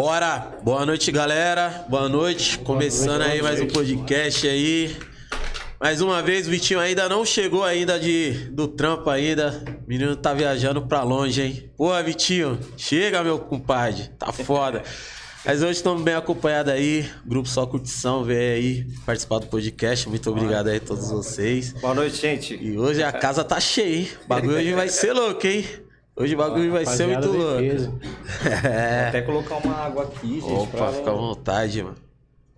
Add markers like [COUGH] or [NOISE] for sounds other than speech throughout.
Bora! Boa noite, galera. Boa noite. Começando aí mais um podcast aí. Mais uma vez, o Vitinho ainda não chegou ainda de, do trampo ainda. O menino tá viajando pra longe, hein? Porra, Vitinho, chega, meu compadre. Tá foda. [LAUGHS] Mas hoje estamos bem acompanhados aí. Grupo Só Curtição veio aí participar do podcast. Muito obrigado aí a todos vocês. Boa noite, gente. E hoje a casa tá cheia, hein? O bagulho hoje vai ser louco, hein? Hoje o bagulho vai ser muito louco. [LAUGHS] É. Vou até colocar uma água aqui, gente. Opa, pra fica à vontade, mano.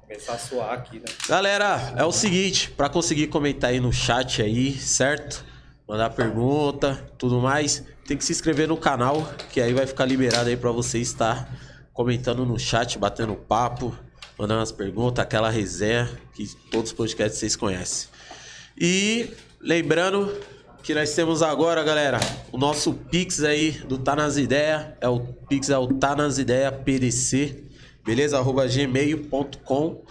começar a suar aqui, né? Galera, é o seguinte, pra conseguir comentar aí no chat aí, certo? Mandar pergunta, tudo mais, tem que se inscrever no canal, que aí vai ficar liberado aí pra você estar comentando no chat, batendo papo, mandando as perguntas, aquela resenha que todos os podcasts vocês conhecem. E lembrando que nós temos agora, galera, o nosso Pix aí do Tá Nas Ideias, é o Pix é o Tá Nas Ideias PDC, beleza? Arroba gmail.com.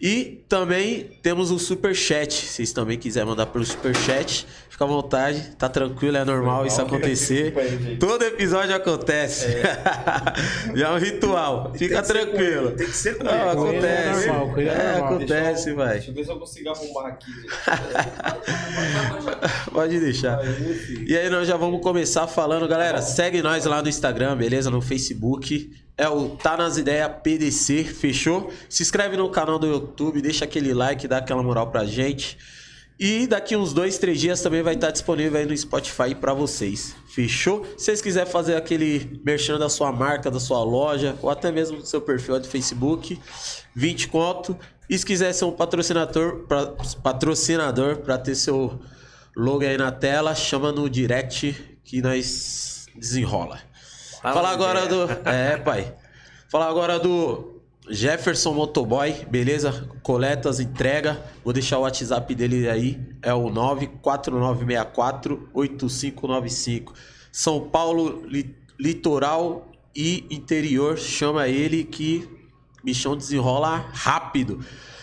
E também temos o Super Chat. Se vocês também quiserem mandar pelo Super Chat, fica à vontade, tá tranquilo, é normal isso acontecer. Todo episódio acontece. [LAUGHS] Já é um ritual. Fica tranquilo. Tem que ser com Não, acontece. é normal, É, normal. acontece, vai. Deixa eu ver se eu consigo arrumar aqui. [LAUGHS] Pode deixar. E aí nós já vamos começar falando, galera, segue nós lá no Instagram, beleza? No Facebook. É o Tá Nas Ideias PDC, fechou? Se inscreve no canal do YouTube, deixa aquele like, dá aquela moral pra gente. E daqui uns dois, três dias também vai estar disponível aí no Spotify pra vocês. Fechou? Se vocês quiserem fazer aquele merchan da sua marca, da sua loja, ou até mesmo do seu perfil do Facebook, 20 conto. E se quiser ser um patrocinador, pra, patrocinador para ter seu logo aí na tela, chama no direct que nós desenrola. Falar na agora do. É, pai. [LAUGHS] Falar agora do Jefferson Motoboy, beleza? Coletas, entrega. Vou deixar o WhatsApp dele aí. É o 94964-8595. São Paulo, li- litoral e interior. Chama ele que bichão desenrola rápido.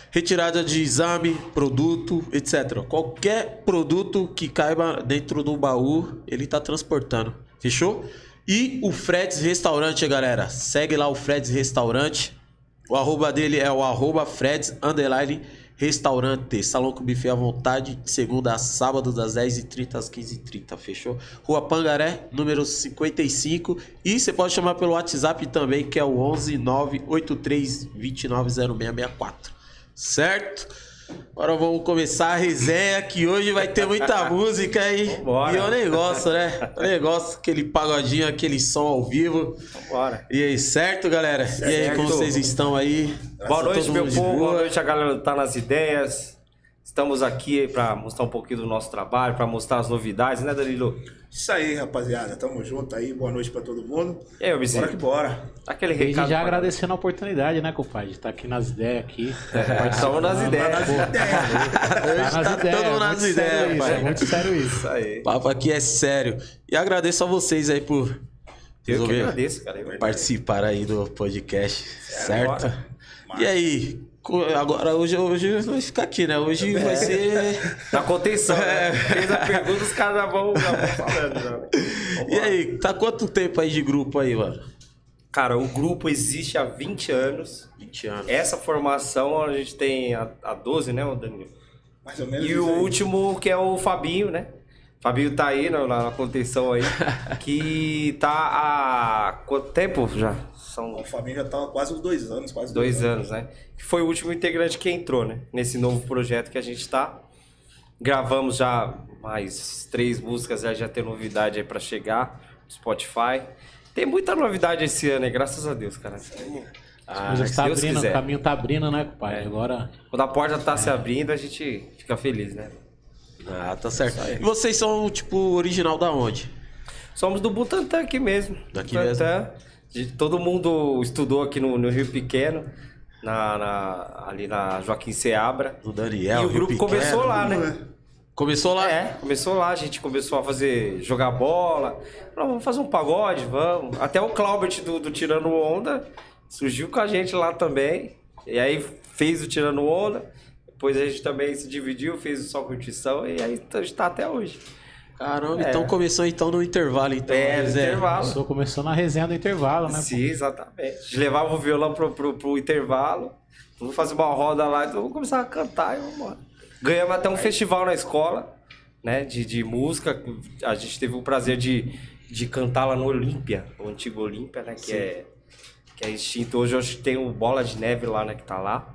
Retirada de exame, produto, etc. Qualquer produto que caiba dentro do baú, ele tá transportando. Fechou? E o Freds Restaurante, galera. Segue lá o Freds Restaurante. O arroba dele é o arroba Freds Underline Restaurante. Salão com buffet à vontade, de segunda a sábado, das 10h30 às 15h30. Fechou? Rua Pangaré, número 55. E você pode chamar pelo WhatsApp também, que é o 11 983 290664. Certo? Agora vamos começar a resenha, que hoje vai ter muita [LAUGHS] música aí. Vambora. E é o negócio, né? O negócio, aquele pagodinho, aquele som ao vivo. Bora. E aí, certo, galera? E aí, Certo. como vocês estão aí? Boa Tá noite, meu povo. boa? Boa noite, a galera Tá Nas Ideias. Estamos aqui para mostrar um pouquinho do nosso trabalho, para mostrar as novidades, né, Danilo? Isso aí, rapaziada. Tamo junto aí. Boa noite pra todo mundo. E aí, Bizinho? Bora que bora. Aquele Desde recado. já agradecendo a oportunidade, né, compadre? De estar aqui nas ideias aqui. Estamos nas ideias. Hoje Tá nas tá ideias. todo é nas ideias, pai. É muito sério isso. Isso aí. O papo aqui é sério. E agradeço a vocês aí por Eu que resolver agradeço, cara. Eu- participar aí do podcast, certo? bora. E aí, agora hoje, hoje nós ficar aqui, né? Hoje vai ser. Na [LAUGHS] contenção, né? Fez a pergunta, os caras já vão, já vão falando. Já. né? E aí, tá quanto tempo aí de grupo aí, mano? Cara, o grupo existe há 20 anos. 20 anos. Essa formação a gente tem há há 12, né, ô Danilo? Mais ou menos E o aí. último que é o Fabinho, né? Fabinho tá aí na, na contenção aí. [LAUGHS] que tá há quanto tempo já? São A família já tá quase uns dois anos, quase dois anos, né? Que foi o último integrante que entrou, né? Nesse novo projeto que a gente tá. Gravamos já mais três músicas, já, já tem novidade aí pra chegar no Spotify. Tem muita novidade esse ano, aí, graças a Deus, cara. Ah, se tá Deus abrindo, quiser. o caminho tá abrindo, né, compadre? É. Agora. Quando a porta tá se abrindo, a gente fica feliz, né? ah, tá certo. E vocês são, tipo, original da onde? Somos do Butantã aqui mesmo. Daqui Butantã. De- todo mundo estudou aqui no, no Rio Pequeno, na, na- ali na Joaquim Seabra. Do Daniel. e o Rio grupo Pequeno. começou lá, né? Começou lá? É, começou lá, a gente começou a fazer, jogar bola. Falou, vamos fazer um pagode, vamos. Até o Claubert do, do Tirando Onda surgiu com a gente lá também. E aí fez o Tirando Onda. Depois a gente também se dividiu, fez o Só Curtição e aí a gente tá até hoje. Caramba, É. então começou então no intervalo, então. É, no intervalo. Começou, começou na resenha do intervalo, né? Sim, exatamente. A gente levava o violão pro, pro, pro intervalo, vamos fazer uma roda lá, então vamos começar a cantar e vamos embora. Ganhamos até um festival na escola, né, de, de música. A gente teve o prazer de, de cantar lá no Olímpia, o antigo Olímpia, né, que é, que é extinto. Hoje eu acho que tem o Bola de Neve lá, né, que tá lá.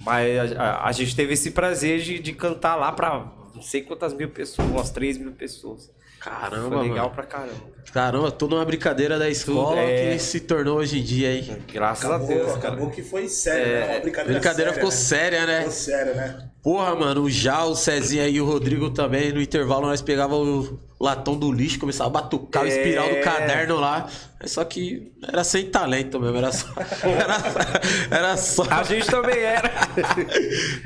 Mas a, a- a gente teve esse prazer de, de cantar lá pra não sei quantas mil pessoas, umas 3 mil pessoas. Caramba, Foi legal mano. pra caramba. Caramba, tudo uma brincadeira da escola é. que se tornou hoje em dia aí. Graças Acabou, a Deus, cara. acabou que foi sério, né? Uma A brincadeira, brincadeira ficou séria, séria, né? Ficou sério, né? Porra, mano, o Já, o Cezinha e o Rodrigo também, no intervalo nós pegava o latão do lixo, começava a batucar o É. espiral do caderno lá. É Só que era sem talento mesmo, era só. [LAUGHS] Era, era só. A gente também era.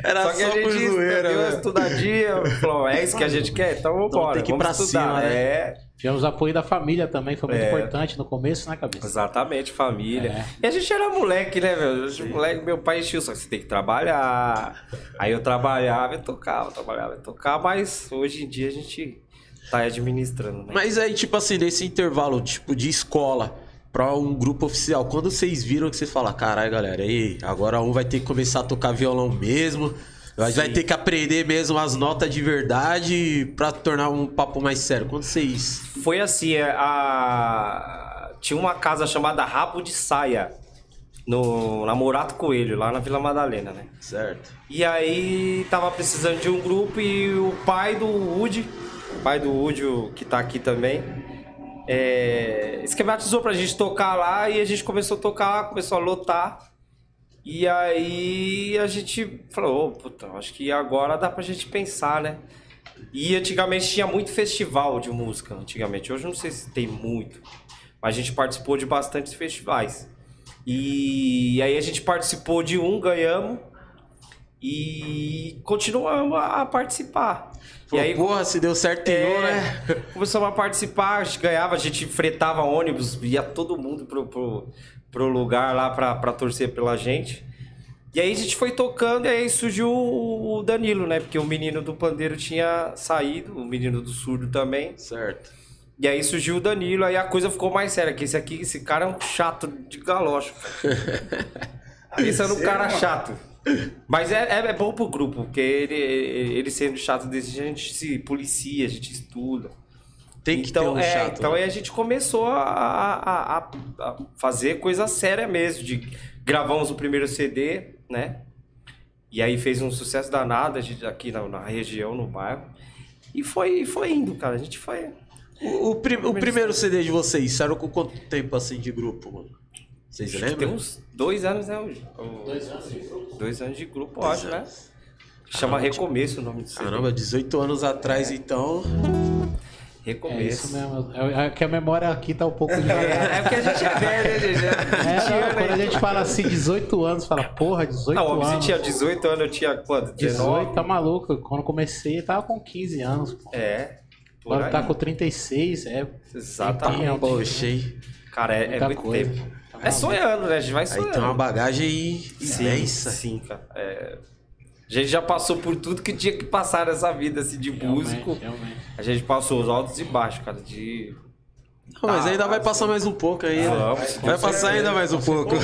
Era Só que a só por zoeira, deu uma velho. estudadinha, falou, é isso que a gente quer? Então vamos embora, tem que ir pra cima, né? É, Tivemos apoio da família também, foi muito É. importante no começo, né, cabeça? exatamente, família. É. E a gente era moleque, né, gente, moleque, meu pai enchia, só que você tem que trabalhar. Aí eu trabalhava e tocava, trabalhava e tocava, mas hoje em dia a gente tá administrando, né? Mas aí, tipo assim, nesse intervalo, tipo, de escola pra um grupo oficial, quando vocês viram que vocês falam, caralho, galera, aí, agora um vai ter que começar a tocar violão mesmo, vai, vai ter que aprender mesmo as notas de verdade pra tornar um papo mais sério. Quando vocês. Foi assim, é, a... tinha uma casa chamada Rabo de Saia, no Namorato Coelho, lá na Vila Madalena, né? Certo. E aí tava precisando de um grupo e o pai do Woody, o pai do Woody, que tá aqui também, é, esquematizou pra gente tocar lá e a gente começou a tocar, começou a lotar. E aí a gente falou, ô, puta, acho que agora dá pra gente pensar, né? E antigamente tinha muito festival de música, antigamente. Hoje não sei se tem muito, mas a gente participou de bastantes festivais. E aí a gente participou de um, ganhamos e continuamos a participar. E e aí porra, se deu certo é, né? começamos a participar, a gente ganhava, a gente fretava ônibus, ia todo mundo pro, pro, pro lugar lá pra, pra torcer pela gente. E aí a gente foi tocando e aí surgiu o Danilo, né? Porque o menino do pandeiro tinha saído, o menino do surdo também. Certo. E aí surgiu o Danilo, aí a coisa ficou mais séria, que esse aqui, esse cara é um chato de galocha. [LAUGHS] Esse era um cara chato. Mas é, é, é bom pro grupo, porque ele, ele sendo chato desse a gente se policia, a gente estuda. Tem que então, ter um é, chato. então né? aí a gente começou a, a- a- a fazer coisa séria mesmo. De, gravamos o primeiro CD, né? E aí fez um sucesso danado a gente, aqui na, na região, no bairro. E foi, foi indo, cara. A gente foi. O, o prim- o primeiro CD de vocês saiu com quanto tempo assim de grupo, mano? Vocês que Tem lembram? uns dois anos, né? o- Dois anos de grupo. Dois anos de grupo, eu acho, né? anos. Chama Recomeço o nome do CD. Caramba, 18 anos atrás, então. É Recomeço. isso mesmo. É, é que a memória aqui tá um pouco [LAUGHS] de. É, é porque a gente é velho, né, gente? É, 20 não, quando a aí. gente fala assim, 18 anos, fala, porra, 18 Não, você anos. tinha 18 anos, eu tinha quanto? 19? 18, tá maluco. Quando comecei, eu tava com 15 anos, pô. É. Agora aí. tá com 36, é. Exatamente. Poxa? Cara, é, é muito coisa. tempo. Tá É sonhando, né? A gente vai Aí sonhando. tem uma bagagem aí Sim, imensa. Sim, cara. É, A gente já passou por tudo que tinha que passar nessa vida, assim, de músico. Realmente, realmente. A gente passou os altos e baixos, cara, de... Não, mas Ah, ainda vai passar mais um pouco aí. né? Vamos, Vai passar ainda mais um pouco.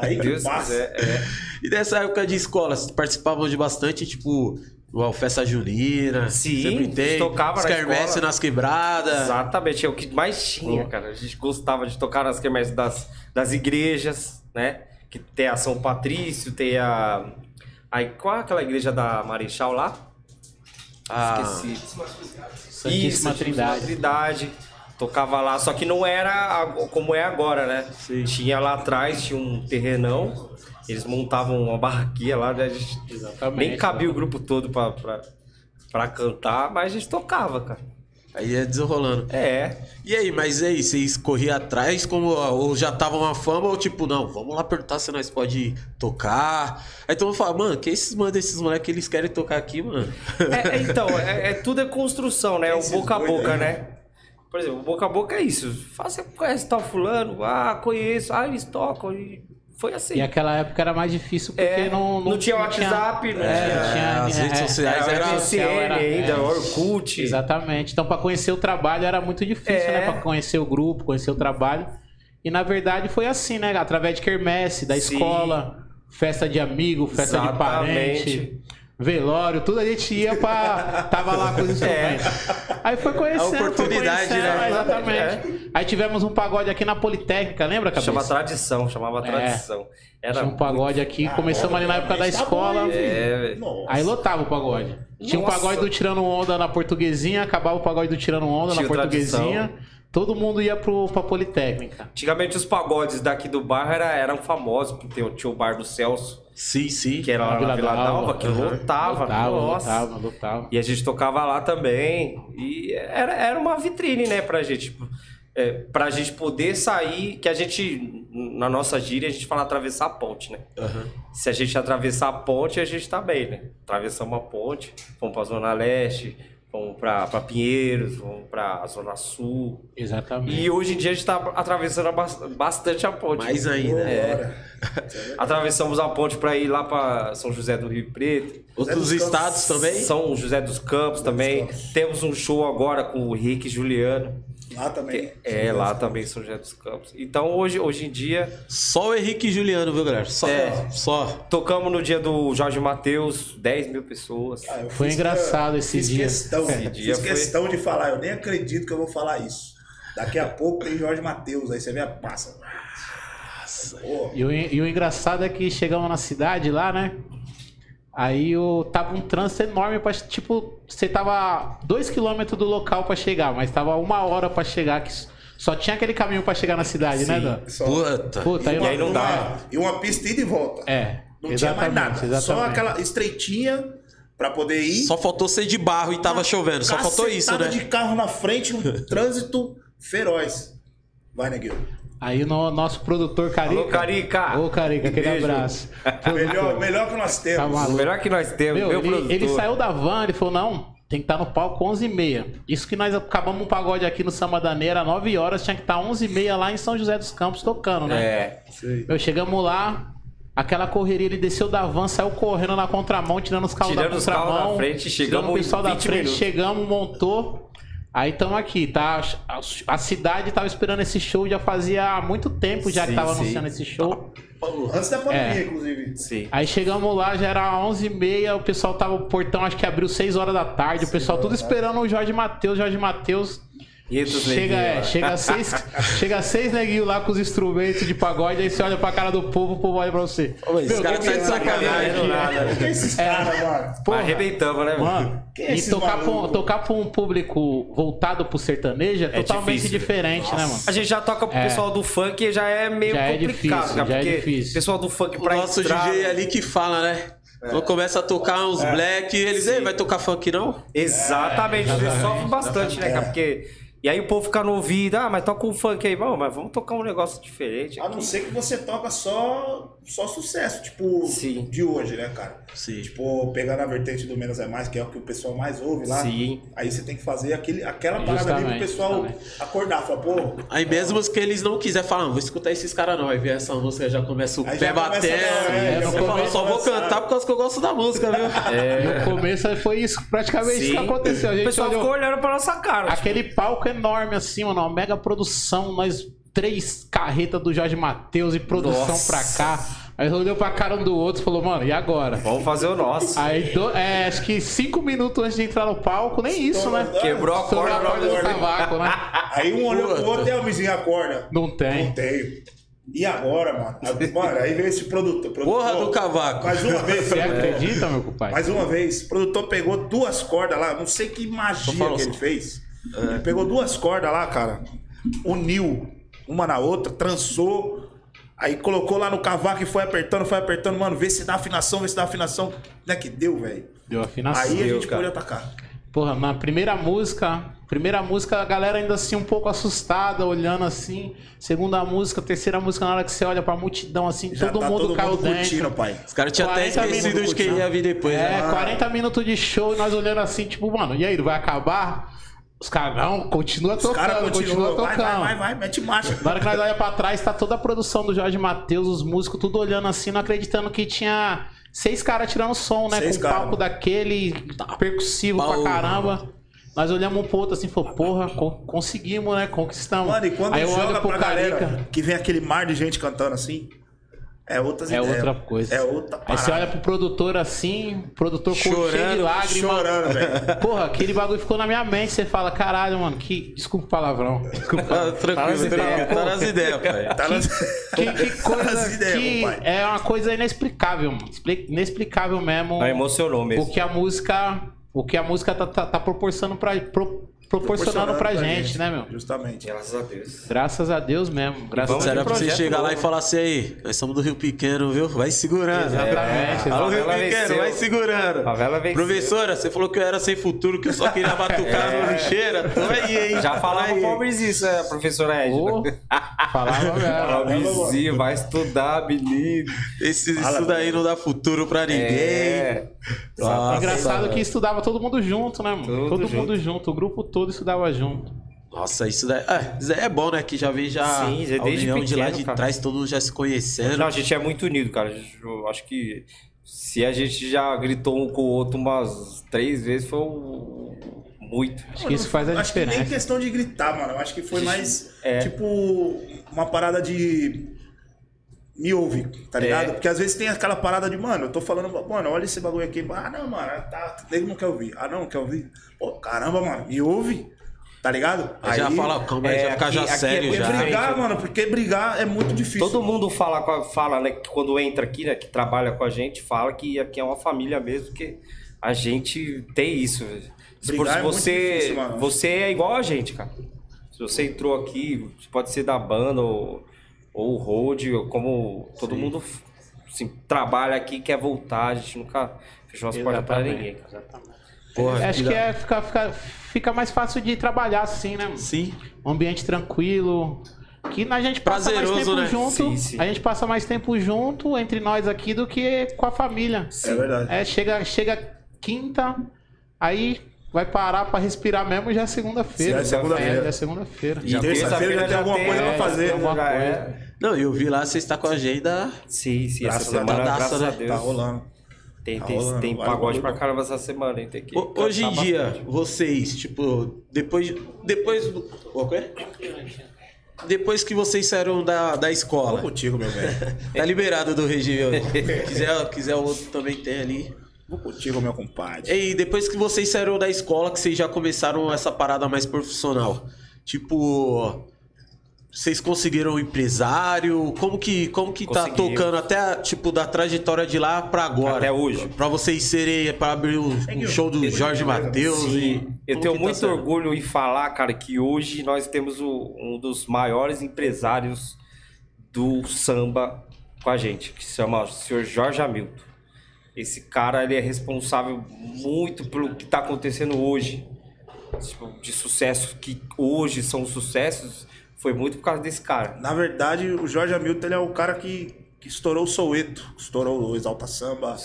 Aí Deus passa. quiser, é. E dessa época de escola, vocês participavam de bastante, tipo, a festa junina. Sim, sempre a gente tem. tocava os na escola. nas quebradas. Exatamente, é o que mais tinha, cara. A gente gostava de tocar nas quermesses das, das igrejas, né? Que tem a São Patrício, tem a... Aí, qual é aquela igreja da Marechal lá? Ah, Esqueci. Santíssima Trindade. Trindade. Tocava lá, só que não era como é agora, né? Sim. Tinha lá atrás, tinha um terrenão, eles montavam uma barraquinha lá, né? A gente Exatamente. nem cabia o grupo todo pra, pra, pra cantar, mas a gente tocava, cara. Aí é desenrolando. É, E aí, mas aí, vocês corriam atrás como ou já tava uma fama ou tipo, não, vamos lá perguntar se nós pode tocar. Aí todo mundo fala, mano, que esses mano desses moleques eles querem tocar aqui, mano? É, é, então, é, é- tudo é construção, né? O Esses boca a boca, aí, né? Por exemplo, boca a boca é isso. Fala, Você conhece tal fulano? Ah, conheço. Ah, eles tocam. E foi assim. E aquela época era mais difícil porque É, não, não tinha WhatsApp, não é, tinha- não tinha- as é, redes sociais Era era- MSN era- ainda, é, Orkut. Exatamente. Então, para conhecer o trabalho era muito difícil, É. né? Para conhecer o grupo, conhecer o trabalho. E na verdade foi assim, né? Através de quermesse, da Sim. escola, festa de amigo, festa Exatamente. de parente, velório, tudo a gente ia pra. Tava lá com os [LAUGHS] instrumentos. Aí foi conhecendo. A oportunidade, foi conhecendo, né? Exatamente. Aí tivemos um pagode aqui na Politécnica, lembra, cabeça? Chama tradição, chamava tradição. Era Tinha um pagode aqui, começamos ali na época da Tá bom, escola. É. Aí lotava o pagode. Tinha Nossa. pagode do Tirando Onda na Portuguesinha, acabava o pagode do Tirando Onda Tinha na Portuguesinha. Todo mundo ia pro, pra Politécnica. Antigamente os pagodes daqui do bairro era, eram famosos, porque tinha, o bar do Celso, Sim, sim. que era lá na Vila Dalva, que Aham. lotava, Lotava, nossa. lotava, lotava. E a gente tocava lá também. E era, era uma vitrine, né, pra gente. Tipo, É, pra gente poder sair, que a gente, na nossa gíria, a gente fala atravessar a ponte, né? Se a gente atravessar a ponte, a gente tá bem, né? Atravessamos a ponte, fomos pra Zona Leste, pra, pra Pinheiros, fomos pra Zona Sul. Exatamente. E hoje em dia a gente tá atravessando bas- bastante a ponte. Mais ainda. É. [LAUGHS] Atravessamos a ponte pra ir lá pra São José do Rio Preto. Outros dos Campos. estados também? São José dos Campos também. Campos. Temos um show agora com o Rick e Juliano. Lá também. É, lá também São José dos Campos. Então hoje, hoje em dia, Só o Henrique e Juliano, viu, galera? Só. É. Só. tocamos no dia do Jorge Matheus, 10 mil pessoas. Ah, Foi engraçado esse fiz dia. Questão, Esse dia fiz foi- questão de falar, eu nem acredito que eu vou falar isso. Daqui a pouco tem Jorge Matheus, aí você vê a passa. Pô, E o, e o engraçado é que chegamos na cidade lá, né? Aí o, tava um trânsito enorme pra, tipo, você tava 2km do local pra chegar, mas tava uma hora pra chegar, que só tinha aquele caminho pra chegar na cidade, né, Dan? só- Puta. Puta, aí, E aí não uma- dá. E uma pista ida e volta. É. Não tinha mais exatamente, nada. Só exatamente. aquela estreitinha pra poder ir. Só faltou ser de barro e tava chovendo. Só faltou isso, né? de carro na frente, um [LAUGHS] trânsito feroz. Vai, Neguinho. Aí o nosso produtor Carica. Alô, Carica! Ô, Carica, aquele Beijo. abraço. [LAUGHS] Melhor, melhor que nós Tá temos. O maluco. melhor que nós temos, Meu, meu, ele, produtor. ele saiu da van, ele falou, não, tem que estar no palco 11h30. Isso que nós acabamos um pagode aqui no Samba Daneira, 9 horas, tinha que estar 11h30 lá em São José dos Campos tocando, né? É. Eu chegamos lá, aquela correria, ele desceu da van, saiu correndo na contramão, tirando os carros Tirando da os carros contramão. da frente, chegamos tirando o pessoal da 20 frente, minutos. chegamos, montou. Aí estamos aqui, tá? A, a cidade tava esperando esse show já fazia muito tempo já que Sim, tava sim. anunciando esse show. Antes da pandemia, É. inclusive. Sim. Aí chegamos lá, já era 11h30, o pessoal tava, o portão acho que abriu 6 horas da tarde, o pessoal tudo esperando o Jorge Matheus, Jorge Matheus. E Chega, é, chega seis, [LAUGHS] chega seis neguinhos lá com os instrumentos de pagode, aí você olha pra cara do povo, o povo olha pra você. Ô, mas esse Meu, cara que tá de sacanagem, aqui? não nada, né? Quem é esses caras, mano? Porra. Arrebentamos, né, mano? Mano, é e tocar pra, um, tocar pra um público voltado pro sertanejo é, É totalmente difícil. diferente, né, mano? A gente já toca pro É. pessoal do funk e já é meio Já é complicado, difícil, cara, já é porque difícil. pessoal do funk O pra nosso entrar... DJ ali que fala, né? Quando começa a tocar uns black, eles, ei, vai tocar funk não? Exatamente, você sofre bastante, né, cara? Porque... E aí o povo fica no ouvido, ah, mas toca um funk aí, bom, mas vamos tocar um negócio diferente. A não ser que você toca só, só sucesso, tipo, Sim. de hoje, né, cara? Sim. Tipo, pegando a vertente do Menos é Mais, que é o que o pessoal mais ouve lá. Sim. Aí você tem que fazer aquele, aquela parada ali pro pessoal justamente. acordar. Falar, pô, Aí mesmo que eles não quiserem falar, não, vou escutar esses caras não. Aí vem essa música, já começa o Aí pé batendo. é, você fala, só vou cantar por causa que eu gosto da música, viu? No começo foi isso, praticamente isso que Sim. aconteceu. A O gente pessoal olhou- ficou olhando pra nossa cara. tipo, Aquele enorme assim, mano, uma mega produção, nós três carretas do Jorge Matheus e produção Nossa. pra cá. Aí olhou pra cara um do outro e falou, mano, e agora? Vamos fazer o nosso. Aí, do- é, acho que cinco minutos antes de entrar no palco, nem isso, né? Quebrou a corda a corda do cavaco, né? Aí um olhou pro outro e a vizinha acorda. Não tem. Não tenho. E agora, mano? Aí, Mano, aí veio esse produtor. produtor Porra do cavaco. Mais uma vez. Você acredita, meu compadre? Mais uma vez, o produtor pegou duas cordas lá, não sei que magia fala que ele fez. Ele pegou duas cordas lá, cara, uniu uma na outra, trançou, aí colocou lá no cavaco e foi apertando, foi apertando, mano, vê se dá afinação, vê se dá afinação. Não é que deu, velho. Deu afinação. Aí a gente cara. pôde atacar. Porra, na primeira música, primeira música, a galera ainda assim um pouco assustada, olhando assim. Segunda música, terceira música, na hora que você olha pra multidão assim, Já todo tá mundo todo caiu mundo dentro. curtindo, pai. Os caras tinham até 40 esquecido minutos de quem ia vir depois, É, né? 40 minutos de show e nós olhando assim, tipo, mano, e aí, não vai acabar? Os caras, não, continua Os tocando, caras continua continuam. Vai, tocando. vai, vai, vai, mete marcha. Na hora que nós olha pra trás, tá toda a produção do Jorge Matheus, os músicos, tudo olhando assim, não acreditando que tinha seis caras tirando som, né? Seis com o palco mano. daquele percussivo pra Porra. caramba. Nós olhamos um pro outro assim e falou, porra, co- conseguimos, né? Conquistamos. Mano, e quando Aí eu joga olho pro pra Carica. galera que vem aquele mar de gente cantando assim, é outras É ideias. outra coisa. É outra Aí parada. você olha pro produtor assim, produtor com cheio de Chorando, lágrimas. Chorando, velho. [LAUGHS] Porra, aquele bagulho ficou na minha mente. Você fala, caralho, mano, que. Desculpa o palavrão. [LAUGHS] Desculpa. Nas tranquilo, ideias. tranquilo. Tá nas ideias, pai. Tá nas... Que, que Tá nas coisa ideias, que é uma coisa inexplicável, mano. Expli- Inexplicável mesmo. Não, emocionou O mesmo. que a música, o que a música tá, tá, tá proporcionando pra, pro- proporcionando pra, gente, né, meu? Justamente. Graças a Deus. Graças a Deus mesmo. Graças Vamos a Será Deus. pra você chegar lá e falar assim aí, nós somos do Rio Pequeno, viu? Vai segurando. Exatamente. Alô, Rio Pequeno, venceu. vai segurando. Favela venceu. Professora, você falou que eu era sem futuro, que eu só queria batucar [LAUGHS] no lixeira. Tô aí, hein? Já falava Aí. pobres isso, é, professora Edna. falava [LAUGHS] mesmo. Pobrezinho, vai estudar, menino. Esse, Fala, isso daí não dá futuro pra ninguém. É. Nossa, Engraçado mano. que estudava todo mundo junto, né, mano? Tudo todo junto. mundo junto, o grupo todo estudava junto. Nossa, isso daí, é, é bom, né? Que já vem já Sim, já a desde união de lá pequeno, de cara. trás, todo mundo já se conhecendo. Não, a gente é muito unido, cara. Eu acho que se a gente já gritou um com o outro umas três vezes, foi um- muito. Acho que isso faz a Acho que nem diferença. questão de gritar, mano. Eu acho que foi mais, É. tipo, uma parada de. Me ouve, tá ligado? É. Porque às vezes tem aquela parada de, mano, eu tô falando, mano, olha esse bagulho aqui. Ah, não, mano, tá, ele não quer ouvir. Ah, não, quer ouvir. Pô, caramba, mano, me ouve, tá ligado? já fala, calma aí, é, já fica já é sério já. brigar, mano, porque brigar é muito difícil. Todo mundo fala, com a- fala, né, que quando entra aqui, né, que trabalha com a gente, fala que aqui é uma família mesmo, que a gente tem isso. Se Brigar por- é você, difícil, você é igual a gente, cara. Se você entrou aqui, pode ser da banda ou, ou road, ou como todo mundo assim, trabalha aqui e quer voltar, a gente nunca fechou as portas pra ninguém. cara. Porra, Acho que é, fica, fica, fica mais fácil de trabalhar assim, né? Sim. Um ambiente tranquilo. Que a gente passa mais Prazeroso, tempo né? junto. Sim, sim. A gente passa mais tempo junto entre nós aqui do que com a família. É verdade. É, chega, chega quinta, aí vai parar pra respirar mesmo já é segunda-feira. Já é segunda-feira. É, já é segunda-feira. E terça-feira já tem alguma coisa pra fazer. alguma já coisa. é. Não, eu vi lá, você está com a agenda. Sim, sim, Graças essa a semana, Deus, graças a né? Deus. Tá rolando. Tem, Tá tem, rolando, tem pagode pra caramba essa semana, hein? Tem que Ho- Hoje em dia, bastante. vocês, tipo, depois. Depois do. O quê? Depois que vocês saíram da, da Tô escola, contigo, meu velho. [LAUGHS] tá liberado do regime. [LAUGHS] quiser, quiser o outro também tem ali. Vou contigo, meu compadre. E depois que vocês saíram da escola, que vocês já começaram essa parada mais profissional, tipo, vocês conseguiram um empresário? Como que, como que tá tocando até, tipo, da trajetória de lá pra agora? Até hoje. Pra vocês serem, pra abrir o, o show do Jorge Matheus e... Eu tenho tá muito sendo? orgulho em falar, cara, que hoje nós temos o- um dos maiores empresários do samba com a gente, que se chama o senhor Jorge Hamilton. Esse cara, ele é responsável muito pelo que está acontecendo hoje. Tipo, de sucesso que hoje são sucessos, foi muito por causa desse cara. Na verdade, o Jorge Hamilton ele é o cara que, que estourou o Soueto, estourou o Exalta Samba,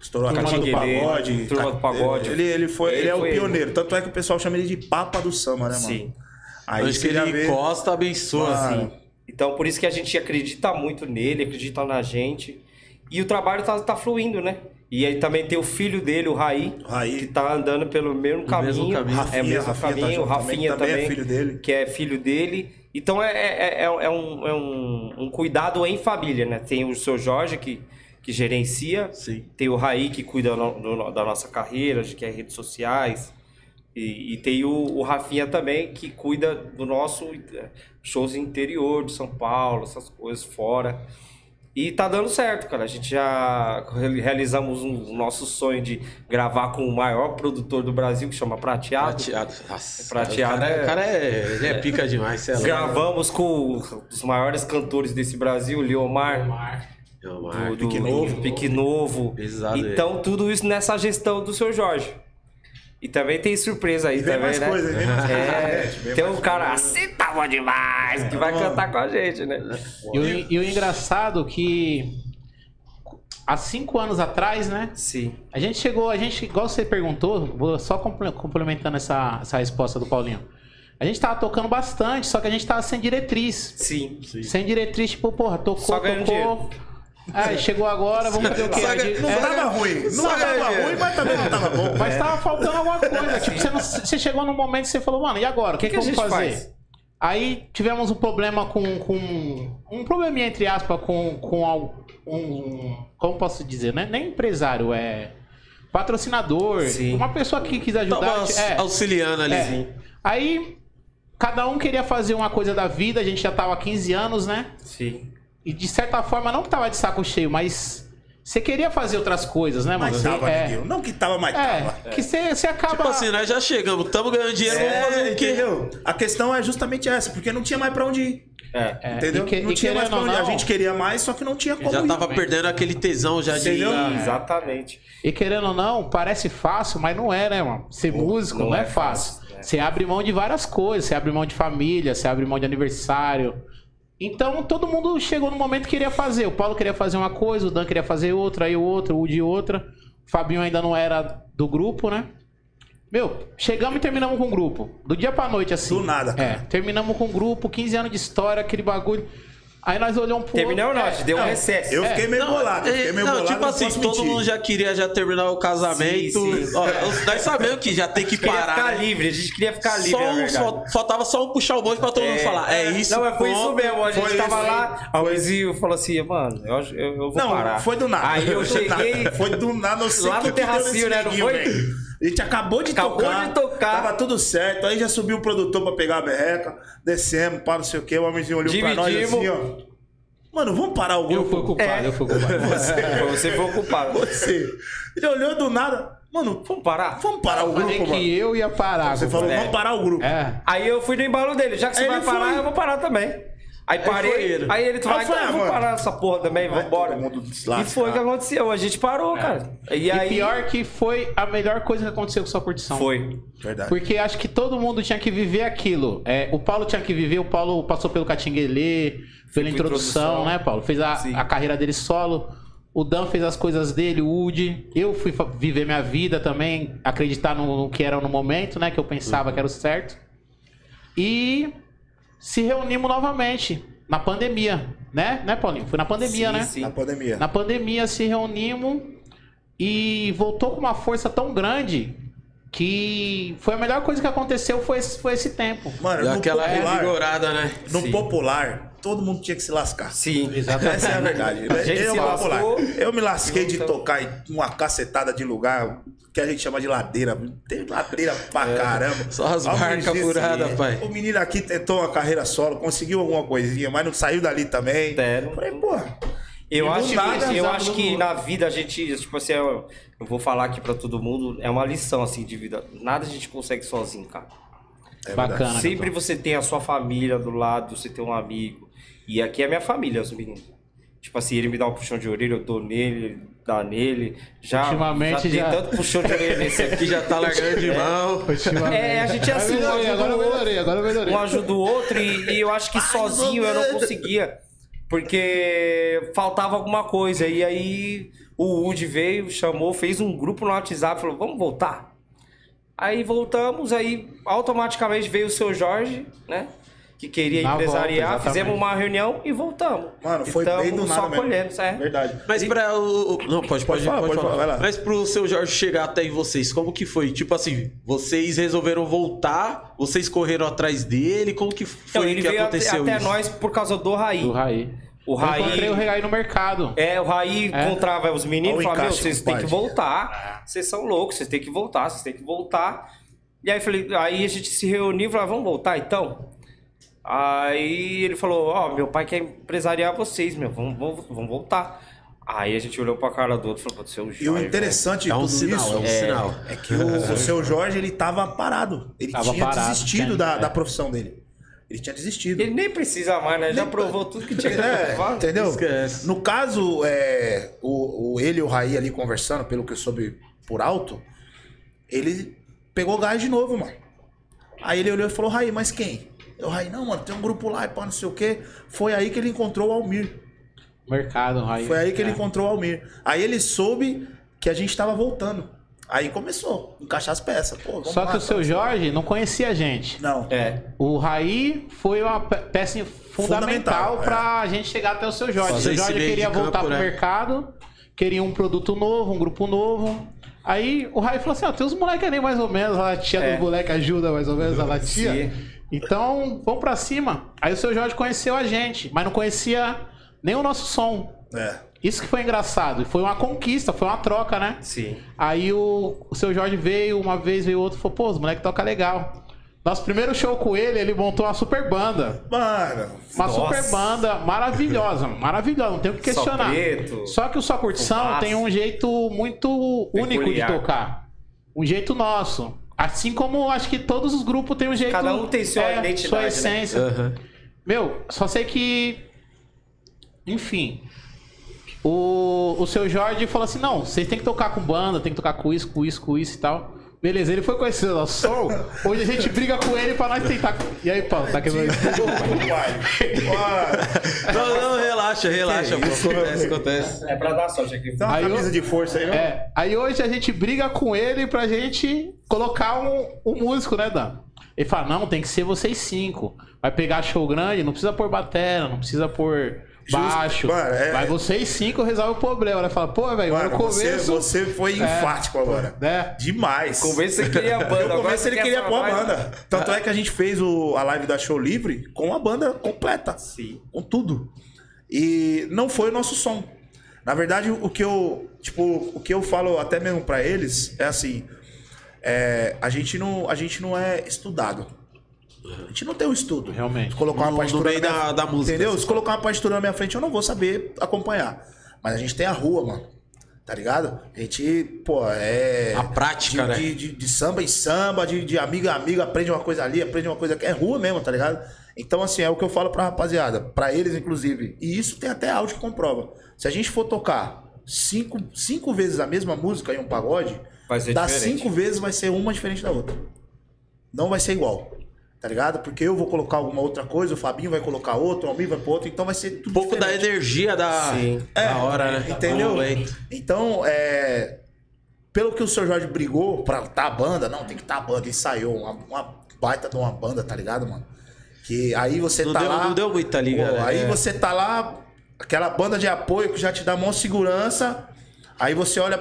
estourou a Catinha do Pagode. Turma do Pagode. Ele, ele, foi, ele, Ele é o foi- pioneiro. Tanto é que o pessoal chama ele de Papa do Samba, né, mano? Sim. Aí Antes que ele vê- encosta, abençoa. Mano, assim. Então, por isso que a gente acredita muito nele, acredita na gente. E o trabalho tá, tá fluindo, né? E aí também tem o filho dele, o Raí, O Raí. que tá andando pelo mesmo caminho. mesmo caminho. É o Rafinha, mesmo Rafinha tá caminho, o junto também, Rafinha também é também, filho dele. que é filho dele. Então é, é, é, é um, é um, um cuidado em família, né? Tem o seu Jorge, que, que gerencia. Sim. Tem o Raí, que cuida no- do- da nossa carreira, de que é redes sociais. E, e tem o, o Rafinha também, que cuida do nosso eh, shows interior de São Paulo, essas coisas fora. E tá dando certo, cara. A gente já re- realizamos um, o nosso sonho de gravar com o maior produtor do Brasil, que chama Prateado. Prateado. Nossa, Prateado O cara, é- o cara é, ele é pica demais, sei lá. Gravamos com os maiores cantores desse Brasil, Leomar. do, do Pique Novo. Pique Novo. Pesado então, tudo isso nessa gestão do seu Jorge. E também tem surpresa aí E vem também, mais né? coisa, [LAUGHS] vem mais coisa. É, tem mais um cara assim tá bom demais, que vai cantar com a gente, né? E o, e o engraçado que há cinco anos atrás, né? Sim. A gente chegou, a gente, igual você perguntou, vou só comple- complementando essa, essa resposta do Paulinho. A gente tava tocando bastante, só que a gente tava sem diretriz. Sim. Sem diretriz, tipo, porra, tocou, Só tocou. É, chegou agora, vamos fazer o quê? Só A que gente- Não é, tava ruim. Não Só tava ganha ruim, mas também não tava bom. Mas tava faltando alguma coisa. Tipo, você, não- você chegou num momento que você falou, mano, e agora? O que, que que, a vamos fazer? faz? Aí tivemos um problema com. com um probleminha, entre aspas, com, com um. Como posso dizer, né? Nem empresário, é. Patrocinador. Sim. Uma pessoa que quis ajudar. Tava é, auxiliando ali. é. Aí, cada um queria fazer uma coisa da vida, a gente já tava há 15 anos, né? Sim. E de certa forma, não que tava de saco cheio, mas você queria fazer outras coisas, né, mano? Mas tava, é. Não que tava, mas tava. é, que você você acaba. Tipo assim, nós já chegamos, estamos ganhando dinheiro, vamos fazer É, o quê? entendeu? A questão é justamente essa, porque não tinha mais pra onde ir. É. É, Entendeu? que- não tinha mais pra onde ir. A não- gente queria mais, só que não tinha como Já ir. tava perdendo aquele tesão já de. Entendeu? Ah, Exatamente. E querendo ou não, parece fácil, mas não é, né, mano? Ser músico não, não é, é fácil. fácil, né? Você abre mão de várias coisas, você abre mão de família, você abre mão de aniversário. Então todo mundo chegou no momento que queria fazer. O Paulo queria fazer uma coisa, o Dan queria fazer outra, aí o outro, o de outra. O Fabinho ainda não era do grupo, né? Meu, chegamos e terminamos com o grupo. Do dia pra noite, assim. Do nada, cara. É, terminamos com o grupo, 15 anos de história, aquele bagulho. Aí nós olhamos pro Terminamos não, a outro. gente deu um não, recesso. Eu fiquei meio Não, bolado. eu é, Fiquei meio não, bolado. tipo assim, todo mentir. mundo já queria já terminar o casamento. Sim, sim. Ó, nós sabemos que já tem que queria parar. ficar né? livre, a gente queria ficar livre, Só um, só, faltava só um puxar o bonde pra todo mundo falar. É isso. Não, mas foi isso mesmo. A gente Foi tava isso, lá, a Luizinho falou assim, mano, eu, eu, eu vou Não, parar. foi do nada. Aí eu [LAUGHS] cheguei, Foi do nada, não sei Lá o que no terracinho, né, não foi? A gente acabou de Acabou tocar. de tocar. Tava tudo certo. Aí já subiu o produtor pra pegar a berreca. Descemos, para não sei o que. O homenzinho olhou pra nós Dividimos. assim, ó. Mano, vamos parar o Eu grupo. fui o culpado, É. eu fui o culpado. [LAUGHS] [LAUGHS] Foi você que foi o culpado. Você. Ele olhou do nada. Mano, Vamos parar? vamos parar o Falei grupo, mano. que eu ia parar. Você falou, É. vamos parar o grupo. É. Aí eu fui no embalo dele, já que você Aí vai ele parar, foi. eu vou parar também. Aí foi parei, ele. aí ele vai, Aí foi, então eu ah, vou mano. parar essa porra também, todo mundo E foi o que aconteceu, a gente parou, cara. E, E aí... pior que foi a melhor coisa que aconteceu com sua curtição. Foi. Verdade. Porque acho que todo mundo tinha que viver aquilo. É, o Paulo tinha que viver, o Paulo passou pelo Catinguelê, pela introdução, introdução. né, Paulo? Fez a, a carreira dele solo. O Dan fez as coisas dele, o Woody. Eu fui viver minha vida também, acreditar no, no que era no momento, né? Que eu pensava que era o certo. E se reunimos novamente na pandemia, né? Né, Paulinho? Foi na pandemia, Sim, né? sim. Na pandemia. Na pandemia se reunimos e voltou com uma força tão grande que foi a melhor coisa que aconteceu foi esse, foi esse tempo. Mano, no aquela popular, revigorada, né? no Sim. popular, todo mundo tinha que se lascar. Sim. Essa é a verdade. A gente eu, lascou. eu me lasquei de Então- tocar em uma cacetada de lugar que a gente chama de ladeira. Tem ladeira pra caramba. Só as marcas furadas, pai. O menino aqui tentou uma carreira solo, conseguiu alguma coisinha, mas não saiu dali também. É, não- Falei, porra. Eu acho, nada, que, eu acho que na vida a gente, tipo assim, eu, eu vou falar aqui pra todo mundo, é uma lição assim de vida. Nada a gente consegue sozinho, cara. É Bacana. Sempre você tem a sua família do lado, você tem um amigo. E aqui é minha família, os meninos. Tipo assim, ele me dá um puxão de orelha, eu dou nele, ele dá nele. Já, Ultimamente já, já- tem tanto puxão de orelha nesse aqui. Que já tá largando de mão. É, a gente é assim, um ajuda agora o outro. melhorei, agora eu melhorei. Um ajuda o outro e, e eu acho que sozinho eu não conseguia. Porque faltava alguma coisa. E aí o Woody veio, chamou, fez um grupo no WhatsApp, falou, vamos voltar. Aí voltamos, aí automaticamente veio o seu Jorge, né? Que queria Na empresariar, volta, fizemos uma reunião e voltamos. Mano, foi E tamo bem do só nada mesmo. colhendo, é. Verdade. Mas pra o. o- Não, pode, pode, falar, pode, pode falar. falar, vai lá. Mas pro seu Jorge chegar até em vocês, como que foi? Tipo assim, vocês resolveram voltar, vocês correram atrás dele, como que Então, foi ele que veio até, aconteceu até isso? nós por causa do Raí. Do Raí. O Eu Raí- encontrei o Raí no mercado. É, o Raí É. encontrava os meninos e falava, meu, vocês têm que voltar. Vocês são loucos, vocês têm que voltar, vocês têm que voltar. E aí, falei, aí a gente se reuniu e falou, vamos voltar então? Aí ele falou, ó, meu pai quer empresariar vocês, meu, vamos, vamos, vamos voltar. Aí a gente olhou pra cara do outro e falou, pode ser o Jorge. E o velho." interessante de É um sinal, isso é um sinal. é que o, o seu Jorge, ele tava parado. Ele Tava tinha parado, desistido tinha- da, é. da profissão dele. Ele tinha desistido. Ele nem precisa mais, né? Já provou tudo que tinha [LAUGHS] que É, provar. entendeu? Esquece. No caso, é, o, o- ele e o Raí ali conversando, pelo que eu soube por alto, ele pegou gás de novo, mano. Aí ele olhou e falou, Raí, mas quem? Eu, Raí, não, mano, tem um grupo lá e pá, não sei o quê. Foi aí que ele encontrou o Almir. Mercado, aí. Foi aí que ele é. encontrou o Almir. Aí ele soube que a gente tava voltando. Aí começou a encaixar as peças. Pô, vamos Só lá, que o seu vamos. Jorge não conhecia a gente. Não. É. O Raí foi uma pe- peça fundamental Fundamental, é. pra gente chegar até o seu Jorge. O seu Jorge queria voltar campo, pro né? mercado, queria um produto novo, um grupo novo. Aí o Raí falou assim: ó, tem uns moleques ali mais ou menos, a tia É. do moleque ajuda mais ou menos, a tia. Sim. Então, vamos pra cima. Aí o seu Jorge conheceu a gente, mas não conhecia nem o nosso som. É. Isso que foi engraçado. Foi uma conquista, foi uma troca, né? Sim. Aí o, o seu Jorge veio, uma vez veio outro, falou, pô, os moleques toca legal. Nosso primeiro show com ele, ele montou uma super banda. Mano, Uma Nossa. super banda maravilhosa, maravilhosa, não tem o que questionar. Só preto. Só que o Só Curtição tem um jeito muito único de Peculiar. tocar. Um jeito nosso. Assim como acho que todos os grupos têm um jeito. Cada um tem sua é, identidade, Sua né? essência. Aham. Meu, só sei que. Enfim. O, o seu Jorge falou assim: não, vocês tem que tocar com banda, tem que tocar com isso, com isso, com isso e tal. Beleza, ele foi conhecer o nosso som. Hoje a gente briga com ele pra nós tentar. E aí, Paulo, tá quebrando. pai. Não, não, relaxa, relaxa. pô. Acontece, acontece. É pra dar sorte aqui. Tem uma Aí eu- camisa de força aí, não? É, aí hoje a gente briga com ele pra gente colocar um, um músico, né, Dan? Ele fala, não, tem que ser vocês cinco. Vai pegar show grande, não precisa pôr batera, não precisa pôr baixo. Mano, é- Vai vocês cinco resolve o problema. Ela fala, pô, velho, no Mano, você, começo... você foi enfático agora. Né? Demais. Começo você queria a banda. [LAUGHS] No começo ele quer queria pôr a banda. Tanto é que a gente fez o, a live da Show Livre com a banda completa. Sim. Com tudo. E não foi o nosso som. Na verdade, o que eu, tipo, o que eu falo até mesmo pra eles é assim, é, a gente não, a gente não é estudado. A gente não tem o estudo. Realmente. Se colocar uma partitura no meio minha- da- da música, Entendeu? assim. Se colocar uma partitura na minha frente, eu não vou saber acompanhar. Mas a gente tem a rua, mano. Tá ligado? A gente, pô, é. A prática, de, né? De, de- de samba em samba, de, de amigo a amigo, aprende uma coisa ali, aprende uma coisa aqui. É rua mesmo, tá ligado? Então, assim, é o que eu falo pra rapaziada, pra eles, inclusive. E isso tem até áudio que comprova. Se a gente for tocar cinco, cinco vezes a mesma música em um pagode, Vai ser das diferente. cinco vezes vai ser uma diferente da outra. Não vai ser igual. Tá ligado? Porque eu vou colocar alguma outra coisa, o Fabinho vai colocar outra, o Almir vai pôr outra, então vai ser tudo Um pouco da diferente. energia da, Sim. da hora, né? Entendeu? Momento. Então, é. Pelo que o seu Jorge brigou pra tá a banda, não, tem que tá a banda, ensaiou uma, uma baita de uma banda, tá ligado, mano? Que aí você Não tá deu- lá. não deu muita liga, Pô, né? Aí É. você tá lá, aquela banda de apoio que já te dá mão segurança. Aí você olha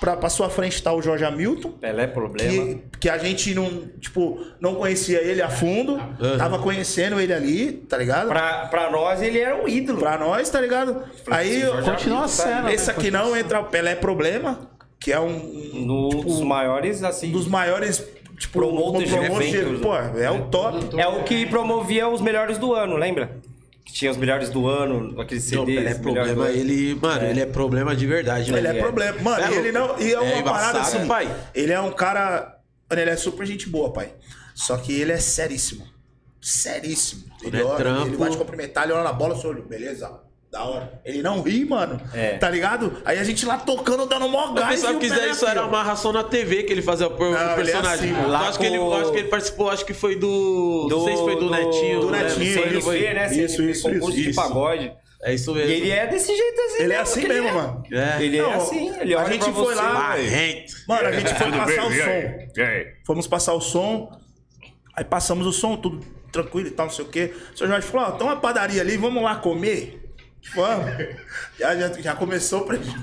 pra, pra sua frente, tá o Jorge Hamilton. Pelé, problema. Que, que a gente não, tipo, não conhecia ele a fundo. Tava conhecendo ele ali, tá ligado? Pra, Pra, pra nós, ele era um ídolo. nós, tá ligado? Aí, Continua a cena, esse né? aqui não entra o Pelé Problema, que é um, um No, dos maiores, assim. dos maiores, tipo, Promoters de promoters eventos, Pô, né? é o top. É o que promovia os melhores do ano, lembra? Que tinha os melhores do ano, aqueles Não, CDs. Pelé é do problema, ele, mano, ele é problema de verdade, Ele né? é problema. Mano, É, ele não. E é é uma embaçado, parada assim. pai. Ele é um cara. Mano, ele é super gente boa, pai. Só que ele é seríssimo. Seríssimo. Ele, é olha, trampo. ele vai te cumprimentar, ele olha na bola, seu olho, beleza. Da hora. Ele não ri, mano. É. Tá ligado? Aí a gente lá tocando, dando mó O gás. pessoal e o quiser Pelé isso era uma amarração na TV que ele fazia o Não, o ele é personagem. assim, lá acho que ele, acho que ele participou, acho que foi do. não sei se foi do, Netinho. do lembro. Netinho, ele não foi? Né? Isso, isso, concurso isso, de isso. pagode. É isso E mesmo. ele é desse jeito assim. Ele é assim que mesmo, é. mano. É. Ele é Não, assim, ele a gente foi lá- Marrento. Mano, a gente foi passar o? E som. E? Fomos passar o som. Aí passamos o som, tudo tranquilo e tal, não sei o quê. O senhor Jorge falou: ó, tem uma padaria ali, vamos lá comer? Vamos. Já, já, já começou o prejuízo.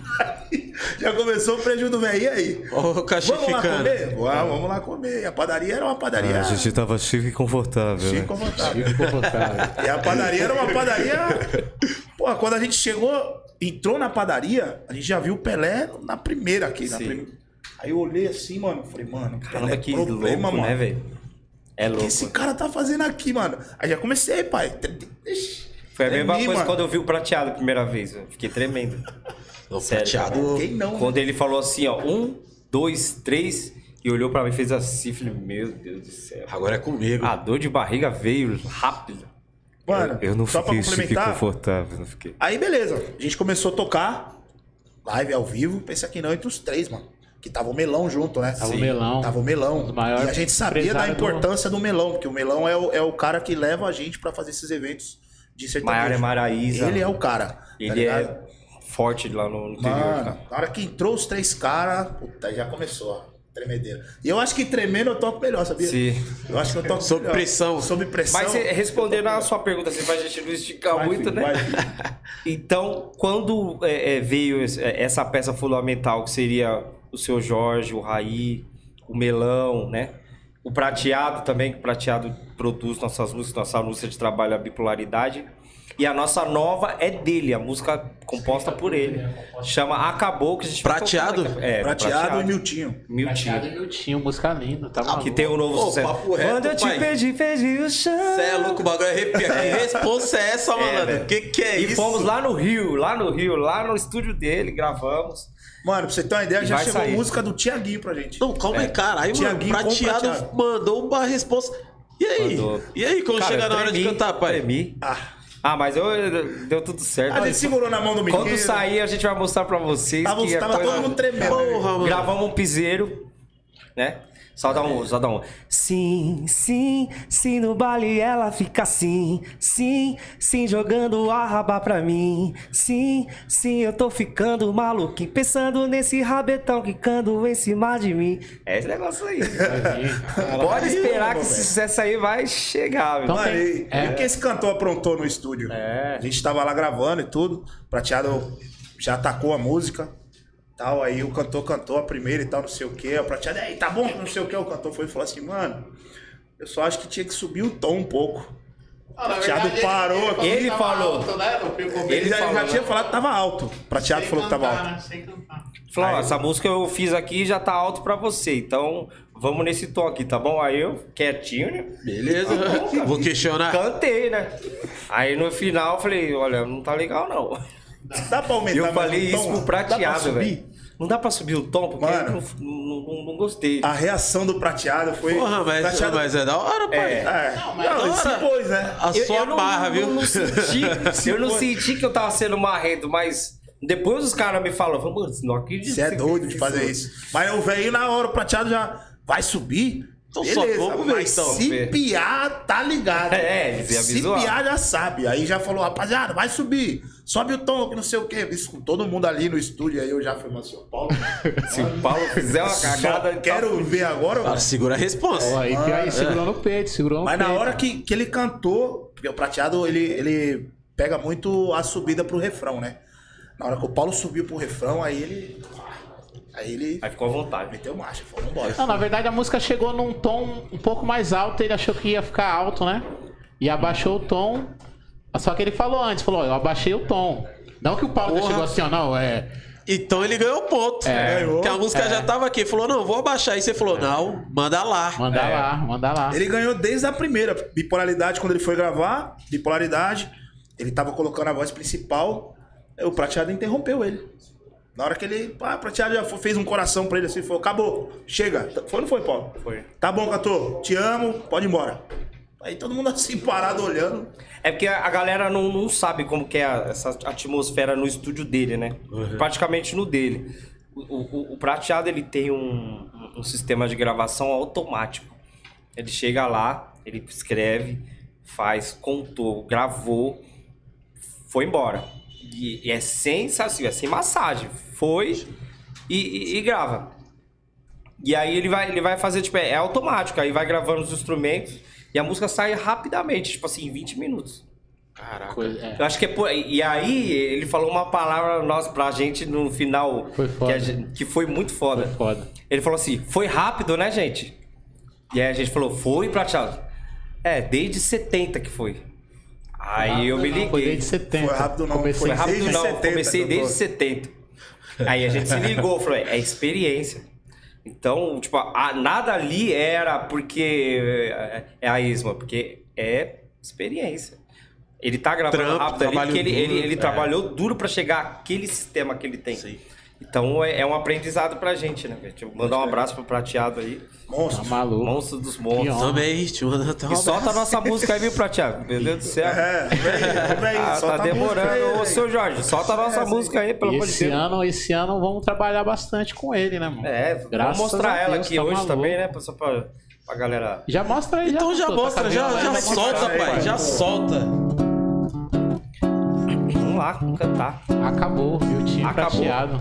[LAUGHS] já começou o prejuízo do velho. E aí? O Vamos lá comer? Vamos, vamos lá comer. E a padaria era uma padaria. tava chique e confortável. chique e confortável. Ficou confortável. E a padaria era uma padaria. Pô, quando a gente chegou, entrou na padaria, a gente já viu o Pelé na primeira aqui. Na prim- Aí eu olhei assim, mano. Falei, mano, Caramba, Pelé que problema, louco, né, velho? É O que louco. esse cara tá fazendo aqui, mano? Aí já comecei, pai. Ixi, Foi a mesma tremi, coisa mano. quando eu vi o prateado a primeira vez. Eu fiquei tremendo. [LAUGHS] O Sério, prateado. Quem não? Quando ele falou assim, ó, um, dois, três, e olhou pra mim e fez assim, falei, meu Deus do céu. Agora é comigo. A dor de barriga veio rápido. Mano, eu não só pra fiquei e complementar. confortável, não fiquei. Aí beleza, a gente começou a tocar live ao vivo, pensa que não entre os três, mano. Que tava o melão junto, né? Tava o Melão. Tava o melão. Um E a gente sabia da empresários do- importância do... melão, porque o melão é o, é o cara que leva a gente pra fazer esses eventos de sertanejo. Maiara Maraíza. Ele é o cara. tá Ele ligado? é forte lá no interior, Mano, cara. na hora que entrou os três caras, puta, já começou, ó. Tremedeira. E eu acho que tremendo eu toco melhor, sabia? Sim. Eu acho que eu toco Sob melhor. pressão. Sob pressão. Mas eh, respondendo a sua pergunta, assim, pra gente não esticar Vai, muito, filho, né? vai. [LAUGHS] Então, quando é, é, veio é, essa peça fundamental, que seria o seu Jorge, o Raí, o Melão, né? O Prateado também, que o Prateado produz nossas músicas, nossa música de trabalho, a bipolaridade. E a nossa nova é dele, a música composta por ele. Chama Acabou, que a gente Prateado? É, Prateado e Miltinho. Miltinho. Prateado e Miltinho, música linda, tá maluco. Que tem o novo Ô, sucesso. papo reto, Quando eu te pai. pedi, pedi o chão. Você é louco, o bagulho arrepia. Que responsa é essa, malandro? velho. que que é e isso? fomos lá no Rio, lá no Rio, lá no estúdio dele, gravamos. Mano, pra você ter uma ideia, E já chegou sair. música do Tiaguinho pra gente. Não, calma aí, É. caralho, mano. Tiaguinho com Prateado, prateado. mandou uma resposta. E aí? Mandou. E aí, quando Cara, chega na hora de cantar, pai? tremi. Ah, Ah, mas eu, eu- deu tudo certo. a gente segurou na mão do menino. Quando sair, a gente vai mostrar pra vocês Tava, que tava coisa... todo mundo tremendo. Porra, mano. Gravamos um piseiro, né? Só dá um, só dá um. Sim, sim, sim, no baile ela fica assim. Sim, sim, jogando a raba pra mim. Sim, sim, eu tô ficando maluquinho. Pensando nesse rabetão quicando em cima de mim. É esse negócio aí. Pode esperar que esse sucesso aí vai chegar, meu. Então Mano, tem- e, é. e o que esse cantor aprontou no estúdio? É. A gente tava lá gravando e tudo. Prateado já atacou a música. Tal, aí o cantor cantou a primeira e tal, não sei o que. O prateado, aí, tá bom, não sei o que. O cantor foi e falou assim, mano, eu só acho que tinha que subir o tom um pouco. Ah, Prateado verdade, parou. que Ele falou. alto, né? Pico Ele, Ele já, falou, já né? tinha falado que tava alto. Prateado Sem falou que tava cantar, alto. né? Sem cantar. Falou, ó, essa música eu fiz aqui já tá alto pra você, então vamos nesse tom aqui, tá bom? Aí eu, quietinho, né? Beleza. Vou questionar. Cantei, né? Aí no final eu falei, olha, não tá legal não. Dá pra aumentar eu mais falei tom? isso pro prateado, subir? velho. Não dá pra subir o tom, porque Mano. eu não, não, não- gostei. A reação do prateado foi... Porra, mas, prateado... mas é da hora, pai. É. É. Não, mas Não, se hora. pôs, né? A Eu- sua eu não- barra, viu? Não, senti, [LAUGHS] eu não senti que eu tava sendo marrento, mas depois os caras me falaram, mano, não acredito. Você é doido de fazer isso. Mas o velho na hora, o prateado já vai subir. Então só Beleza, vamos ver, mas então. se Ver. piar, tá ligado. [LAUGHS] É, Se avisar. piar, já sabe. Aí já falou, rapaziada, vai subir. Sobe o tom, que não sei o quê. Isso com todo mundo ali no estúdio. Aí eu já falei, mas, São Paulo, [LAUGHS] Se o Paulo fizer uma só cagada, tá quero ver agora. Cara, segura a resposta. Ó, aí, aí segurou no peito, segurou no Mas na peito. hora que, que ele cantou, porque o prateado, ele, ele pega muito a subida pro refrão, né? Na hora que o Paulo subiu pro refrão, aí ele... Aí ele Aí ficou à vontade. meteu marcha, falou, vambora. Não, na verdade a música chegou num tom um pouco mais alto, ele achou que ia ficar alto, né? E abaixou o tom. Só que ele falou antes, falou, ó, eu abaixei o tom. Não que o Paulo Porra. chegou assim, ó, não, é. Então ele ganhou ponto. É. Ganhou. Porque a música já tava aqui. Falou, não, vou abaixar. Aí você falou, não, manda lá. Manda É. lá, manda lá. Ele ganhou desde a primeira. Bipolaridade, quando ele foi gravar, bipolaridade, ele tava colocando a voz principal, o prateado interrompeu ele. Na hora que ele. Ah, o prateado já fez um coração pra ele assim, falou: acabou, chega. Foi ou não foi, Paulo? Foi. Tá bom, cantor, te amo, pode ir embora. Aí todo mundo assim, parado olhando. É porque a galera não, não sabe como que é a- essa atmosfera no estúdio dele, né? Praticamente no dele. O, o- o prateado ele tem um, um sistema de gravação automático. Ele chega lá, ele escreve, faz, contou, gravou, foi embora. E, e é sem, assim, é sem massagem. Foi e, e- e grava. E aí ele vai, ele vai fazer, tipo, é, é automático. Aí vai gravando os instrumentos e a música sai rapidamente, tipo assim, em 20 minutos. Caraca. Coisa- é. Eu acho que é por... E aí ele falou uma palavra nossa pra gente no final Foi foda. Que, a gente- que foi muito foda. Foi foda. Ele falou assim, foi rápido, né, gente? E aí a gente falou, foi, prateado. É, desde 70 que foi. Aí eu me liguei. Foi desde 70. Foi rápido não, Comecei Foi foi rápido desde não, 70, comecei desde 70. Aí a gente se ligou, falou, é experiência. Então, tipo, a- nada ali era porque é, é a isma, porque é experiência. Ele tá gravando Trampo, rápido ali porque ele, ele, ele é. trabalhou duro pra chegar àquele sistema que ele tem. Sim. Então é, é um aprendizado pra gente, né? velho? Tipo, mandar um abraço pro prateado aí. Tá Monstro. maluco. Monstro dos monstros. Também, te manda até um E solta a nossa música aí, viu, prateado? Meu Deus do céu. É, vem, vem, Ah, solta tá demorando. aí, Ô, seu Jorge, solta a nossa É, música aí, pelo amor de Deus. ano, esse ano vamos trabalhar bastante com ele, né, mano? É, Graças vamos mostrar a ela Deus, aqui tá hoje maluco. também, né? Só pra, pra galera. Já mostra aí, Então já doutor, tá mostra, já, já né? solta, aí, pai. pai. Já solta. Vamos lá cantar. Acabou, viu? Tinha Acabou. prateado.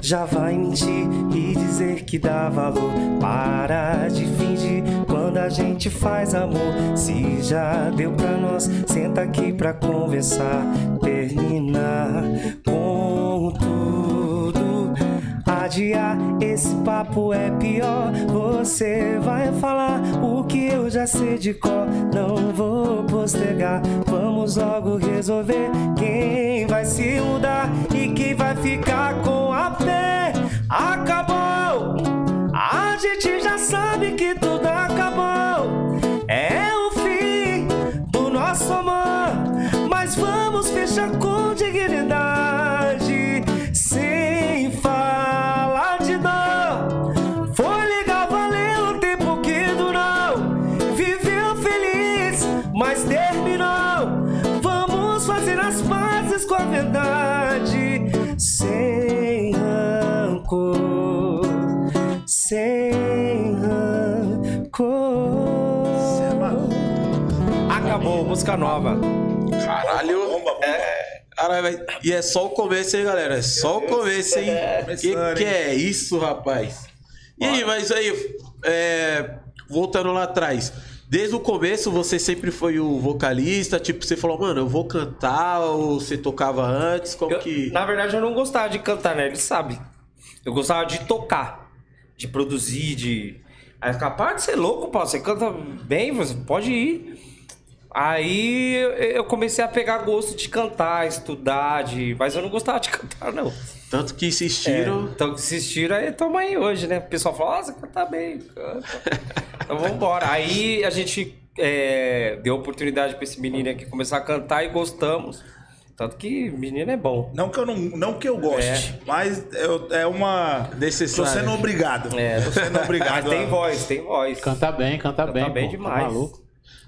Já vai mentir e dizer que dá valor. Para de fingir quando a gente faz amor. Se já deu pra nós, senta aqui pra conversar. Terminar com. Adiar esse papo é pior. Você vai falar o que eu já sei de cor. Não vou postergar. Vamos logo resolver quem vai se mudar e quem vai ficar com a pé. Acabou! Verdade. Sem rancor. Sem rancor. Acabou, música nova. Caralho. É, caralho, E é só o começo, hein, galera? É só o começo, hein? Que Começando, que hein? é isso, rapaz? E aí, mas aí, é, voltando lá atrás. Desde o começo você sempre foi o vocalista, tipo, você falou, mano, eu vou cantar, ou você tocava antes, como Eu- que... Na verdade, eu não gostava de cantar, né? Ele sabe. Eu gostava de tocar, de produzir, de. Aí capaz de ser louco, pô. Você canta bem, você pode ir. Aí eu- comecei a pegar gosto de cantar, estudar, de... mas eu não gostava de [LAUGHS] cantar, não. Tanto que É, insistiram... então assistiram aí, tamo aí hoje, né? O pessoal fala, ah, você canta bem, canta. então vambora. Aí a gente é, deu oportunidade pra esse menino aqui começar a cantar e gostamos. Tanto que menino é bom. Não que eu, não, não que eu goste, mas eu- é uma. Necessário. Tô sendo obrigado. É. Tô sendo [LAUGHS] obrigado. Mas tem voz, tem voz. Canta bem, canta, Canta bem. bem pô. Tá demais. maluco.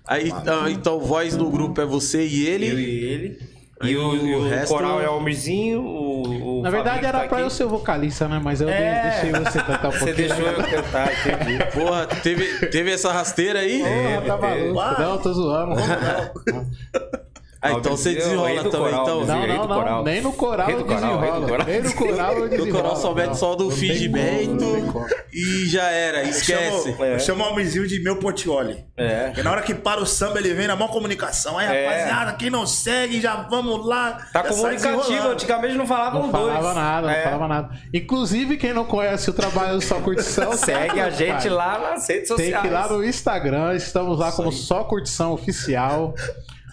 Aí, ah, então, voz do grupo é você e ele. Eu e ele. E o, o o resto- coral é o Almirzinho, o, o Na verdade Fabinho era tá pra eu ser o vocalista, né? Mas eu É. deixei você cantar um Você pouquinho. deixou eu cantar, entendi. Porra, teve, teve essa rasteira aí? Porra, tá maluco. Não, tô zoando. Ah, então você desenrola também, coral, então. Almirzinho. Não, não, do coral. não. Nem no coral eu coral. Nem no coral eu [LAUGHS] O desenrolo. coral só mete Não, só do não tem fingimento não tem e já era, esquece. É. eu chamo o Almizinho de meu Portioli. É. Porque na hora que para o samba, ele vem na maior comunicação. Aí, É. rapaziada, quem não segue, já vamos lá. Tá comunicativo, antigamente não falavam Não dois. falava nada, não É. falava nada. Inclusive, quem não conhece o trabalho do Só Curtição, [LAUGHS] Segue a gente lá nas redes Tem sociais. que ir lá no Instagram, estamos lá como Só Curtição Oficial.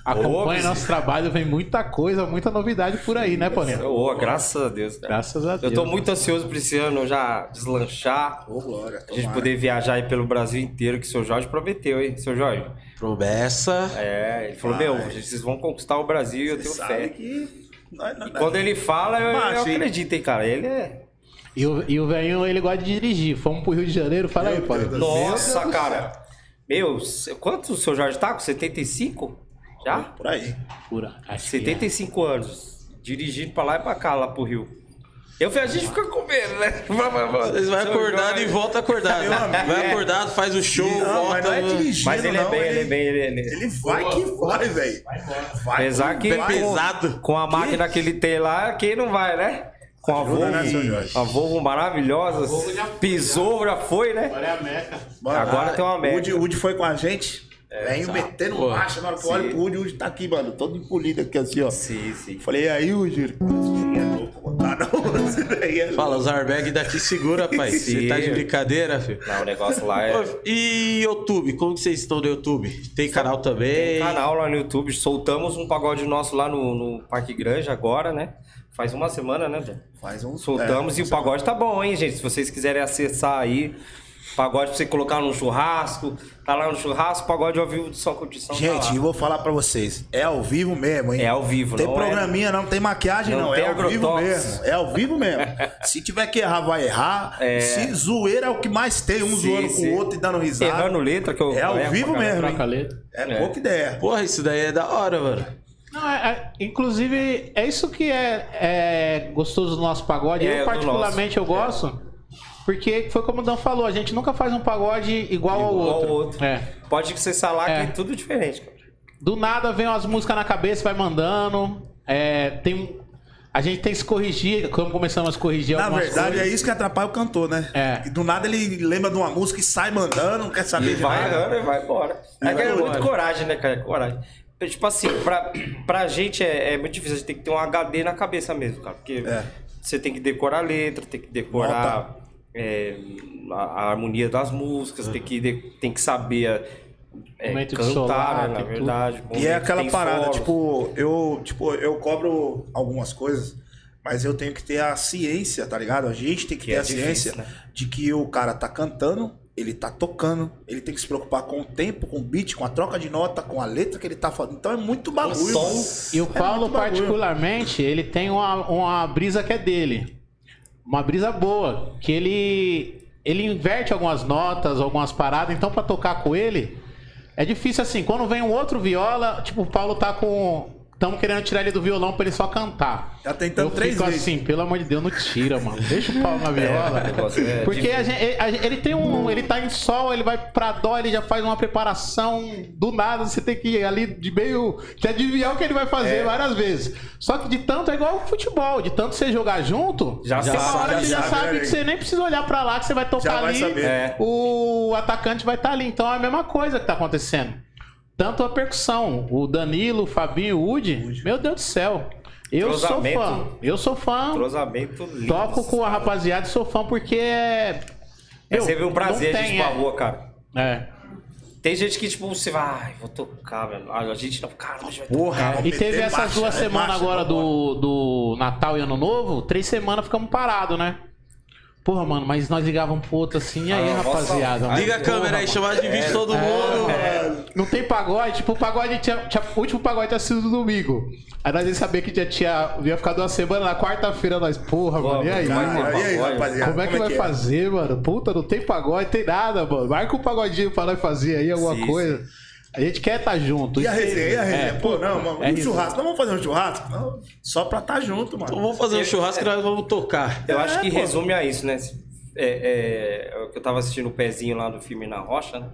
Acompanhe Ô, nosso trabalho, vem muita coisa, muita novidade por aí, né, Paulinho? Ô, graças a Deus. cara. Graças a Deus. Eu tô muito ansioso pra esse ano já deslanchar. Ô, glória. A gente tomara. poder viajar aí pelo Brasil inteiro, que o seu Jorge prometeu, hein? Seu Jorge. Promessa. É, ele falou, meu, vocês vão conquistar o Brasil e eu tenho Sabe fé. que... nós- nós- Quando ele fala, eu, eu acredito, hein, cara. Ele é. E o, e o velhinho, ele gosta de dirigir. Fomos pro Rio de Janeiro, fala aí, Paulinho. Nossa, cara. Meu, quanto o seu Jorge tá? Com 75? Já? Por aí. Pura, acho que é. 75 anos. Dirigindo pra lá e pra cá, lá pro Rio. Eu, a gente fica com medo, né? [LAUGHS] Vocês vai acordado e volta acordado. Vai acordado, faz o show, Não, mas volta. não é dirigindo, Mas ele é não, bem, ele é bem, ele, ele... Ele vai que vai, velho. Vai Apesar que com, pesado. com a máquina que ele tem lá, quem não vai, né? Com a Ajuda, né, seu Volvo, Jorge? a Volvo maravilhosa, pisou, já foi, né? Olha a meca. Agora tem uma. Woody, o Woody foi com a gente. Vem exato. metendo Pô, marcha. Na hora que eu olho pro Woody, o tá aqui, mano. Todo empolhido aqui, assim, ó. Sim, sim. Falei, e aí, é mano. Ah, não. [LAUGHS] Esse daí é. Fala, os airbag daqui segura, pai. [LAUGHS] Você tá de brincadeira, filho? Não, o negócio lá é... E YouTube? Como que vocês estão no YouTube? Tem canal também? Tem canal lá no YouTube, soltamos um pagode nosso lá no, no Parque Grande agora, né? Faz uma semana, né, Dom? Faz um... Soltamos é, e o pagode tá bom, hein, gente? Se vocês quiserem acessar aí, pagode pra você colocar no churrasco, tá lá no churrasco, pagode ao vivo do Só Curtição. tá Gente, lá. eu vou falar pra vocês. É ao vivo mesmo, hein? É ao vivo, Tem não é- programinha, não tem maquiagem, Não não. tem É ao vivo mesmo. É ao vivo mesmo. Se tiver que errar, vai errar. É. Se zoeira é o que mais tem, um Sim, zoando com sim. o outro e dando risada. Errando letra que eu É ao erro vivo mesmo, hein? É, É. pouca ideia. Porra, isso daí é da hora, mano. Não, é- é- inclusive, é isso que é, é gostoso do nosso pagode. É, eu, particularmente, eu gosto. Porque foi como o Dan falou, a gente nunca faz um pagode igual, ao Igual outro. ao outro. É. Pode que você falar É. que é tudo diferente, cara. Do nada vem umas músicas na cabeça, vai mandando. é, tem. A gente tem que se corrigir, como começamos a se corrigir Na verdade, coisas. é isso que atrapalha o cantor, né? É. E do nada ele lembra de uma música e sai mandando, não quer saber E de vai nada. e vai embora. É vai que é embora. muito coragem, né, cara? Coragem. Tipo assim, pra, pra gente é, é muito difícil, a gente tem que ter um HD na cabeça mesmo, cara. Porque É. você tem que decorar a letra, tem que decorar é, a, a harmonia das músicas, tem, que, de- tem que saber é, cantar, solar, né, na verdade. E é que aquela parada, solos. tipo, eu, tipo, eu cobro algumas coisas, mas eu tenho que ter a ciência, tá ligado? A gente tem que, Que ter é a ciência difícil, né? de que o cara tá cantando, ele tá tocando, ele tem que se preocupar com o tempo, com o beat, com a troca de nota, com a letra que ele tá falando. Então é muito bagulho. som. mano. E o É Paulo, particularmente, ele tem uma, uma brisa que é dele. Uma brisa boa. Que ele. Ele inverte algumas notas, algumas paradas. Então, pra tocar com ele, é difícil assim. Quando vem um outro viola, tipo, o Paulo tá com. Estamos querendo tirar ele do violão pra ele só cantar. Já tentando eu três fico vezes. assim, pelo amor de Deus, não tira, mano. Deixa o Paulo na [LAUGHS] viola. o negócio é Porque a gente, ele, a gente- ele tem um. Ele tá em sol, ele vai pra dó, ele já faz uma preparação do nada. Você tem que ir ali de meio. que adivinhar o que ele vai fazer É. várias vezes. Só que de tanto é igual ao futebol, de tanto você jogar junto, Já tem uma sabe, hora que já você já sabe, sabe né, que você nem precisa olhar pra lá, que você vai tocar Já vai ali. saber. É. O atacante vai estar ali. Então é a mesma coisa que tá acontecendo. Tanto a percussão, o Danilo, o Fabinho, o Udi, meu Deus do céu. Eu sou fã. Eu sou fã. Lindo. Toco com a rapaziada e sou fã porque é. É Meu, sempre um prazer não a tem, gente ir pra é. rua, cara. É. Tem gente que, tipo, você vai, ai, vou tocar, velho. A gente não, cara, a gente vai tocar. Porra, E teve essas marcha, duas é semanas agora do, do Natal e Ano Novo, três semanas ficamos parados, né? Porra, mano, mas nós ligávamos pro outro assim, e aí, Ah, nossa, rapaziada? ai, Liga a câmera aí, chamar de vídeo todo mundo. É, não tem pagode, tipo, o pagode tinha, tinha- O último pagode tinha sido no domingo. Aí nós ia saber que já tinha. Ia ficar duas semanas, na quarta-feira nós, porra, mano, e aí? ter e aí, pagode. rapaziada? Como é que vai fazer, mano? Puta, não tem pagode, tem nada, mano. Marca um pagodinho pra nós fazer aí, alguma Sim, coisa. A gente quer estar junto. E a resenha, e a resenha? É, Pô, não, mano, é um churrasco. Não vamos fazer um churrasco? Não, só pra estar junto, Então mano. vamos fazer um churrasco e nós vamos tocar. Eu acho que pô. resume a isso, né? É, é, eu tava assistindo o pezinho lá do filme Na Rocha, né?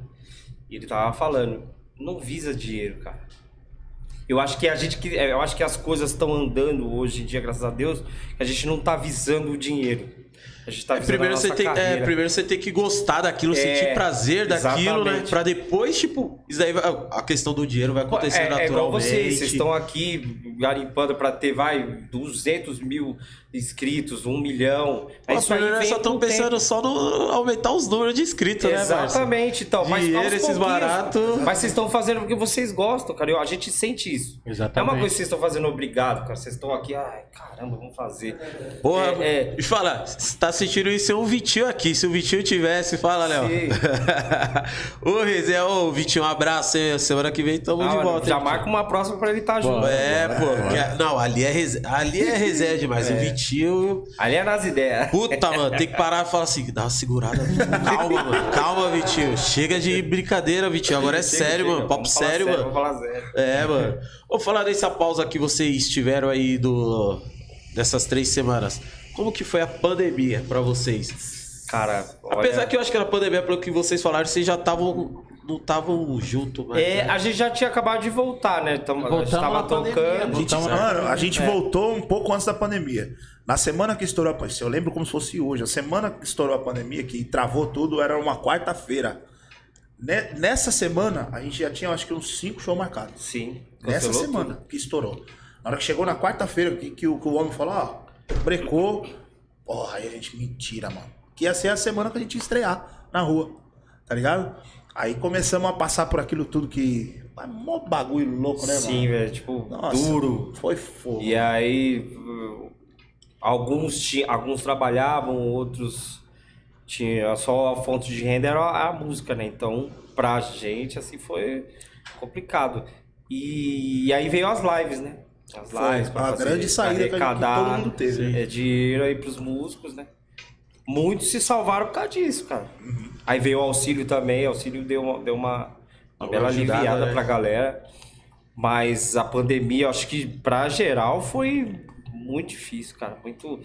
E ele tava falando, não visa dinheiro, cara. Eu acho que a gente que eu acho que as coisas estão andando hoje em dia, graças a Deus, que a gente não tá visando o dinheiro. A gente tá visando Primeiro a você, tem, é, primeiro você tem que gostar daquilo, É, sentir prazer daquilo, né? exatamente. Pra depois, tipo, isso daí vai- a questão do dinheiro vai acontecer é, é naturalmente. igual vocês, vocês estão aqui garimpando pra ter, vai, 200 mil inscritos, um milhão. Pô, isso aí só estão o tempo. pensando só no aumentar os números de inscritos, né, Márcio? Exatamente, então. Mas Dinheiro, esses baratos. Mas vocês estão fazendo porque vocês gostam, cara. Eu- a gente sente isso. Exatamente. É uma coisa que vocês estão fazendo obrigado, cara. Vocês estão aqui, ai, caramba, vamos fazer. Porra, É, é, e fala, você tá sentindo isso é um Vitinho aqui. Se o Vitinho tivesse, fala, Léo. [LAUGHS] Ô, Rezé, ô, Vitinho, um abraço, hein? Semana que vem tamo ah, de volta. já hein? marca uma próxima pra ele estar junto. É, pô. que é- não, ali é resenha, ali é resenha demais. O [LAUGHS] Vitinho. Ali é nas ideias. Puta, mano, tem que parar e falar assim, dá uma segurada. [LAUGHS] Calma, mano. Calma, Vitinho. Chega de brincadeira, Vitinho. Agora é Chega, sério, chega, mano. Papo vamos falar sério, mano. Vamos falar sério. É, mano. Vou falar dessa pausa que vocês tiveram aí do dessas três semanas. Como que foi a pandemia pra vocês? Cara, olha... Apesar que eu acho que na pandemia, pelo que vocês falaram, vocês já estavam não estavam junto, mas É, a gente já tinha acabado de voltar, né? Então, a gente tava na pandemia, tocando. voltamos na- Mano, a gente É. voltou um pouco antes da pandemia. Na semana que estourou a pandemia, eu lembro como se fosse hoje. A semana que estourou a pandemia, que travou tudo, era uma quarta-feira. Ne- Nessa semana, a gente já tinha acho que uns cinco shows marcados. Sim. Nessa semana tudo. que estourou. Na hora que chegou na quarta-feira, que, que o, que o homem falou, ó, brecou. Porra, aí a gente, mentira, mano. Que ia ser a semana que a gente ia estrear na rua, tá ligado? Aí começamos a passar por aquilo tudo que. É mó bagulho louco, né, Sim, mano? velho. Tipo, Nossa, duro. Foi fogo. E aí, alguns, ti- alguns trabalhavam, outros tinha só a fonte de renda era a, a música, né? Então, pra gente, assim, foi complicado. E, aí veio as lives, né? As Foi lives pra a grande saída que a todo mundo teve. é, dinheiro aí pros músicos, né? Muitos se salvaram por causa disso, cara. Uhum. Aí veio o auxílio também, o auxílio deu uma, deu uma, uma bela ajudada, aliviada né? pra galera. Mas a pandemia, acho que pra geral foi muito difícil, cara. Muito.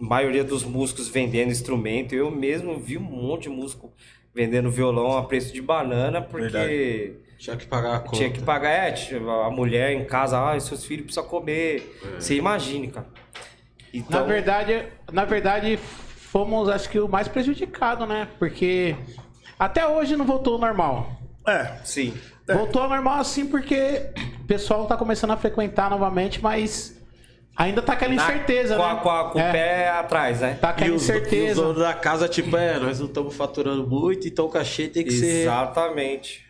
A maioria dos músicos vendendo instrumento. Eu mesmo vi um monte de músico vendendo violão a preço de banana, porque Verdade. Tinha que pagar a conta. Tinha que pagar, é, tipo, a mulher em casa, ah, seus filhos precisam comer. Você imagine, cara. Então, Na verdade, na verdade, fomos, acho que, o mais prejudicado, né? Porque até hoje não voltou ao normal. É. sim. Voltou ao normal assim porque o pessoal tá começando a frequentar novamente, mas ainda tá aquela Na- incerteza, com, né? com, a- com É, o pé atrás, né? Tá E aquela os, e os incerteza. donos da casa, tipo, é, nós não estamos faturando muito, então o cachê tem que ser. Exatamente.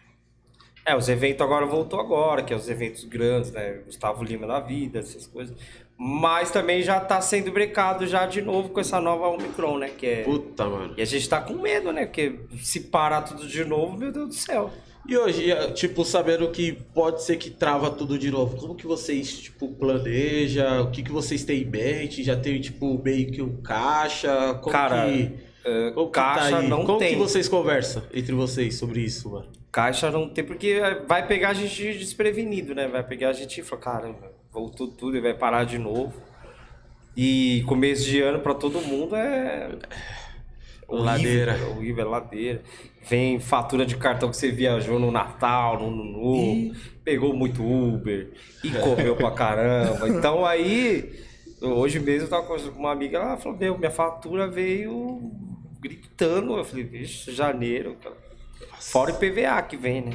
É, os eventos agora voltou agora, que é os eventos grandes, né? Gustavo Lima da vida, essas coisas. Mas também já tá sendo brecado já de novo com essa nova Omicron, né? Que é... Puta, mano. E a gente tá com medo, né? Porque se parar tudo de novo, meu Deus do céu. E hoje, tipo, sabendo que pode ser que trava tudo de novo, como que vocês, tipo, planejam? O que que vocês têm em mente? Já tem, tipo, meio que um caixa? Como Cara, que, é, como que tá caixa não Como tem. que vocês conversam entre vocês sobre isso, mano? Caixa não tem, porque vai pegar a gente desprevenido, né? Vai pegar a gente e falar, caramba, voltou tudo e vai parar de novo. E começo de ano pra todo mundo é. [LAUGHS] Ladeira. Horrível, horrível, é ladeira. Vem fatura de cartão que você viajou no Natal, no Ano Novo, pegou muito Uber e comeu pra caramba. Então aí, hoje mesmo eu tava conversando com uma amiga, ela falou, meu, minha fatura veio gritando. Eu falei, vixe, janeiro, cara. Fora o IPVA que vem, né?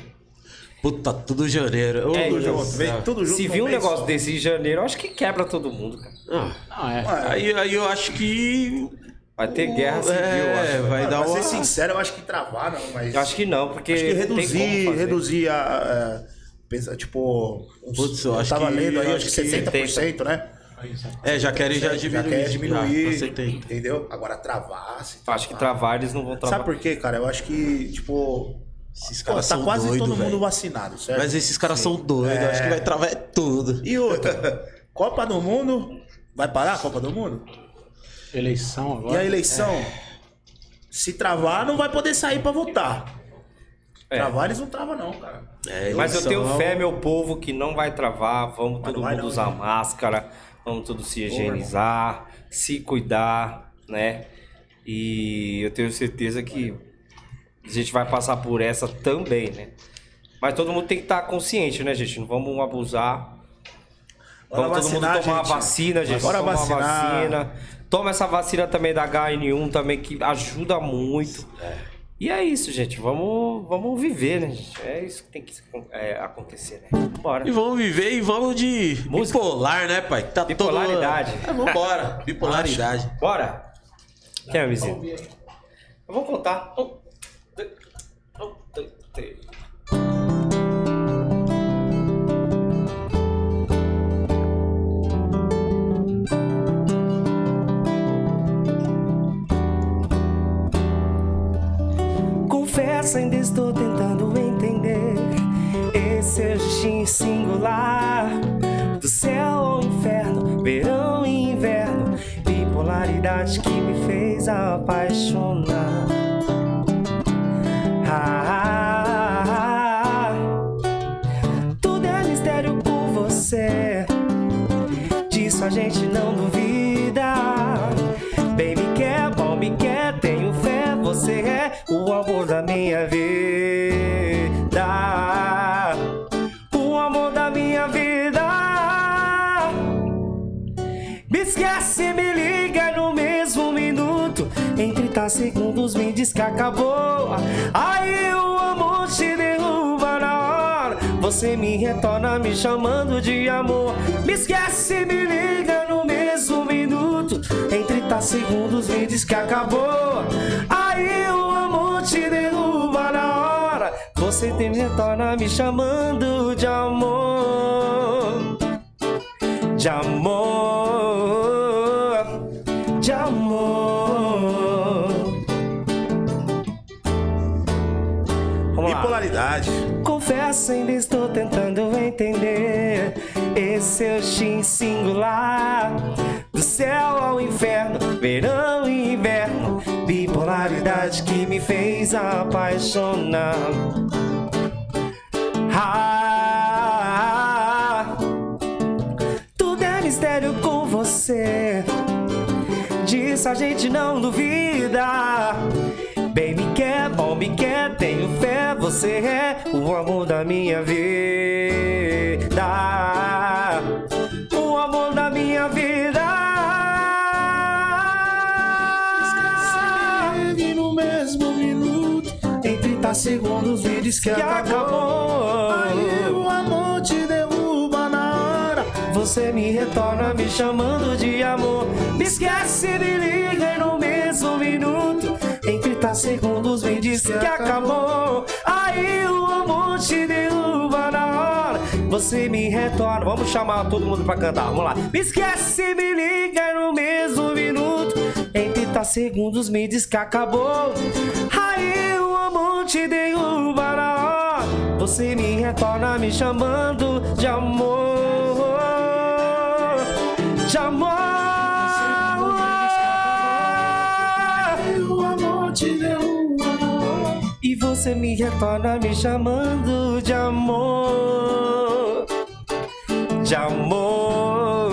Puta, tudo janeiro. Ô, É, Deus então, do Vem tudo junto Se num vir um mês negócio só. desse em janeiro, eu acho que quebra todo mundo, cara. Ah, Não, é. Ué, aí, aí eu acho que. Vai ter guerra civil, é, eu acho. vai Mano, dar pra uma. ser sincero, eu acho que travar não, mas. Eu acho que não, porque. Acho que tem como reduzir, fazer. reduzir a. é, pensa- tipo. Uns, Putz, eu eu, acho tava que- lendo aí, eu acho que acho que 70%, né? É, já querem já diminuir. já, diminuir. pra 70. entendeu? Agora travar. Se Acho que travar eles não vão travar. Sabe por quê, cara? Eu acho que, tipo. Esses Pô, caras tá são quase doidos, todo mundo velho. vacinado, certo? Mas esses caras são doidos. eu Acho que vai travar é tudo. E outra, [LAUGHS] Copa do Mundo. Vai parar a Copa do Mundo? Eleição E agora. a eleição? Se travar, não vai poder sair pra votar. É. Travar, eles não travam, não, cara. É, Mas eu tenho fé, meu povo, que não vai travar. Vamos Mas todo mundo não, usar hein? máscara, vamos todos se higienizar, se cuidar, né? E eu tenho certeza que a gente vai passar por essa também, né? Mas todo mundo tem que estar consciente, né, gente? Não vamos abusar. Bora Vamos todo mundo vacinar, tomar a gente. vacina, gente. Bora Tomar a vacinar. vacina. Toma essa vacina também da HN1 também, que ajuda muito. E é isso, gente. Vamos, vamos viver, né, gente? É isso que tem que é, acontecer, né? Bora. E vamos viver e vamos de Música. bipolar, né, pai? Tá todo- Bipolaridade. É, vambora. Bipolaridade. Bora! Quem é vizinho? Eu vou contar. Um, dois, um, dois, três. Confesso, ainda estou tentando entender esse agir singular do céu ao inferno, verão e inverno, bipolaridade que me fez apaixonar. Ah, amor da minha vida. O amor da minha vida. Me esquece, me liga no mesmo minuto. Em 30 segundos me diz que acabou. Aí o amor te derruba na hora. Você me retorna me chamando de amor. Me esquece, me liga no mesmo minuto. Em 30 segundos me diz que acabou. Aí o amor te derruba na hora. Você me retorna me chamando de amor de amor, de amor. Vamos lá. Bipolaridade. Confesso, ainda estou tentando entender esse seu X singular. Do céu ao inferno, verão e inverno, bipolaridade que me fez apaixonar. Ah, tudo é mistério com você. Disso a gente não duvida. Bem me quer, bom me quer, tenho fé, você é o amor da minha vida. O amor da minha vida. Mesmo minuto, Em 30 segundos me diz que, acabou. aí o amor te derruba na hora. Você me retorna me chamando de amor. Me esquece, me liga no mesmo minuto. Em 30 segundos me diz que acabou. Aí o amor te derruba na hora. Você me retorna. Vamos chamar todo mundo pra cantar. Vamos lá. Me esquece, me liga no mesmo minuto. Em 30 segundos me diz que acabou. Aí o amor te derruba na hora. Você me retorna me chamando de amor. De amor. Você me retorna me chamando de amor. De amor.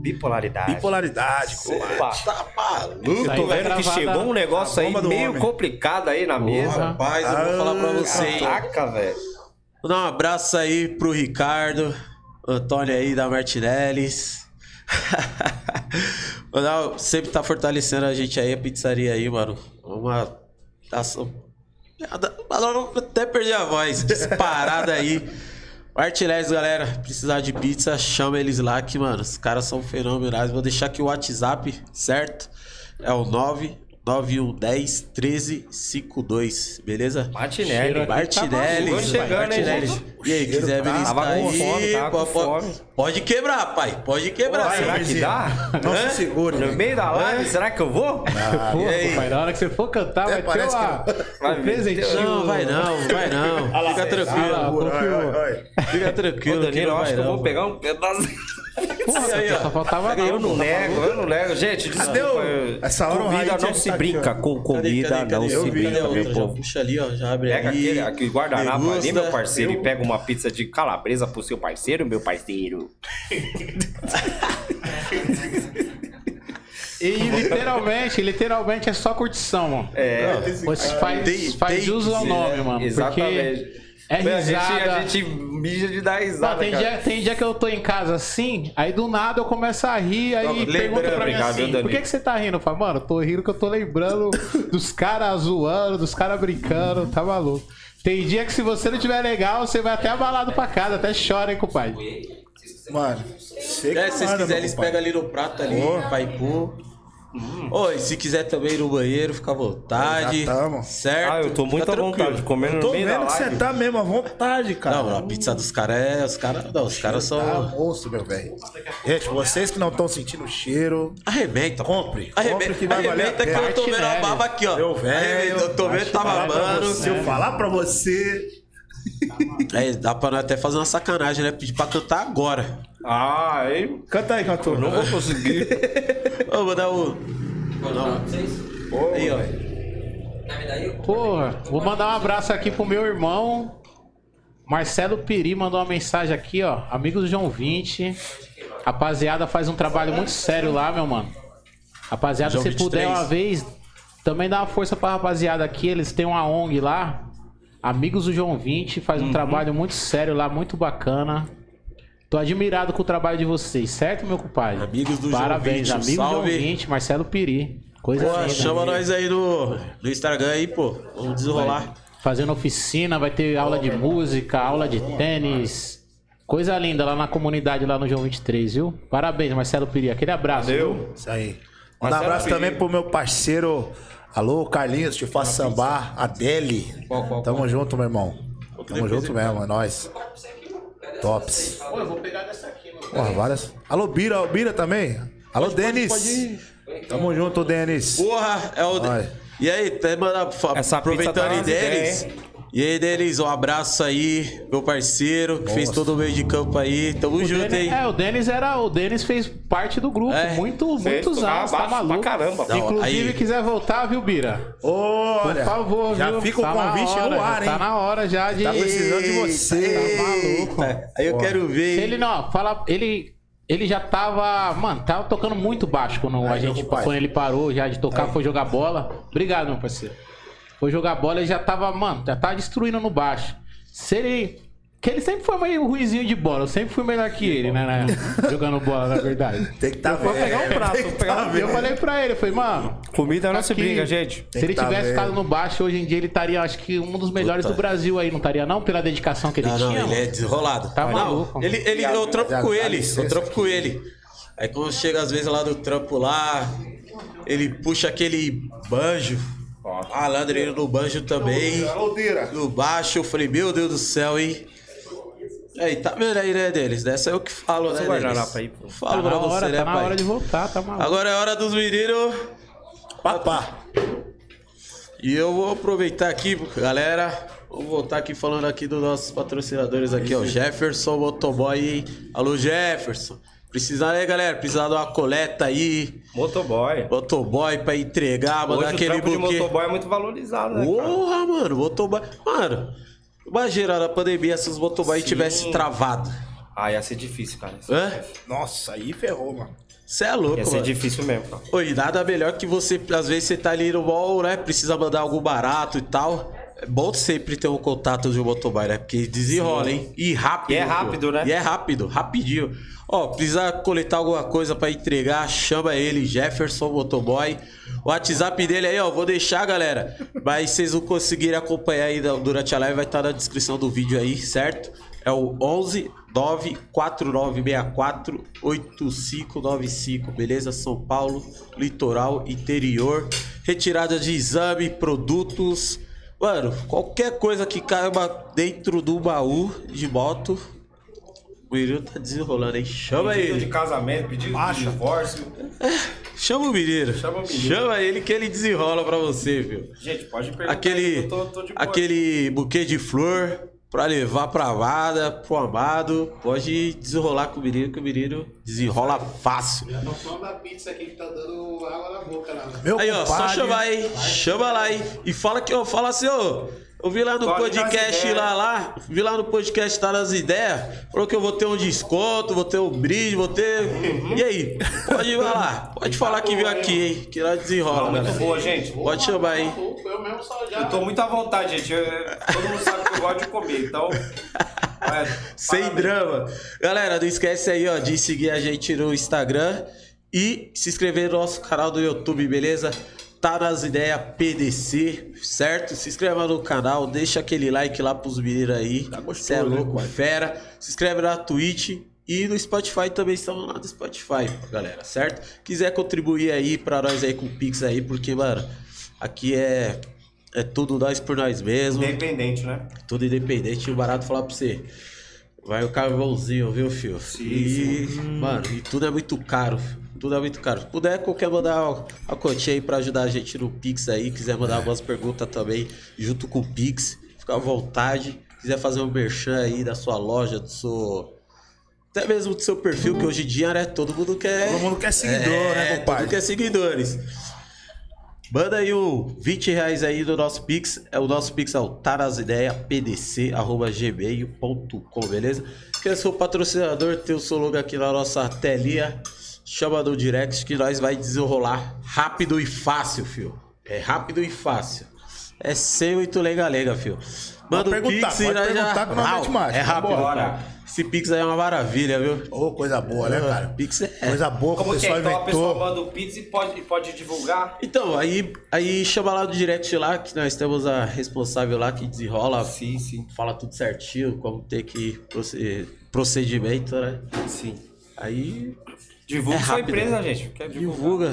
Bipolaridade. Bipolaridade, comadre. Opa. Tá maluco? Eu tô vendo que chegou um negócio a aí meio homem. complicado aí na mesa. Rapaz, eu vou falar pra vocês. Caraca, velho. Vou dar um abraço aí pro Ricardo, Antônio aí da Martinellis. [LAUGHS] Sempre tá fortalecendo a gente aí, a pizzaria aí, mano. Uma. Até perdi a voz. Disparada aí. Martinellis, galera, precisar de pizza, chama eles lá que, mano, os caras são fenomenais. Vou deixar aqui o WhatsApp, certo? É o 99110 1352, beleza? Martinelli. Martinelli, Chegou chegando, hein, Martinelli. gente? E aí, quiser tá- tava com aí, fome. Pode quebrar, pai. Pode quebrar. Vai, será que dá? Não Hã? se segure. No né? meio da live, será que eu vou? Pô, [LAUGHS] e aí? pai, na hora que você for cantar, Até vai ter uma, que Vai um presentinho. Não, vai não, vai não. [LAUGHS] Lá, Fica tranquilo. lá. Fica tranquilo. Danilo, não eu acho que eu não. vou pegar um pedaço. Porra, [LAUGHS] aí, só faltava Eu não pô. nego, eu não nego. Gente, desculpa. eu- Essa hora comida não tá se aqui, brinca com comida, cadê, não cadê? se Eu brinca, meu povo. puxa ali, ó. Já abre Pega ali. aquele, aquele guardanapo ali, meu parceiro, e pega uma pizza de calabresa pro seu parceiro, meu parceiro. [LAUGHS] E literalmente, literalmente é só curtição, mano. É, Você faz, Tem- faz que ao nome, né? mano. exatamente. Porque é Meu, a, gente, risada. a gente mija de dar Não, risada, tem, cara. dia, tem dia que eu tô em casa assim, aí do nada eu começo a rir, aí Não, pergunta pra mim obrigado, assim, por que, que você tá rindo? Eu falo, mano, eu tô rindo que eu tô lembrando dos caras zoando, dos caras brincando, tá maluco. Tem dia que se você não tiver legal, você vai até abalado pra casa, até chora, hein, compadre. Mano, você É, se vocês quiserem, eles pegam ali no prato ali, Ô. vai pôr. Oi, se quiser também ir no banheiro, fica à vontade. Já tamo. Certo? Ah, eu tô muito à vontade, comendo no Tô meio vendo que você tá mesmo à vontade, cara. Não, a pizza dos caras é. Os caras. Não, os caras Tá são. monstro, meu velho. Gente, vocês que não estão sentindo o cheiro, Arrebenta. compre. Arrebenta, Compre que vai arrebenta que eu tô vendo a baba aqui, ó. Meu velho, Eu tô vendo que tá babando. você, eu falar pra você. É, dá pra até fazer uma sacanagem, né? Pedir pra cantar agora. Ah, hein? Canta aí, cantor. Não vou conseguir. [LAUGHS] Ô, vou dar o. Aí, ó. Porra, vou mandar um abraço aqui pro meu irmão. Marcelo Piri mandou uma mensagem aqui, ó. Amigos do João 20. Rapaziada faz um trabalho muito sério lá, meu mano. Rapaziada, João se puder 23. uma vez, também dá uma força pra rapaziada aqui. Eles têm uma ONG lá. Amigos do João 20 faz um trabalho muito sério lá, muito bacana. Tô admirado com o trabalho de vocês, certo, meu compadre? Amigos do João Parabéns, 20, um amigos do João salve. 20, Marcelo Piri. Coisa Pô, linda. chama nós aí no, no Instagram aí, pô. Vamos desenrolar. fazendo oficina, vai ter aula de música, aula de tênis. Coisa linda lá na comunidade, lá no João 23, viu? Parabéns, Marcelo Piri. Aquele abraço. viu? Deu. Isso aí. Manda um Marcelo abraço Piri. também pro meu parceiro. Alô, Carlinhos, te faço sambar, Adele. Qual, qual, Tamo junto, meu irmão. Tamo junto mesmo, é nóis. Tops. Pô, eu vou pegar dessa aqui, mano. Porra, várias. Alô, Bira, Bira também. Alô, Denis. Tamo junto, Denis. Porra, é o. Vai. E aí, até mandar. Essa Aproveitando tá aí umas deles. ideias, E aí, Denis, um abraço aí, meu parceiro, que fez todo o meio de campo aí. Tamo junto, Denis- hein? é, o Denis era. O Denis fez parte do grupo. É. Muito, Fez muitos anos, tá abaixo pra maluco. caramba. Não, Inclusive, aí- quiser voltar, viu, Bira? Olha, Por favor, já viu? fica o Tá convite hora, no ar, já hein? Tá na hora já de. Tá precisando de você. Tá maluco. Aí eu quero ver. Se ele não, fala, ele ele já tava, mano, tava tocando muito baixo quando a Aí, gente, meu pai. quando ele parou já de tocar, foi jogar bola. Obrigado, meu parceiro. Foi jogar bola, ele já tava, mano, já tava destruindo no baixo. Se ele que ele sempre foi meio ruizinho de bola, eu sempre fui melhor que ele, né, né? Jogando bola, na verdade. [LAUGHS] Tem que tá Vou vendo. pegar um prato, Tem vou que pegar tá um-. Eu falei pra ele, eu falei, mano, Comida não se briga, gente. se ele tá tivesse vendo. ficado no baixo, hoje em dia ele estaria, acho que, um dos melhores Puta. do Brasil aí, não estaria não? Pela dedicação que ele Não, não, tinha. ele é desenrolado. Tá não, maluco, Ele, ele, eu trampo com ele, eu trampo com ele. Aí quando chega às vezes lá do trampo lá, ele puxa aquele banjo. Malandro, ele no banjo também. No baixo, eu falei, meu Deus do céu, hein? Aí, tá vendo aí, né, deles? Dessa é o que falo, né, deles? aí, pô. Falo Tá pra na hora, você, né, tá na pai? hora de voltar, tá maluco. Agora é hora dos meninos. Papá. E eu vou aproveitar aqui, galera. Vou voltar aqui falando aqui dos nossos patrocinadores aqui, ó. Jefferson Motoboy. hein? Alô, Jefferson. Precisar aí, galera. Precisar de uma coleta aí. Motoboy. Motoboy pra entregar, mandar Hoje o aquele trampo de motoboy é muito valorizado, né, cara? Porra, mano. Motoboy. Mano, imagina na pandemia se os motoboy Sim. tivessem travado. Ah, ia ser difícil, cara. Ser Hã? difícil. Nossa, aí ferrou, mano. Você é louco, Ia ser mano. difícil mesmo, cara. Oi, nada melhor que você, às vezes você tá ali no mall, né? Precisa mandar algo barato e tal. É bom sempre ter um contato de um motoboy, né? Porque desenrola, hein? E rápido. E é pô. rápido, né? E é rápido, rapidinho. Ó, precisa coletar alguma coisa pra entregar, chama ele, Jefferson Motoboy. O WhatsApp dele aí, ó, vou deixar, galera. Mas vocês não conseguirem acompanhar aí durante a live, vai estar na descrição do vídeo aí, certo? É o 11 94964 8595, beleza? São Paulo, litoral, interior. Retirada de exame, produtos. Mano, qualquer coisa que caiba dentro do baú de moto. O menino tá desenrolando, hein? Chama Pedido ele. de casamento, pedido de divórcio. Chama o menino. Chama o menino. Chama ele que ele desenrola pra você, viu? Gente, pode perguntar. Aquele, aí, eu tô, tô aquele buquê de flor pra levar pra amada, pro amado. Pode desenrolar com o menino, que o menino desenrola fácil. Já tô falando da pizza aqui que tá dando água na boca lá. Meu Aí, ó, só compadre. chamar aí. Chama lá aí. E fala que, ó, fala assim, ó. Eu vi lá no Pode podcast lá, lá, vi lá no podcast Tá nas Ideias, falou que eu vou ter um desconto, vou ter um brinde, vou ter. Uhum. E aí? Pode ir lá. Pode falar que viu aqui, hein? Que nós desenrola, Muito galera. boa, gente. Pode chamar aí. Eu mesmo só já. Eu tô muito à vontade, gente. Eu- todo mundo sabe que eu gosto de comer, então. [LAUGHS] é, Sem parabéns. drama. Galera, não esquece aí, ó, de seguir a gente no Instagram e se inscrever no nosso canal do YouTube, beleza? Tá nas ideias PDC, certo? Se inscreva no canal, deixa aquele like lá pros meninos aí. gostoso, Cê é né, louco, pai? fera. Se inscreve na Twitch e no Spotify também estamos lá no Spotify, galera, certo? Quiser contribuir aí pra nós aí com o Pix aí, porque, mano, aqui é é tudo nós por nós mesmos. Independente, né? Tudo independente, o barato falar pra você. Vai o carvãozinho, viu, filho? Sim, e, mano, e tudo é muito caro. Tudo é muito caro. Se puder, qualquer mandar uma quantia aí pra ajudar a gente no Pix aí. Quiser mandar algumas perguntas também, junto com o Pix, fica à vontade. Quiser fazer um merchan aí da sua loja, do seu. Até mesmo do seu perfil, que hoje em dia, né? Todo mundo quer. Todo mundo quer seguidor, É, né, Todo compadre? mundo quer seguidores. Manda aí o 20 reais aí do nosso Pix. É o nosso Pix é o tarasideiapdc.gmail.com, beleza? Quer ser o patrocinador, tem o seu logo aqui na nossa telinha. Chama no direct que nós vai desenrolar rápido e fácil, fio. É rápido e fácil. É sem muito lega-lega, fio. Manda o perguntar, Pix e nós já... Rau, marcha. É rápido, cara. Esse Pix aí é uma maravilha, viu? Ô, coisa boa, né, cara? Pix é... Coisa boa que o Como que é? pessoal Então a pessoa inventou. manda o pizza e pode, pode divulgar? Então, aí, aí chama lá do direct lá, que nós temos a responsável lá que desenrola, Sim, sim. fala tudo certinho, como ter que proce- procedimento, né? Sim. Aí Divulga É sua rápido. empresa, gente. Divulga,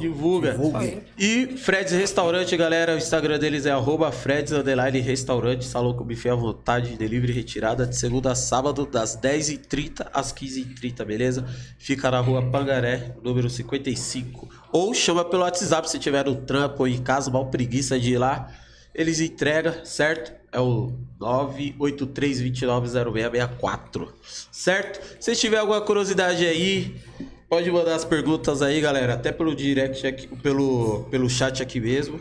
divulga. Divulgue. E Freds Restaurante, galera, o Instagram deles é arroba Freds Underline Restaurante, salão com buffet à vontade, delivery retirada de segunda a sábado, das 10h30 às 15h30, beleza? Fica na rua Pangaré, número 55. Ou chama pelo WhatsApp se tiver no trampo ou em casa, mal preguiça de ir lá. Eles entregam, certo? É o 983290664, certo? Se tiver alguma curiosidade aí, pode mandar as perguntas aí, galera, até pelo direct aqui, pelo, pelo chat aqui mesmo,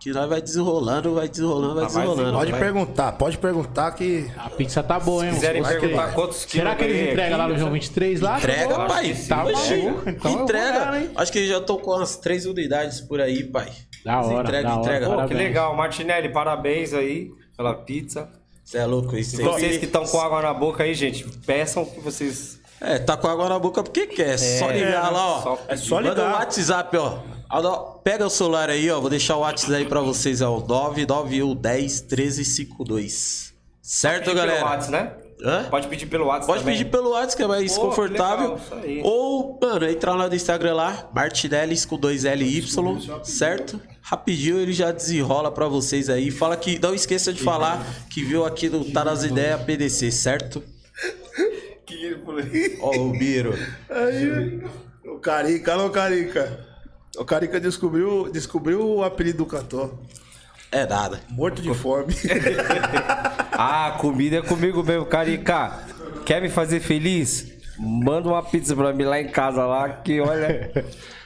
Que nós vai desenrolando, vai desenrolando, vai Ah, desenrolando. Pode vai. perguntar, pode perguntar que. A pizza tá boa, hein? Se quiserem perguntar quantos quilos Será que eles entregam lá no João já- 23 lá? Entrega, acho pai. que. Tá maluco, então entrega. lá? Acho que já tô com umas três unidades por aí, pai. Da hora, entrega, da hora. entrega. Pô, que legal. Martinelli, parabéns aí pela pizza. Você é louco, isso aí. Vocês que estão com água na boca aí, gente, peçam que vocês. É, tá com água na boca porque quer. É só ligar lá, ó. só- É só Manda o ligar. WhatsApp, ó. Pega o celular aí, ó. Vou deixar o WhatsApp aí pra vocês, é o 991 10 1352. Certo, Pedir galera? Pelo WhatsApp, né? Hã? Pode pedir pelo WhatsApp. Pode também. pedir pelo WhatsApp, que é mais Pô, confortável. que legal. Ou, mano, entrar lá no Instagram lá, Martinellis com 2LY, certo? Rapidinho ele já desenrola pra vocês aí. Fala que. Não esqueça de falar que viu aqui no Tá nas Ideias PDC, certo? [LAUGHS] Ó, o Biro. Aí, o Carica, alô Carica. O Carica descobriu, descobriu o apelido do cantor. É nada. Morto de fome. [LAUGHS] Ah, comida é comigo mesmo, Carica. Quer me fazer feliz? Manda uma pizza pra mim lá em casa lá, que olha.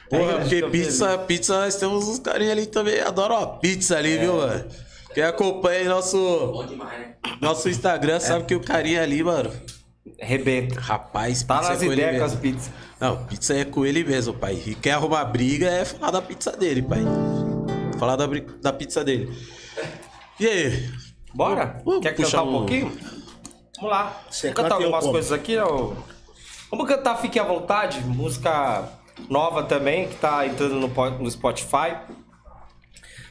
Porra, porque pizza, pizza, nós temos uns carinha ali também, adoram uma pizza ali, viu, mano? Quem acompanha aí nosso, nosso Instagram sabe que o carinha ali, mano. Rebenta. Rapaz, Tá pizza nas é com ele ideias com as mesmo. pizzas. Não, pizza é com ele mesmo, pai. E quer arrumar briga é falar da pizza dele, pai. Falar da, da pizza dele. E aí? Bora? Quer cantar um um- pouquinho? Vamos lá. Você Vamos cantar algumas como. coisas aqui, ó. Vamos cantar Fique à Vontade, música nova também, que tá entrando no, po- no Spotify.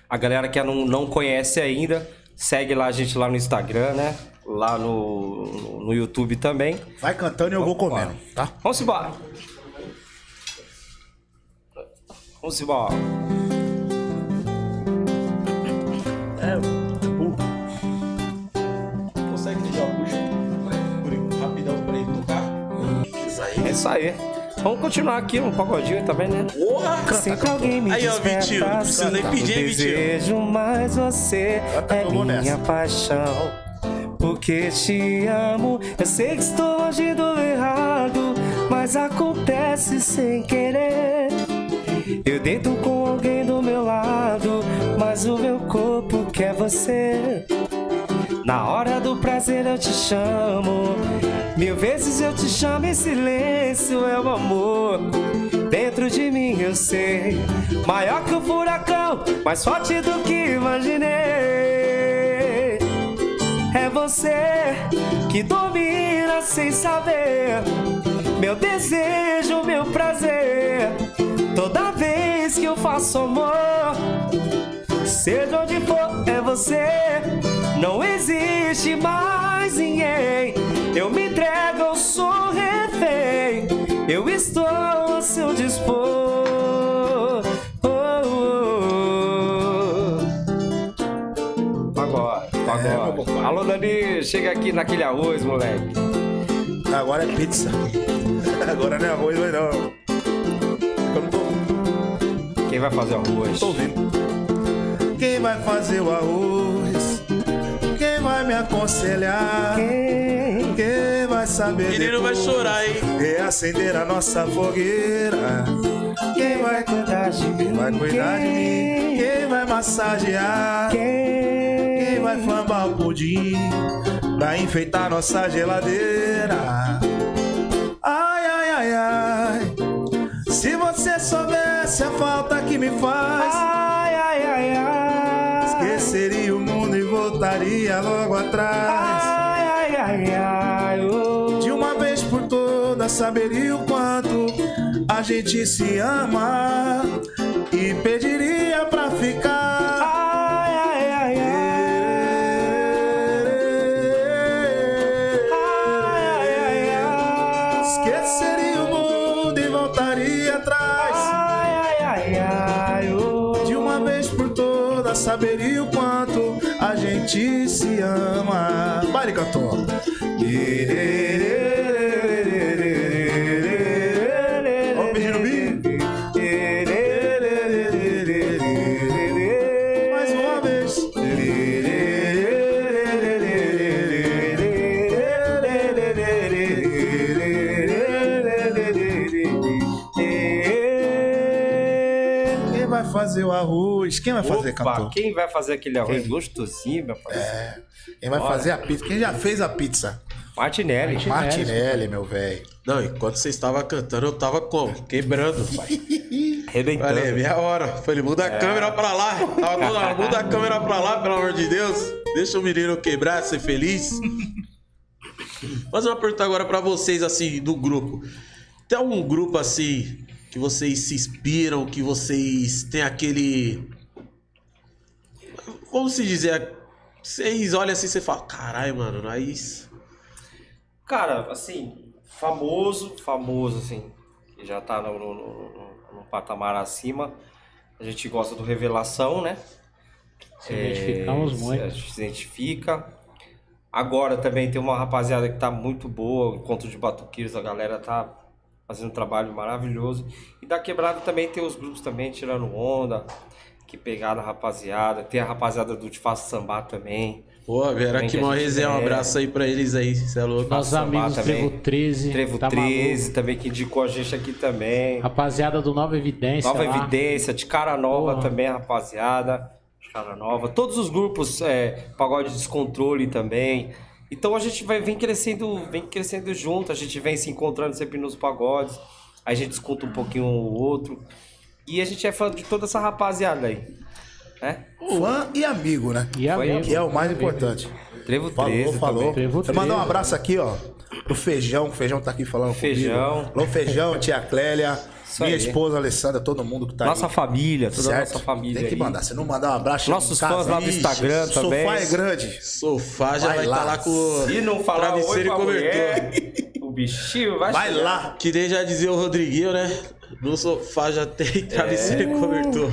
A galera que não, não conhece ainda, segue lá a gente lá no Instagram, né? Lá no, no, YouTube também. Vai cantando e eu vou comendo, tá? Vamos embora. Vamos embora. Consegue Isso aí. Vamos continuar aqui no pagodinho também, né? Porra! Sempre alguém me Aí, ó, Vitinho, não precisa nem pedir, hein, Vitinho? Desejo mais você Canta é minha nessa. paixão Porque te amo Eu sei que estou longe do errado Mas acontece sem querer Eu deito com alguém do meu lado Mas o meu corpo quer você na hora do prazer eu te chamo. Mil vezes eu te chamo em silêncio, é o amor. Dentro de mim eu sei. Maior que o furacão, mais forte do que imaginei. É você que domina sem saber. Meu desejo, meu prazer. Toda vez que eu faço amor. Seja onde for, é você. Não existe mais ninguém. Eu me entrego, eu sou refém. Eu estou ao seu dispor. Oh, oh, oh. Agora, meu agora. compadre. Alô, Dani, chega aqui naquele arroz, moleque. Agora é pizza. [LAUGHS] Agora não é arroz, mas não. Eu não tô, Quem vai fazer arroz? tô ouvindo. Quem vai fazer o arroz? Quem vai me aconselhar? Quem Quem vai saber Menino vai chorar, hein? Reacender a nossa fogueira Quem vai, cuidar de mim? quem vai cuidar de mim? Quem vai massagear? Quem? Quem vai flambar o pudim Pra enfeitar nossa geladeira Ai, ai, ai, ai Se você soubesse a falta que me faz ai, ai. Esqueceria o mundo e voltaria logo atrás ai, ai, ai. oh. De uma vez por todas saberia o quanto a gente se ama e pediria pra ficar. Ama. Baile cantor. Vamos pedir no bi? Mais uma vez. Quem vai fazer o arroz? Quem vai fazer, Opa, cantor? quem vai fazer aquele arroz gostosinho, meu parceiro? Quem vai fazer a pizza? Quem já fez a pizza? Martinelli. Martinelli. Martinelli, meu velho. Não, enquanto você estava cantando, eu tava como? Quebrando, pai. [LAUGHS] Arrebentando. Falei, meia hora. Falei, muda a câmera pra lá. Tava muda a câmera pra lá, pelo amor de Deus. Deixa o menino quebrar, ser feliz. Fazer uma pergunta agora pra vocês, assim, do grupo. Tem algum grupo, assim, que vocês se inspiram, que vocês têm aquele... Vamos se dizer... Vocês olham assim e você fala, caralho, mano, nós... Cara, assim, famoso, famoso, assim, que já tá no, no, no- no- no patamar acima. A gente gosta do Revelação, né? Se identificamos É, muito. A gente se identifica. Agora também tem uma rapaziada que tá muito boa, o Encontro de Batuqueiros, a galera tá fazendo um trabalho maravilhoso. E da quebrada também tem os grupos também tirando onda, que pegada rapaziada. Tem a rapaziada do Te Faço Sambar também. Pô, vieram Também aqui a gente resenha, um é. abraço aí pra eles aí, você é louco. Nossos amigos também. Trevo 13. Trevo tá 13 maluco. também, que indicou a gente aqui também. Rapaziada do Nova Evidência. Nova lá. Evidência, de cara nova Porra. também, rapaziada. De cara nova. Todos os grupos, é, pagode descontrole também. Então a gente vai, vem crescendo, vem crescendo junto, a gente vem se encontrando sempre nos pagodes. Aí a gente escuta um pouquinho um ou outro. E a gente é fã de toda essa rapaziada aí. Né? Fã e amigo, né? E amigo. Que é o mais importante. Trevo Falou, 13 falou. Vou mandar um 13. abraço aqui, ó. Pro Feijão. O Feijão tá aqui falando Feijão. comigo. Alô, Feijão, tia Clélia. Isso minha aí. esposa Alessandra, todo mundo que tá Nossa aí. família, toda a Certo? nossa família Tem que aí. mandar. Se não mandar um abraço, Nossos fãs lá Ixi, Instagram o também. Sofá é grande. Sofá já Vai vai estar lá. lá, com Se não falar travesseiro e cobertor. mulher, o bichinho vai, Vai chegar. lá. Que nem já dizia o Rodriguinho, né? No sofá já tem travesseiro É. e cobertor.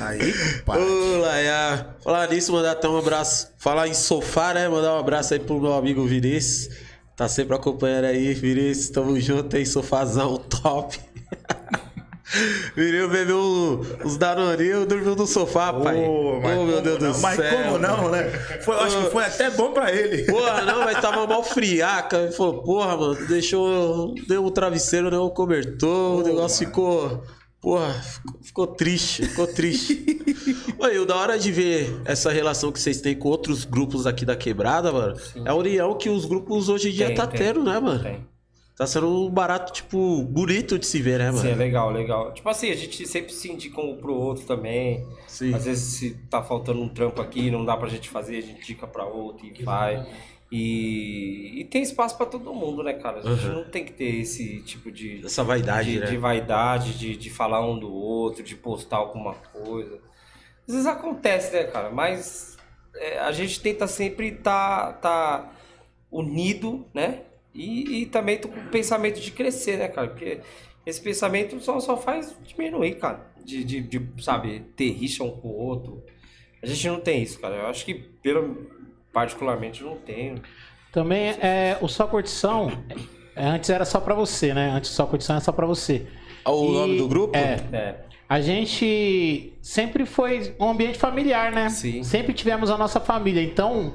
Aí, pai. Ô, Laia. Falar nisso, mandar até um abraço. Falar em sofá, né? Mandar um abraço aí pro meu amigo Vinícius. Tá sempre acompanhando aí, Vinícius. Tamo junto aí, sofazão top. [LAUGHS] Vinícius bebeu um- os Danoninhos, dormiu no sofá, pai. Ô, mas meu como Deus não? do Mas céu. como não, né? Foi, acho que foi até bom pra ele. Porra, não, mas tava mal friaca. Ele falou, porra, mano, deixou. Deu o travesseiro, deu o cobertor, o negócio ficou. Porra, ficou, ficou triste, ficou triste. [LAUGHS] Oi, o da hora de ver essa relação que vocês têm com outros grupos aqui da quebrada, mano, é a união que os grupos hoje em dia Tem, tá tem, tendo, né, mano? Tem. Tá sendo um barato, tipo, bonito de se ver, né, mano? Sim, é legal, legal. Tipo assim, a gente sempre se indica um pro outro também. Sim. Às vezes se tá faltando um trampo aqui, não dá pra gente fazer, a gente indica pra outro e vai. E, e tem espaço pra todo mundo, né, cara? A gente Uhum. não tem que ter esse tipo de, Essa vaidade, de, né? de vaidade, de, de falar um do outro, de postar alguma coisa. Às vezes acontece, né, cara? Mas é, a gente tenta sempre tá, tá unido, né? E, e também tô com o pensamento de crescer, né, cara? Porque esse pensamento só, só faz diminuir, cara. De, de, de, sabe, ter rixa um com o outro. A gente não tem isso, cara. Eu acho que, pelo, particularmente, não tenho. Também é, o Só Curtição, é, antes era só pra você, né? Antes o Só Curtição era só pra você. O E- nome do grupo? É. É. A gente sempre foi um ambiente familiar, né? Sim. Sempre tivemos a nossa família. Então,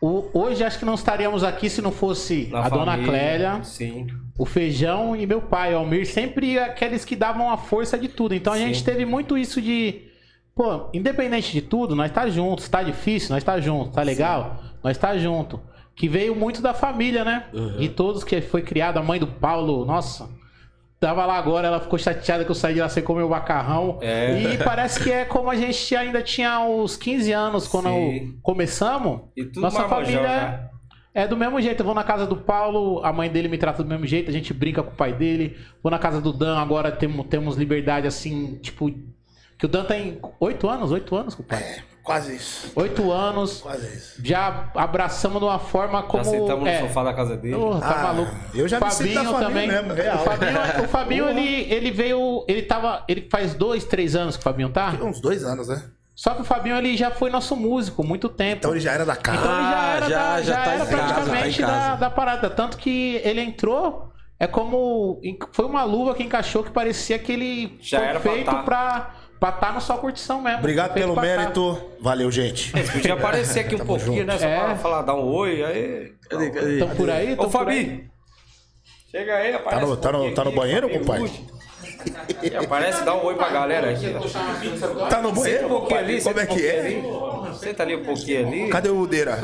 o- hoje acho que não estaríamos aqui se não fosse Na a dona família, Clélia, Sim. o Feijão e meu pai, o Almir. Sempre aqueles que davam a força de tudo. Então a Sim. gente teve muito isso de. Pô, independente de tudo, nós tá juntos. Tá difícil, nós tá junto. Tá legal? Nós tá junto. Que veio muito da família, né? Uhum. De todos que foi criado. A mãe do Paulo, nossa. Tava lá agora, ela ficou chateada que eu saí de lá sem comer o macarrão. É. E parece que é como a gente ainda tinha uns 15 anos quando começamos. Nossa família né? é do mesmo jeito. Eu vou na casa do Paulo, a mãe dele me trata do mesmo jeito, a gente brinca com o pai dele. Vou na casa do Dan, agora temos, temos liberdade assim, tipo. Que o Dan tem 8 anos, 8 anos com o pai. É, quase isso. 8 anos. Quase isso. Já abraçamos de uma forma como. Já sentamos é, no sofá da casa dele. Porra, tá Ah, maluco. eu já me sinto da família mesmo, real. O Fabinho, o Fabinho ele, ele veio. Ele tava. Ele faz dois, três anos que o Fabinho tá. Uns dois anos, né? Só que o Fabinho ele já foi nosso músico muito tempo. Então ele já era da casa. Então ele já Ah, era, já- da, já já tá era casa, praticamente tá em casa. da, da parada. Tanto que ele entrou, é como. Foi uma luva que encaixou que parecia que ele Já foi era pra feito tá. Pra estar tá no só curtição mesmo. Obrigado pelo tá. mérito. Valeu, gente. Podia aparecer aqui um [LAUGHS] Tamo pouquinho, junto. né? Só É. pra falar, dar um oi. Aí... Cadê, cadê? Tão por aí? Ô, por aí. Fabi! Chega aí, aparece Tá no- um tá no- tá no banheiro, Fabi compadre? E aparece, dá um oi pra galera aqui. Tá no Senta banheiro? um pouquinho ali, Como senta é que é? Senta ali um pouquinho ali. Cadê o Udeira?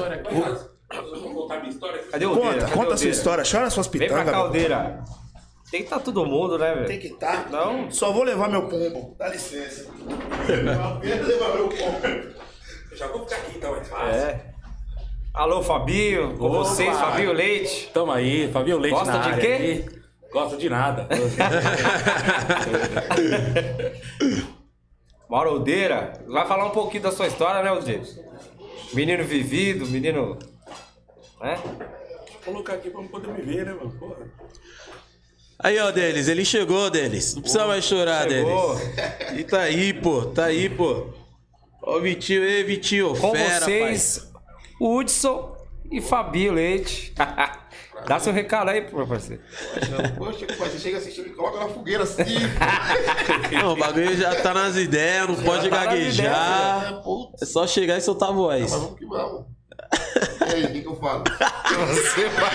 Cadê o Conta, Deira? Conta o a sua história. Chora suas Vem pra pitangas. meu. caldeira. Tem que estar todo mundo, né, velho? Tem que estar. Não. Só vou levar meu pombo. Dá licença. Apenas levar meu pombo. Já vou ficar aqui então, é fácil. É. Alô, Fabinho, com vocês, Fabinho Leite. Tamo aí, Fabinho Leite Gosta na de área quê? aí. Gosto de nada. [LAUGHS] Mauro Aldeira, vai falar um pouquinho da sua história, né, Aldeira? Menino vivido, menino. Né? Vou colocar aqui pra poder me ver, né, mano? Porra. Aí, ó, Denis, ele chegou, Denis. Não precisa mais chorar, chegou. Denis. E tá aí, pô, tá aí, pô. Ó o Vitinho, ei, Vitinho, Com fera, vocês, Hudson e Fabinho Leite. [LAUGHS] Dá seu recado aí, meu parceiro. Poxa, pai, você chega assistindo e coloca na fogueira assim. [LAUGHS] pai. Não, o bagulho já tá nas ideias, não pode tá gaguejar. É, putz, É só chegar e soltar a voz. mas vamos que vamos. E aí, o que, que eu falo? [LAUGHS] Você, fa-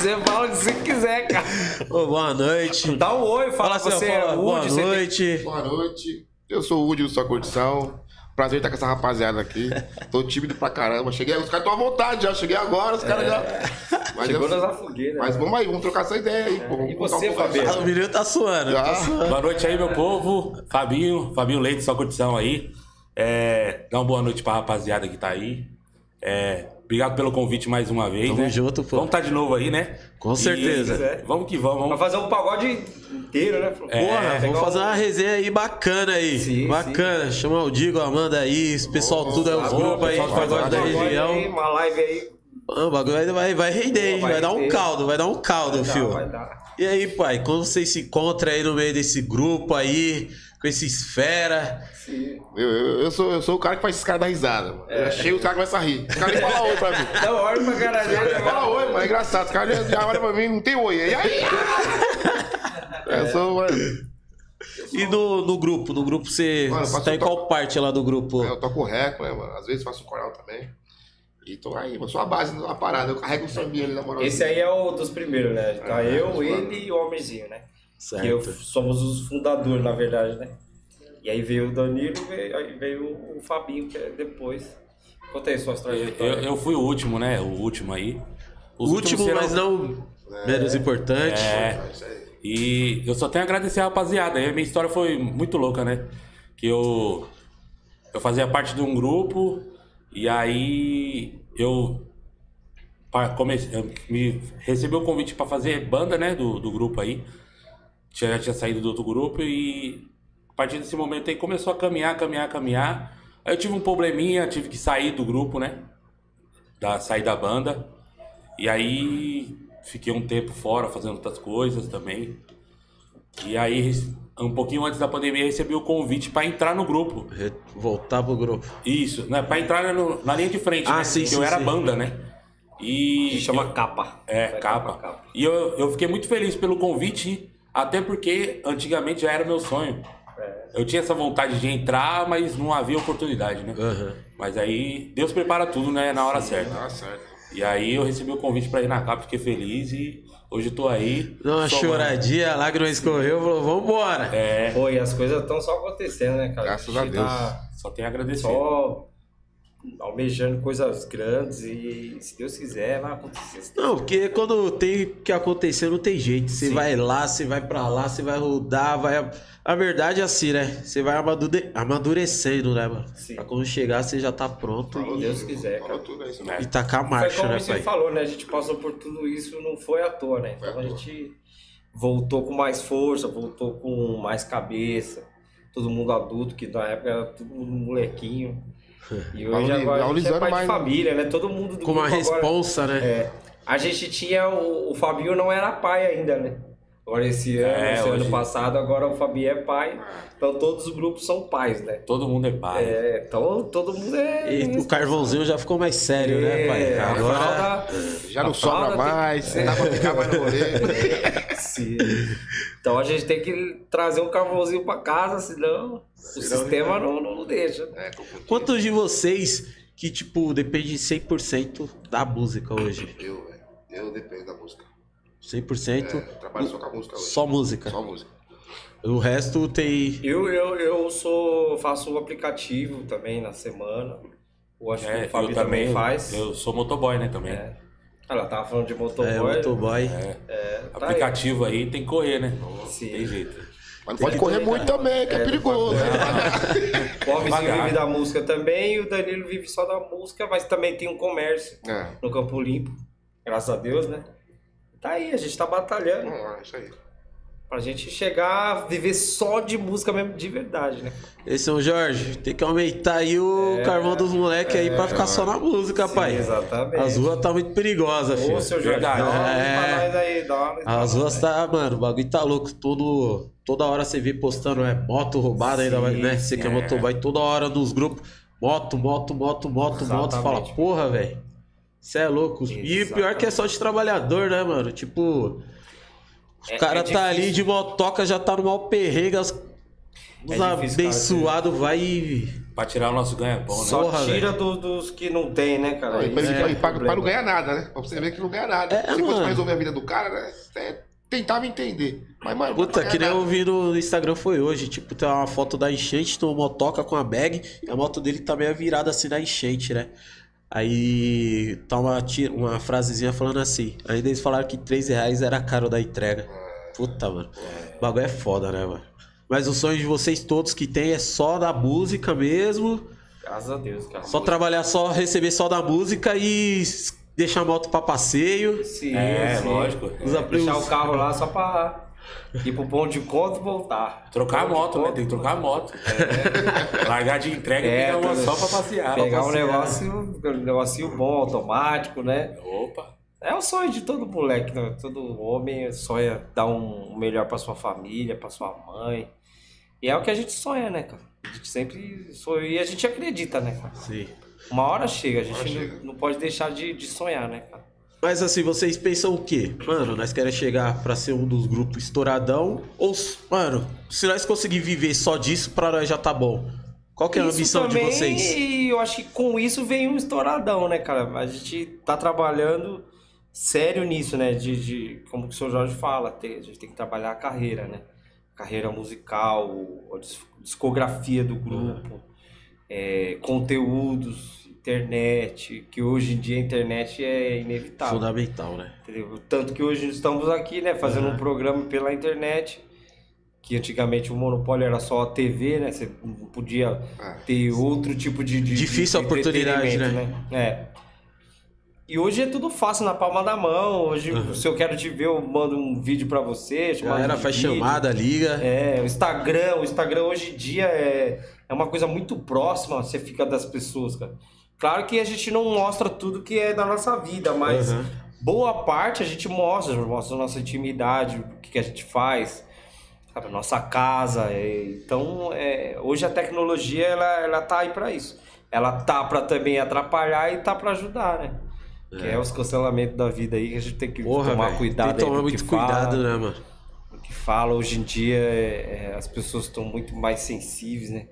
você fala o que você quiser, cara. Ô, boa noite. Dá um oi, fala, Fala, você seu, é fala, boa Hudson. você tem- noite. Boa noite. Eu sou o Woody do Sua Curtição. Prazer estar com essa rapaziada aqui. [LAUGHS] Tô tímido pra caramba. Cheguei, os caras estão à vontade já. Cheguei agora, os caras já. Mas, Chegou eu- nas fogueira. mas vamos aí, vamos trocar essa ideia aí, pô. Vamos E você, um Ah, o menino tá suando, tá suando. Boa noite aí, meu povo. Fabinho, Fabinho Leite, sua curtição aí. É, dá uma boa noite pra rapaziada que tá aí. É, obrigado pelo convite mais uma vez. Tamo né? junto, pô. Vamos estar de novo aí, né? Com E- certeza. É. Vamos que vamos. Vai vamos. fazer um pagode inteiro, né? Porra, É, vamos pegar fazer um- uma resenha aí bacana aí. Sim, bacana. Chamar o Digo, a Amanda aí, esse pessoal tudo, é os grupos aí, de pagode da Pagode aí, região. Uma live aí. Ah, o bagulho vai, vai, vai render, hein? Vai Vai, dar um caldo, vai dar um caldo, Vai dar, fio. vai dar. E aí, pai, quando vocês se encontram aí no meio desse grupo aí, com esses fera, Sim. Eu, eu, eu sou, eu sou o cara que faz esses caras dar risada. mano. Eu chego, os caras começam a rir. Os caras nem falam oi pra mim. Dá hora pra caralho. Ele fala oi, mano. É engraçado. Os caras já- já olham pra mim, não tem oi. E aí? Eu sou, mano. e no, no grupo, no grupo você, Mano, você tá em qual parte lá do grupo? Eu toco reco, né, mano? Às vezes faço coral também. E tô aí, mano. Sou a base da parada. Eu carrego o sambinha ali na moral. Esse aí é o dos primeiros, né? Tá É, eu, os ele e o homenzinho, né? Certo. Que eu, somos os fundadores, na verdade, né? E aí veio o Danilo, veio, aí veio o Fabinho, que é depois. Conta aí sua Eu, trajetória. eu fui o último, né? O último aí. O último, últimos mas serão- não menos importante. É. Isso aí. E eu só tenho a agradecer a rapaziada. A minha história foi muito louca, né? Que eu eu fazia parte de um grupo e aí eu comecei, eu me recebi o convite para fazer banda, né, do, do grupo aí. Tinha, já tinha saído do outro grupo e a partir desse momento aí começou a caminhar, caminhar, caminhar. Aí eu tive um probleminha, tive que sair do grupo, né? Da, sair da banda. E aí fiquei um tempo fora fazendo outras coisas também. E aí, um pouquinho antes da pandemia, recebi o convite para entrar no grupo. Voltar pro grupo. Isso, né? Para entrar no- na linha de frente, Ah, né? sim, Porque sim, eu era sim. banda, né? E Se chama eu- capa. é, capa. capa. E eu, eu fiquei muito feliz pelo convite, até porque antigamente já era meu sonho. Eu tinha essa vontade de entrar, mas não havia oportunidade, né? Aham. Mas aí Deus prepara tudo, né? Na hora certa. Tá certo. E aí eu recebi o convite para ir na capa, fiquei feliz e hoje eu tô aí. Deu uma choradinha, a lágrima escorreu, falou, vambora. É, Pô, e as coisas estão só acontecendo, né, cara? Graças a gente Deus. Tá só tenho a agradecer. só almejando coisas grandes e se Deus quiser, vai acontecer. Não, porque quando tem que acontecer, não tem jeito. Você Sim. vai lá, você vai pra lá, você vai rodar, vai. A verdade é assim, né? Você vai amadure- amadurecendo, né, mano? Sim. Pra quando chegar, você já tá pronto Se Deus quiser, cara. tudo aí, isso É. e tacar a Foi marcha, como né, você pai? falou, né? A gente passou por tudo isso, não foi à toa, né? Foi Então a toa. gente voltou com mais força, voltou com mais cabeça. Todo mundo adulto, que na época era todo mundo molequinho. [LAUGHS] E hoje agora a gente é pai mais, de família, né? Todo mundo do Com uma agora- responsa, né? É. A gente tinha. O, o Fabinho não era pai ainda, né? Agora esse ano, É, esse ano hoje- passado, agora o Fabinho é pai. Então todos os grupos são pais, né? Todo mundo é pai. É, então todo mundo é. E o carvãozinho já ficou mais sério, né, pai? É, a Agora. fralda- Já não a sobra fralda tem- mais, dá pra ficar mais no rolê. [LAUGHS] Sim. Então a gente tem que trazer um carvãozinho pra casa, senão o sistema não, não, não deixa. É. Quantos de vocês que, tipo, depende 100% da música hoje? Eu, velho. Eu dependo da música. 100% É, trabalho só com a música hoje. só música. Só música. O resto tem. Eu, eu, eu sou, faço o aplicativo também na semana. Eu acho que É, o Fábio eu também, também faz. Eu sou motoboy, né, também. É. Ela tava falando de motoboy. É, motoboy. É, tá aí. Aplicativo aí tem que correr, né? Sim. tem jeito. Mas não pode correr muito também, que é, perigoso. né? [LAUGHS] O Alves Devagar. vive da música também e o Danilo vive só da música, mas também tem um comércio É. no Campo Limpo. Graças a Deus, né? Tá aí, a gente tá batalhando É isso aí. pra gente chegar a viver só de música mesmo, de verdade, né? Ei, São Jorge, tem que aumentar aí o carvão dos moleques aí pra ficar só na música, pai. exatamente. As ruas tá muito perigosas, filho. Ô, seu Jorge, dá uma luz É. pra nós aí, dá uma As nós. ruas tá, mano, o bagulho tá louco. Todo, toda hora você vê postando, é moto roubada ainda, vai, né? Você que é motoboy, toda hora nos grupos, moto, moto, moto, moto, moto. Fala, Exatamente. porra, velho. Você é louco. E o pior que é só de trabalhador, né, mano? Tipo, os É- cara é tá ali de motoca, já tá no mal perrengue, os, cara, abençoados vai e. Pra tirar o nosso ganha-pão, né? Só Porra, tira do- dos que não tem, né, cara? E pra, e é pra- o e pra- não ganhar nada, né? Pra você ver que não ganha nada. É, Se fosse mano. pra resolver a vida do cara, né? Você tentava entender. Mas, mano, Puta, que nem eu vi no Instagram foi hoje. Tipo, tem uma foto da enchente, uma motoca com a bag. E a moto dele tá meio virada assim na enchente, né? Aí tá uma, uma frasezinha falando assim. Ainda eles falaram que 3 reais era caro da entrega. Puta, mano. O bagulho é foda, né, mano? Mas o sonho de vocês todos que tem é só da música mesmo. Graças a Deus, cara. Só trabalhar só, receber só da música e deixar a moto pra passeio. Sim, É, sim. lógico. Os apre- Deixar os- o carro lá só pra ir [LAUGHS] pro ponto de conta e voltar. Trocar a moto, né? Tem que trocar a moto. [LAUGHS] Largar de entrega e É, pegar uma só pra passear. Pegar um Pra passear. negócio, um negocinho bom, automático, né? Opa. É o sonho de todo moleque, né? todo homem sonha dar um melhor pra sua família, pra sua mãe. E é o que a gente sonha, né, cara? A gente sempre sonha e a gente acredita, né, cara? Sim. Uma hora chega, a gente não, chega. não pode deixar de, de sonhar, né? Mas assim, vocês pensam o quê? Mano, nós queremos chegar pra ser um dos grupos estouradão? Ou, mano, se nós conseguir viver só disso, pra nós já tá bom? Qual que é a Isso ambição de também, vocês? E eu acho que com isso vem um estouradão, né, cara? A gente tá trabalhando sério nisso, né? De, de como que o senhor Jorge fala, tem- a gente tem que trabalhar a carreira, né? Carreira musical, discografia do grupo, é, conteúdos, internet, que hoje em dia a internet é inevitável. Fundamental, né? Entendeu? Tanto que hoje estamos aqui, né, fazendo um programa pela internet, que antigamente o monopólio era só a TV, né? Você não podia Ah. ter outro tipo de, de Difícil de a oportunidade, entretenimento, É. E hoje é tudo fácil na palma da mão. Hoje, se eu quero te ver, eu mando um vídeo pra você. Galera faz vídeo. chamada, liga. É, o Instagram, o Instagram hoje em dia é, é uma coisa muito próxima, você fica das pessoas, cara. Claro que a gente não mostra tudo que é da nossa vida, mas Uhum. boa parte a gente mostra, mostra a nossa intimidade, o que, que a gente faz, sabe, a nossa casa. é, então, é, hoje a tecnologia, ela, ela tá aí pra isso. Ela tá pra também atrapalhar e tá pra ajudar, né? Que é os cancelamentos da vida aí, que a gente tem que Porra, tomar velho. cuidado Tem que tomar muito que fala cuidado, né, mano? o que fala hoje em dia é, é, as pessoas estão muito mais sensíveis, né?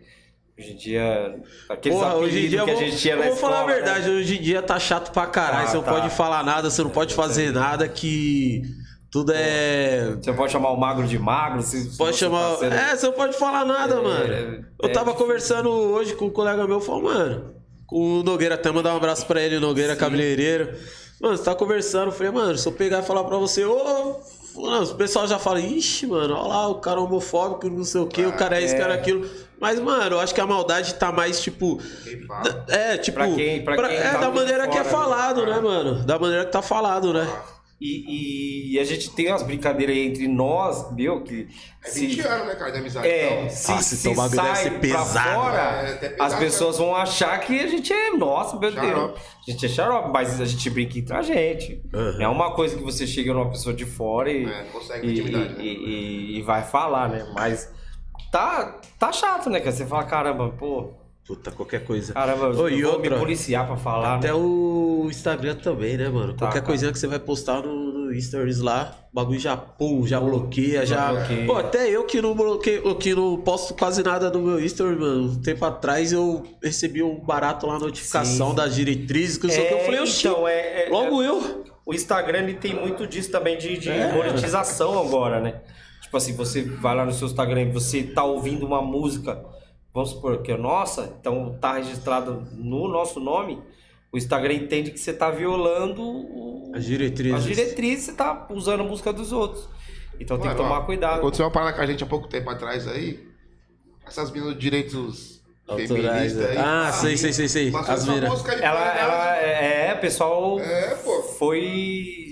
Hoje em dia, aqueles Porra, hoje em dia que a gente tinha na vou falar a escola, verdade, né? hoje em dia tá chato pra caralho. Tá, você não tá. pode falar nada, você não pode fazer nada que tudo é. Você pode chamar o magro de magro, se, Pode você chamar. tá sendo- É, você não pode falar nada, É, mano. é Eu tava difícil. conversando hoje com um colega meu, falou, mano, com o Nogueira, até mandar um abraço pra ele, Nogueira Cabeleireiro. Mano, você tá conversando, eu falei, mano, se eu pegar e falar pra você, ô. Não, o pessoal já fala, ixi, mano, olha lá, o cara homofóbico, não sei o que, o cara é isso, o cara é aquilo. Mas, mano, eu acho que a maldade tá mais, tipo. É, tipo. Pra quem- pra quem é tá da maneira que é fora, né? falado, né, mano? Da maneira que tá falado, né? E, e a gente tem umas brincadeiras aí entre nós, meu, que É se, 20 anos, né, cara, de amizade. é, então. se, Nossa, se o bagulho deve sai ser pra pesado, fora, é, até pesado, as pessoas vão achar que a gente é, nossa, meu Deus, a gente é xarope, mas a gente brinca entre a gente. Uhum. É uma coisa que você chega numa pessoa de fora e, É, não consegue e, intimidade, né? e- e- e vai falar, né? Mas tá, tá chato, né? Que você fala, caramba, pô, Puta, qualquer coisa. caramba, eu Ô, vou outra? me policiar pra falar, Até né? o Instagram também, né, mano? Tá, Qualquer cara. coisinha que você vai postar no, no Stories lá, o bagulho já pum, já bloqueia, já. bloqueia. Pô, até eu que não bloqueio, que não posto quase nada no meu Story, mano. Um tempo atrás eu recebi um barato lá, notificação Sim, das diretrizes, que o que. Eu falei, oxi, então, é, é- logo eu. O Instagram ele tem muito disso também de, de É. monetização agora, né? Tipo assim, você vai lá no seu Instagram e você tá ouvindo uma música, vamos supor que é nossa, então tá registrado no nosso nome, o Instagram entende que você tá violando o- As diretrizes. as diretrizes, você tá usando a música dos outros. Então tem que ó, tomar cuidado. Aconteceu uma parada com a gente há pouco tempo atrás aí. Essas meninas de direitos Autorais, feministas aí. Ah, sei, sei, sei, sei. As Ela, ela verdade. é, pessoal É, pô. foi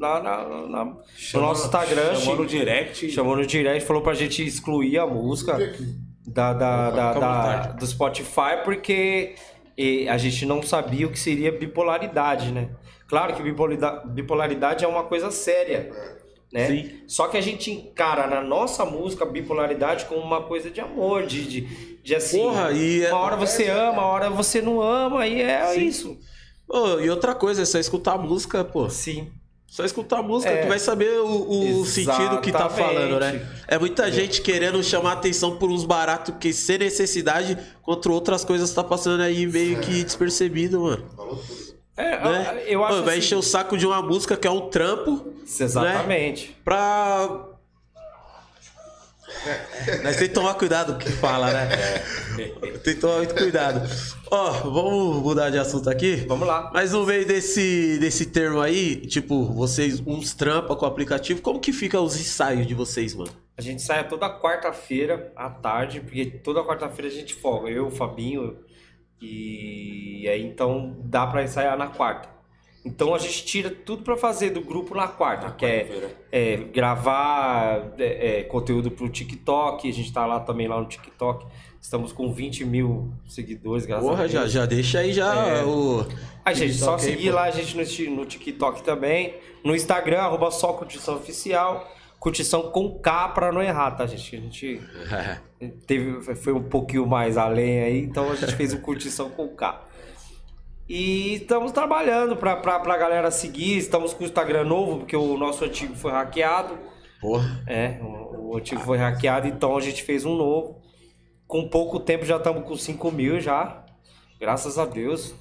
lá na, na- no nosso Instagram, Chamou no direct. chamou no direct, falou pra gente excluir a música da, da, da- da- do Spotify porque a gente não sabia o que seria bipolaridade, né? Claro que bipolaridade, bipolaridade é uma coisa séria, né? Sim. Só que a gente encara na nossa música a bipolaridade como uma coisa de amor, de, de, de assim, Porra, e é- uma hora você ama, uma hora você não ama, e é isso. Ô, e outra coisa, é só escutar a música, pô. Sim. Só escutar a música É. que vai saber o, o sentido que tá falando, né? É muita gente querendo chamar atenção por uns baratos que sem necessidade, contra outras coisas tá passando aí meio que despercebido, mano. É, Né? eu acho Mano, vai assim- encher o saco de uma música que é um trampo Exatamente. pra. [LAUGHS] Nós tem que tomar cuidado com o que fala, né? Tem que tomar muito cuidado. Ó, vamos mudar de assunto aqui? Vamos lá. Mas no meio desse, desse termo aí, tipo, vocês uns trampa com o aplicativo, como que fica os ensaios de vocês, mano? A gente sai toda quarta-feira à tarde, porque toda quarta-feira a gente folga. Eu, o Fabinho, e aí então dá pra ensaiar na quarta. Então a gente tira tudo pra fazer do grupo na quarta, que é, é, gravar é, é, conteúdo pro TikTok. A gente tá lá também lá no TikTok. Estamos com 20 mil seguidores, graças a Porra, Deus. já, já deixa aí já É. o. A gente só TikTok aí, seguir pô. lá a gente no, no TikTok também, no Instagram, arroba só curtição oficial, curtição com K pra não errar, tá, gente? A gente [LAUGHS] teve, foi um pouquinho mais além aí, então a gente fez o curtição com K. E estamos trabalhando pra, pra, pra galera seguir, estamos com o Instagram novo, porque o nosso antigo foi hackeado. Porra. É, o, o antigo foi hackeado, então a gente fez um novo. Com pouco tempo já estamos com 5 mil já. Graças a Deus.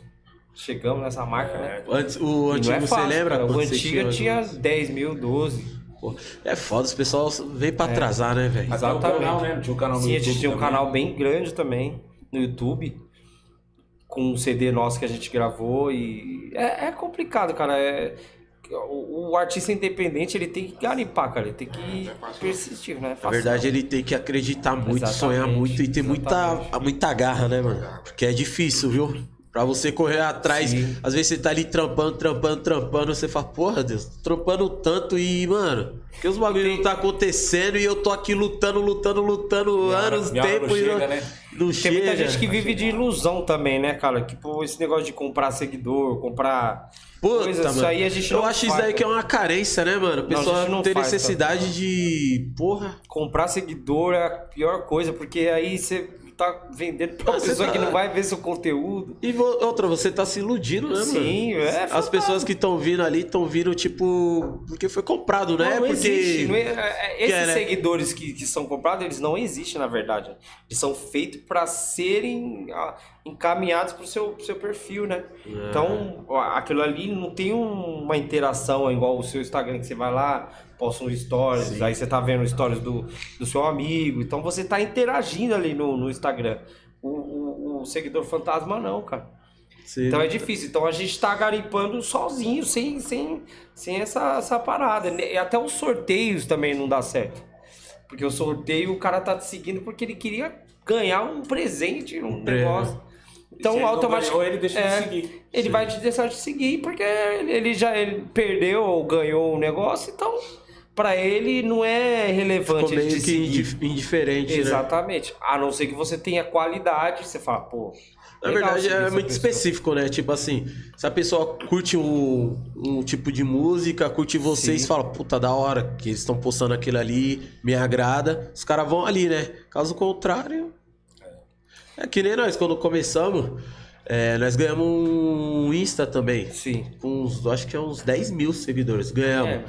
Chegamos nessa marca, né? Antes, o E não antigo, é você fácil, lembra? cara. O você antigo tinha mais ou menos? 10 mil, 12. Pô, É foda, os pessoal vem pra atrasar, né, velho? Até o Exatamente. canal, né? Tinha um canal Sim, a gente YouTube tinha um também. canal bem grande também no YouTube. Com um CD nosso que a gente gravou. E é, é complicado, cara. É, o, o artista independente ele tem que garimpar, cara. Ele tem que persistir, né? Na verdade, ele tem que acreditar muito, Exatamente, sonhar muito e ter muita, muita garra, né, mano? Porque é difícil, viu? Pra você correr atrás, Sim. às vezes você tá ali trampando, trampando, trampando, você fala, porra, Deus, tô trampando tanto e, mano, que os bagulhos não tá acontecendo e eu tô aqui lutando, lutando, lutando Minha anos, hora tempo não e chega, não, né? não Tem chega. muita gente que vive de ilusão também, né, cara? Tipo, esse negócio de comprar seguidor, comprar. Puta, coisas, isso mano. aí a gente Eu acho isso faz, daí que é uma carência, né, mano? O pessoal não não tem tá? necessidade de. Porra. Comprar seguidor é a pior coisa, porque aí você tá vendendo pra uma Ah, pessoa tá- que não vai ver seu conteúdo. E outra, você tá se iludindo, né, mano? Sim, é As pessoas que estão vindo ali estão vindo, tipo, porque foi comprado, né? Não, não porque. existe. não é- é- que esses é, né? seguidores que, que são comprados, eles não existem, na verdade. Eles são feitos para serem encaminhados pro seu, pro seu perfil, né? É. Então, aquilo ali não tem um- uma interação igual o seu Instagram, que você vai lá, posta um stories, aí você tá vendo stories do, do seu amigo. Então, você tá interagindo ali no, no Instagram. O, o- o seguidor fantasma não, cara. Você- Então é difícil. Então a gente tá garimpando sozinho, sem, sem, sem essa, essa parada. E até os sorteios também não dá certo. Porque o sorteio, o cara tá te seguindo porque ele queria ganhar um presente, um negócio. Então, automaticamente. ganhou, ele deixa de seguir. Ele vai te deixar de seguir porque ele já ele perdeu ou ganhou o negócio, então pra ele não é relevante Ficou ele meio te que indiferente, né? Exatamente. A não ser que você tenha qualidade, você fala, pô. Na legal verdade, é muito pessoa. específico, né? Tipo assim, se a pessoa curte um, um tipo de música, curte vocês, Sim. fala, puta, da hora, que eles estão postando aquilo ali, me agrada, os caras vão ali, né? Caso contrário. É que nem nós, quando começamos, é, nós ganhamos um Insta também. Sim. Com uns, acho que é uns 10 mil seguidores. Ganhamos. É.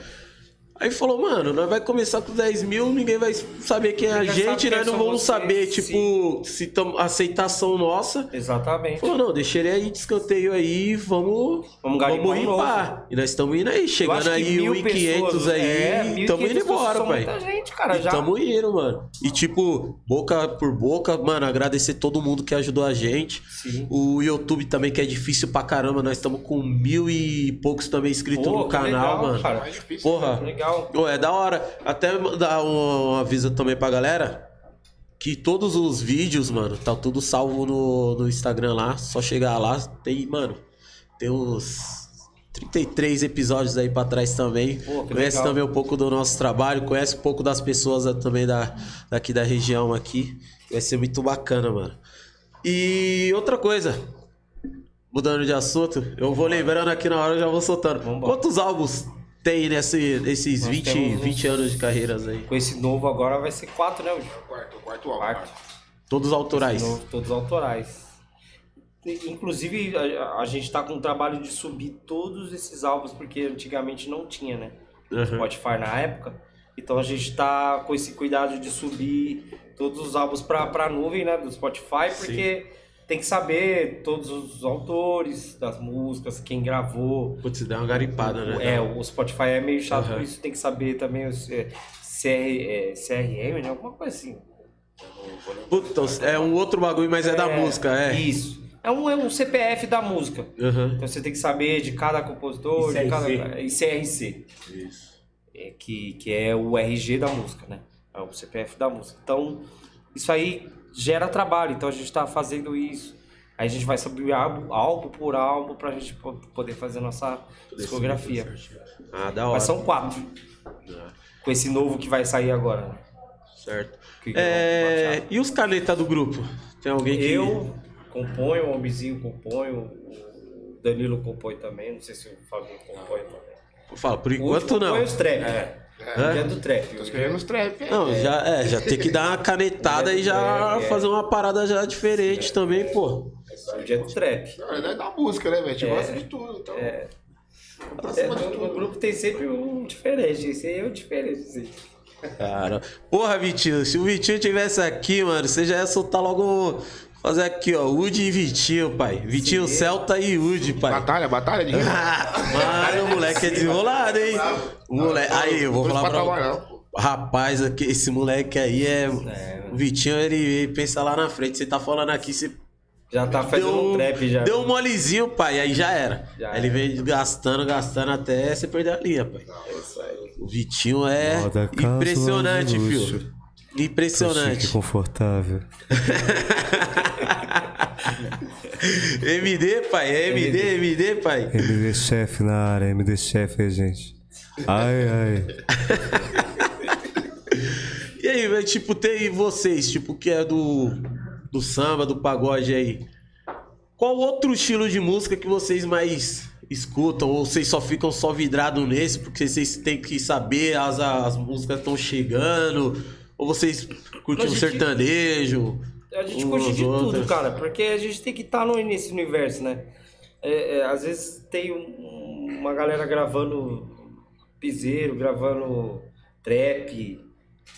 Aí falou, mano, nós vai começar com 10 mil, ninguém vai saber quem é a gente, nós não são vamos saber, sim. tipo, se tam, aceitação nossa. Exatamente. Falou, não, deixa ele aí de escanteio aí, vamos. Vamos novo. pá. E nós estamos indo aí, chegando aí mil 1.500 pessoas- aí, é, tamo 1.500 indo embora, pai. são muita gente, cara, e já. tamo indo, mano. E tipo, boca por boca, mano, agradecer todo mundo que ajudou a gente. Sim. O YouTube também, que é difícil pra caramba, nós estamos com mil e poucos também inscritos Pô, no canal, legal, mano. cara. Porra, Legal. Ô, é da hora. Até dar um, aviso também pra galera. Que todos os vídeos, mano, tá tudo salvo no, no Instagram lá. Só chegar lá. Tem, mano, tem uns 33 episódios aí pra trás também. Pô, conhece legal. também um pouco do nosso trabalho. Conhece um pouco das pessoas também da, daqui da região aqui. Vai ser muito bacana, mano. E outra coisa. Mudando de assunto, eu vou lembrando aqui na hora, eu já vou soltando. Quantos álbuns tem nesse, nesses Nós 20, temos uns- 20 anos de carreiras aí? Com esse novo agora vai ser quatro, né? O quarto, o quarto álbum. Quarto. Todos autorais. Novo, todos autorais. Inclusive, a, a gente tá com um trabalho de subir todos esses álbuns, porque antigamente não tinha, né? Uhum. Spotify na época. Então a gente tá com esse cuidado de subir todos os álbuns pra, pra nuvem, né? Do Spotify, porque tem que saber todos os autores das músicas, quem gravou. Putz, dá uma garimpada, né? É, o Spotify é meio chato Aham. por isso, tem que saber também é, CR, é, CRM, né? Alguma coisa assim. Putz, é um outro bagulho, mas é, da música, é. Isso. É um, é um CPF da música. Uhum. Então você tem que saber de cada compositor, de cada. ICRC. Isso. É, que, que é o RG da música, né? É o CPF da música. Então, isso aí gera trabalho. Então a gente está fazendo isso. Aí a gente vai subir álbum, álbum por álbum pra gente po- poder fazer a nossa discografia. Ah, da hora. Mas são quatro. Com esse novo que vai sair agora. né? Certo. Que- que É, vou E os canetas do grupo? Tem alguém que. Eu componho, o Homizinho compõe, o Danilo compõe também. Não sei se o Fabinho compõe também. Fala, por enquanto não. compõe os trap. É. O dia do trap. Tô escrevendo os trap. é. Não, já, é, já tem que dar uma canetada e já É, é. fazer uma parada já diferente também, pô. O dia do trap. Na verdade, da música, né, velho? A gente É. gosta de tudo, então. É. É, de o, grupo tem sempre um diferente. Esse aí é o diferente. Esse. Cara. Porra, Vitinho, se o Vitinho tivesse aqui, mano, você já ia soltar logo. Fazer aqui, ó, Woody e Vitinho, pai. Vitinho, Celta e Woody, pai. Batalha, batalha de [LAUGHS] mano, o moleque é desenrolado, hein? O moleque. Aí, eu vou falar pra não. Rapaz, aqui, esse moleque aí é. O Vitinho, ele, ele pensa lá na frente. Você tá falando aqui, você. Já tá fazendo Deu, um trap já. deu um molezinho, pai, aí já era. Já aí ele vem gastando, gastando até você perder a linha, pai. É isso aí. O Vitinho é Moda impressionante, filho. Impressionante. Chique, confortável. [LAUGHS] MD, pai, é MD, MD, pai. MD Chef na área, MD Chef aí, gente. Ai, ai. [LAUGHS] E aí, velho, tipo, tem vocês, tipo, que é do, do samba, do pagode aí. Qual outro estilo de música que vocês mais escutam? Ou vocês só ficam só vidrados nesse porque vocês têm que saber as, as músicas estão chegando? Ou vocês curtem A gente- sertanejo? A gente curte de tudo, outras? cara, porque a gente tem que estar no nesse universo, né? É, é, às vezes tem um- uma galera gravando piseiro, gravando trap,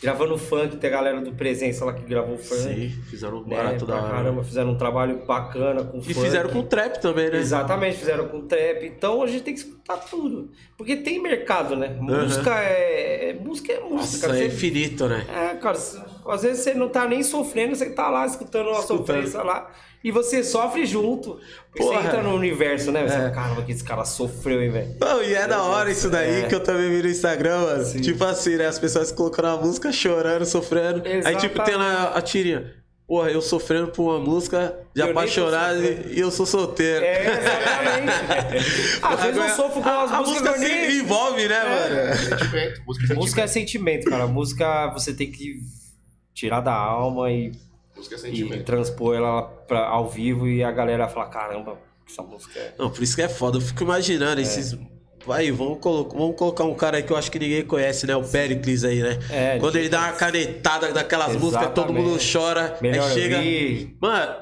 gravando funk, tem a galera do Presença lá que gravou funk. Sim, fizeram um Né, barato da hora. caramba, fizeram um trabalho bacana com E funk. fizeram com trap também, né? Exatamente, fizeram com trap. Então a gente tem que escutar tudo. Porque tem mercado, né? Música é, é- Música é música. Nossa, cara. é infinito, né? é, cara, às vezes você não tá nem sofrendo, você tá lá escutando uma Escutando. sofrência lá. E você sofre junto. Porque Porra. Você entra no universo, né? Você É. fala, caramba, que esse cara sofreu, hein, velho. Não, e é da hora isso daí É. que eu também vi no Instagram, mano. Tipo assim, né? As pessoas colocando a música chorando, sofrendo. Aí, tipo, tem lá a tirinha. Porra, eu sofrendo por uma música de Eu apaixonado e eu sou solteiro. É, exatamente. [LAUGHS] Às vezes eu sofro com a, as a músicas música que eu nem... se envolve, né, mano? Sentimento. Música é Música é sentimento. sentimento, cara. Música você tem que tirar da alma e, Música é e transpor ela pra, ao vivo e a galera fala, caramba, essa música é... Não, por isso que é foda. Eu fico imaginando esses. Vai, vamos, colo- vamos colocar um cara aí que eu acho que ninguém conhece, né? O Pericles aí, né? É, Quando ele dá uma canetada daquelas músicas, todo Exatamente. mundo chora. Melhor aí chega. ouvir. Mano,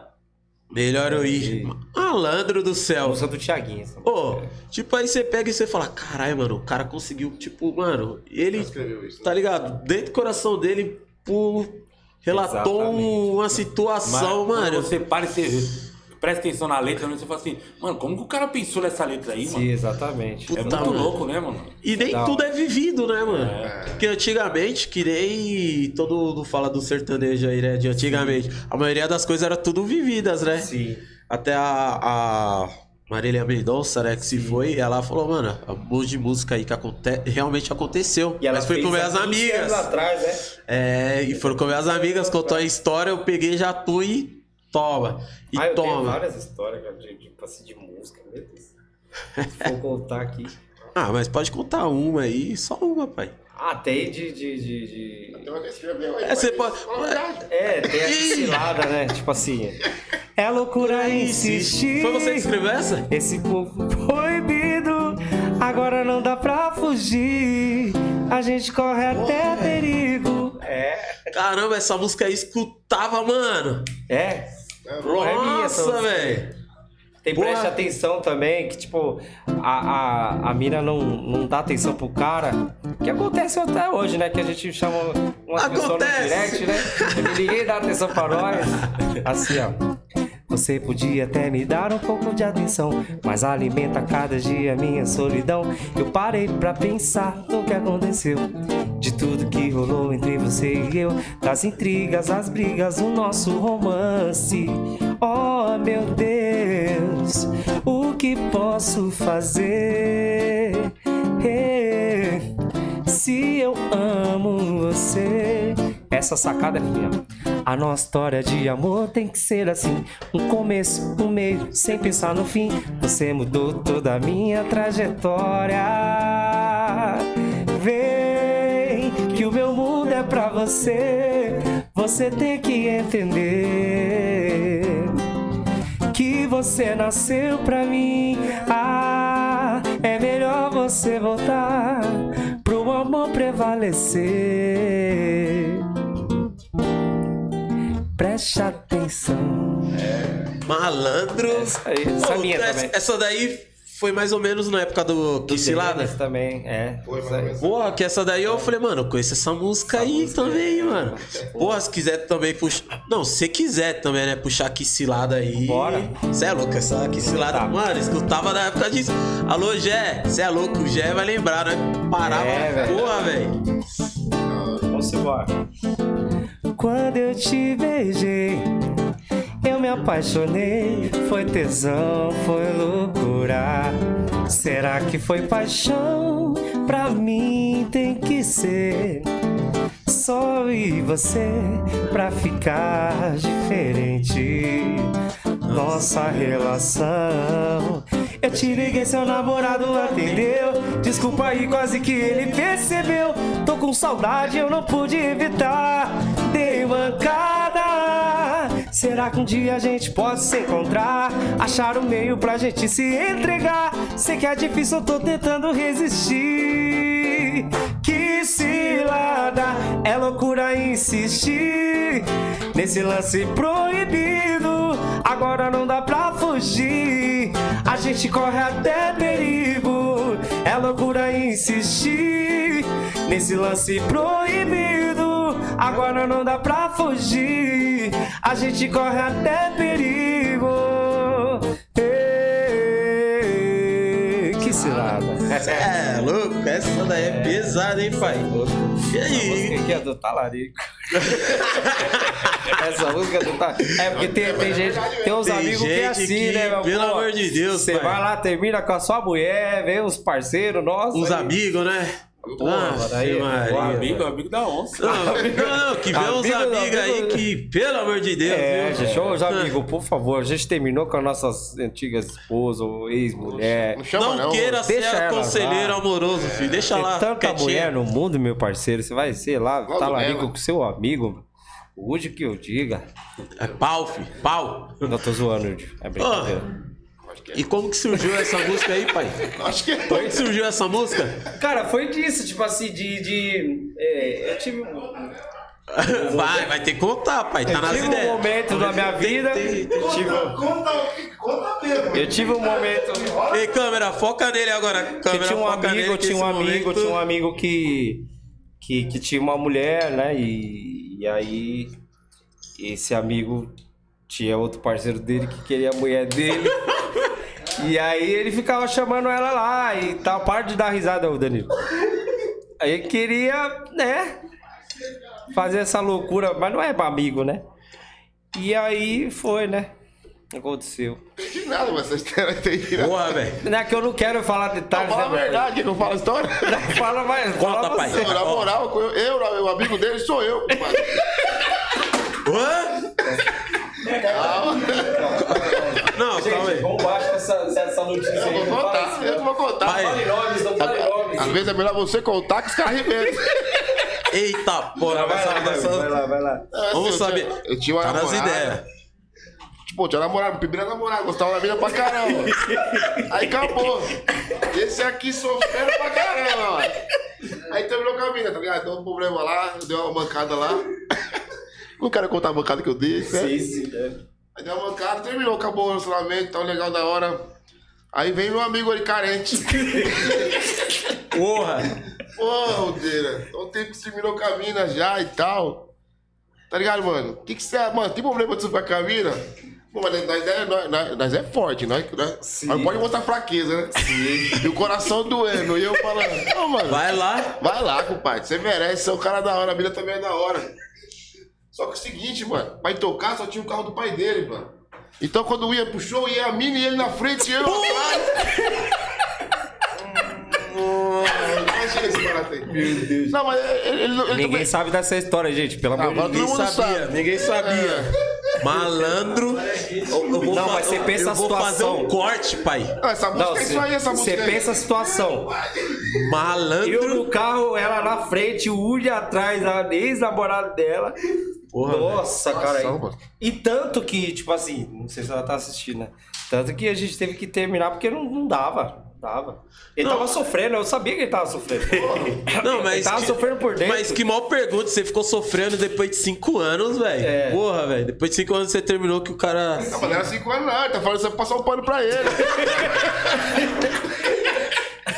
Melhor eu ir. Malandro do céu. Música do Thiaguinho. essa Pô, tipo, aí você pega e você fala, caralho, mano, o cara conseguiu, tipo, mano, ele, escreveu isso. tá ligado? Dentro do coração dele, pô, relatou Exatamente. uma situação, Mas, mano. Você para e você presta atenção na letra, né? você fala assim, mano, como que o cara pensou nessa letra aí, Sim, mano? exatamente. É Puta, muito mano. louco, né, mano? E nem Da tudo é vivido, né, mano? Porque antigamente, que nem todo mundo fala do sertanejo aí, né? De antigamente. A maioria das coisas era tudo vividas, né? Sim. Até a, a Marília Mendonça, né, que se foi, ela falou, mano, um monte de música aí que aconte... realmente aconteceu. E ela Mas foi com minhas há 15 amigas. atrás, né? É, e foram com minhas amigas, contou a história, eu peguei já tu e toma. E ah, eu tenho toma. várias histórias cara, de, de, assim, de música, meu Deus. For contar aqui. Ah, mas pode contar uma aí, só uma, pai. Ah, tem de. de, de, de- Então vai escrever aí. É, você pode-. É, tem a cilada, né? Tipo assim. É loucura insistir. Foi você que escreveu essa? Esse corpo proibido, agora não dá pra fugir. A gente corre até perigo. É. Caramba, essa música aí escutava, mano. É. É essa Nossa, velho. Tem Porra. preste atenção também, que tipo, a, a, a mina não, não dá atenção pro cara. Que acontece até hoje, né? Que a gente chama uma pessoa no direct, né? Ninguém dá atenção pra nós. Assim, ó. Você podia até me dar um pouco de atenção, mas alimenta cada dia minha solidão. Eu parei pra pensar no que aconteceu, de tudo que rolou entre você e eu, das intrigas, as brigas, o nosso romance. Oh meu Deus, o que posso fazer? Eh, Se eu amo você. Essa sacada é minha. A nossa história de amor tem que ser assim: um começo, um meio, sem pensar no fim. Você mudou toda a minha trajetória. Vem que o meu mundo é pra você. Você tem que entender que você nasceu pra mim. Ah, é melhor você voltar pro amor prevalecer. Preste atenção. Malandro. aí, essa Pô, minha essa, também. essa daí foi mais ou menos na época do Cilada. Esse também, é. Foi, aí. Porra, que essa daí eu falei, mano, eu conheço essa música aí também, mano. Porra, se quiser também puxar. Não, se quiser também, né? Puxar que cilada aí. Bora. Cê é louco, essa que cilada. Tá. Mano, escutava na época disso. Alô, Gé, cê é louco, o Gé vai lembrar, né? Parava, É, velho. porra, velho. Vamos embora. Quando eu te beijei, eu me apaixonei. Foi tesão, foi loucura. Será que foi paixão? Pra mim tem que ser. Só eu e você pra ficar diferente. Nossa relação. Eu te liguei, seu namorado atendeu. Desculpa aí, quase que ele percebeu. Tô com saudade, eu não pude evitar. Dei mancada. Será que um dia a gente pode se encontrar? Achar um meio pra gente se entregar. Sei que é difícil, eu tô tentando resistir. Que cilada, é loucura insistir nesse lance proibido. Agora não dá pra fugir. A gente corre até perigo. É loucura insistir nesse lance proibido. Agora não dá pra fugir. A gente corre até perigo. Ei, que cilada. É, louco, essa daí é pesada, hein, pai? E aí? Essa música aqui é do Talarico. [LAUGHS] Essa música é do Talarico. É porque tem, tem gente, tem uns Tem amigos que é assim, que, né, meu? pelo Pô, amor de Deus, Você vai lá, termina com a sua mulher, vem uns parceiros nossos. Uns amigos, né? Porra, Nossa, daí, Maria. O amigo, o amigo da onça. Não, não, que vê uns Amigo, amigos aí amigo. que, pelo amor de Deus, É, viu? gente, ô, já, amigo, por favor, a gente terminou com as nossas antigas esposas ou ex-mulher. Não chama, Não, não. queira Deixa ser ela conselheiro lá. amoroso, filho. Deixa Tem lá. tanta quietinha. mulher no mundo, meu parceiro, você vai ser lá, Logo talarico dela. com seu amigo. Hoje que eu diga. É pau, filho. Pau. Não tô zoando, é brincadeira. E como que surgiu essa música aí, pai? [LAUGHS] Acho que Como que surgiu essa música? Cara, foi disso, tipo assim, de. de é, eu tive. um- Vai, vai ter que contar, pai. Tá Eu nas tive um momento na minha vida. tem, tem. Eu tive, Conta, conta mesmo. eu tive um momento. Ei, câmera, foca nele agora. que Câmera, tinha um foca amigo, nele. tinha um amigo, momento- tinha um amigo que, que, que tinha uma mulher, né? E, e aí esse amigo tinha outro parceiro dele que queria a mulher dele. [LAUGHS] e aí ele ficava chamando ela lá e tal. Para de dar risada, ô Danilo. Aí ele queria, né? Fazer essa loucura, mas não é pra amigo, né? E aí foi, né? Aconteceu. Não entendi nada, mas essa história não entendi nada. Boa, velho. Não é que eu não quero falar detalhes, Fala a né? meu verdade, que não fala a história. [LAUGHS] pai? Fala mais. Conta, fala pai. Na moral, eu, eu, o amigo dele sou eu. compadre. Hã? Não, calma aí. Vamos baixo essa, essa notícia Eu vou contar, eu vou contar. Pai. nomes, não fale nomes. Às vezes é melhor você contar que os caras revendem. Eita, porra, Vai vai, essa- vai lá, vai lá. Vamos eu saber. Tinha, eu tinha uma Tá nas ideias. Tipo, tinha namorado, primeira namorada, gostava da mina pra caramba. Aí acabou. Esse aqui sofrendo pra caramba. Aí terminou com a mina, tá ligado? Deu um problema lá, deu uma mancada lá. Não quero contar a mancada que eu dei, né? Sim, sim. é. Aí deu uma mancada, terminou, acabou o relacionamento, tal, legal da hora. Aí vem meu amigo ali carente. [LAUGHS] Porra. Pô, Rodeira, então tempo que você terminou com a mina já e tal. Tá ligado, mano? O que que você. Mano, tem problema de você ficar com a mina? Pô, mas nós é, nós, nós- é forte, nós, nós, nós pode mostrar fraqueza, né? E o coração doendo. E eu falando, não, mano. Vai lá. Vai lá, compadre. Você merece, você é um cara da hora, a mina também é da hora. Só que é o seguinte, mano, pra ir tocar só tinha o carro do pai dele, mano. Então quando ia pro show, ia a mina e ele na frente e eu atrás. Imagina esse barato aí. Meu Deus. Não, mas ele, ele, ele Ninguém também... sabe dessa história, gente, pelo Ah, amor de agora Deus. Ninguém mundo sabia, ninguém sabia. Malandro. Eu, eu vou Não, fa- mas você pensa eu a vou fazer situação. um corte, pai. Ah, essa música Não, é você isso aí, essa música você aí. pensa a situação. Eu Malandro. no carro, ela na frente, o Woody atrás, a ex-namorada dela. Porra, Nossa, cara. Situação, mano. E tanto que, tipo assim, não sei se ela tá assistindo, né? Tanto que a gente teve que terminar porque não, não dava. Não dava. Ele Não. tava sofrendo, eu sabia que ele tava sofrendo. [LAUGHS] Não, mas. Ele tava que- sofrendo por dentro. Mas que mal pergunta, você ficou sofrendo depois de cinco anos, velho. É. Porra, velho. Depois de cinco anos você terminou que o cara. Não, mas não era 5 anos, não. Ele tá falando que você vai passar um pano pra ele. [LAUGHS]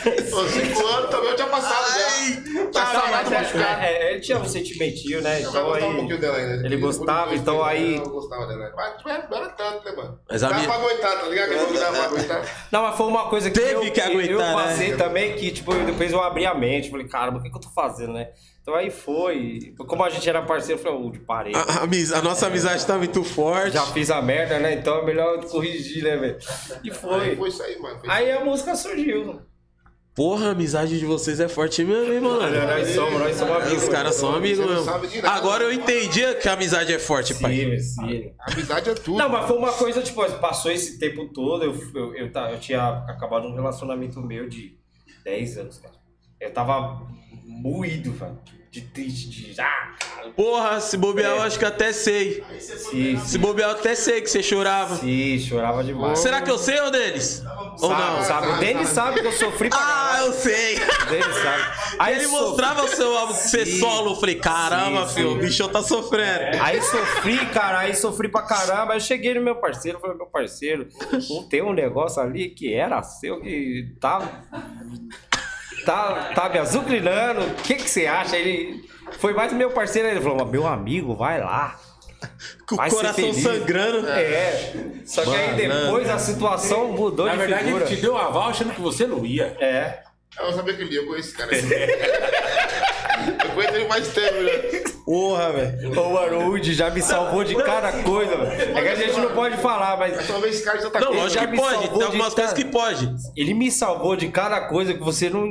5 anos também eu tinha passado já. Tá Não, mas é, é, ele tinha um sentimentinho, né? Eu Então gostava um aí. pouquinho dela ainda. ele gostava, Eu então aí- Eu gostava dela. Mas não era, tanto, né, mano? Mas Dava minha- pra aguentar, tá ligado? Não dava pra aguentar. Não, mas foi uma coisa que Teve eu, que aguentar, eu né? passei também, que tipo, eu- depois eu abri a mente, falei, caramba, o que, que eu tô fazendo, né? Então aí foi. Como a gente era parceiro, eu falei, ô, parei. A, a amiz- a nossa amizade tá muito forte. Já fiz a merda, né? Então é melhor corrigir, né, velho? E Aí foi. foi isso aí, mano. Foi Aí a música surgiu. Porra, a amizade de vocês é forte mesmo, hein, mano? Nós somos, nós somos amigos. Os caras são amigos mesmo. Agora eu entendi que a amizade é forte, pai. Sim, sim. Amizade é tudo. Não, mas foi uma coisa, tipo, passou esse tempo todo, eu, eu, eu, eu tinha acabado um relacionamento meu de 10 anos, cara. Eu tava moído, velho. De triste, de. Ah, cara. Porra, se bobear, eu acho que até sei. Sim, Se bobear, eu até sei que você chorava. sim, chorava demais. Será que eu sei, ô Denis? Ou Sabe, não? sabe? O Denis sabe que eu sofri pra Ah, caralho. eu sei. O Denis sabe. Aí Ele sofri- mostrava o seu álbum ser Sim. solo. Eu falei, caramba, Sim, filho, sim. o bichão tá sofrendo. Aí sofri, cara, aí sofri pra caramba. Aí eu cheguei no meu parceiro, falei, meu parceiro, tem um negócio ali que era seu, que tá. Tá, tá me azucrinando. O que, que você acha? Ele foi mais meu parceiro, ele falou, meu amigo, vai lá. Com o coração sangrando. É. Só que aí depois a situação mudou Na de verdade, figura. ele te deu aval achando que você não ia. É. Eu sabia que ele ia, eu conheço esse cara. [LAUGHS] eu conheço ele mais tempo, né? Porra, velho. O Arude já me salvou de cada coisa, velho. É que a gente não pode falar, mas Só vez esse cara já tá Não, com- lógico já que pode. Tem algumas coisas que pode. ele me salvou de cada coisa que você não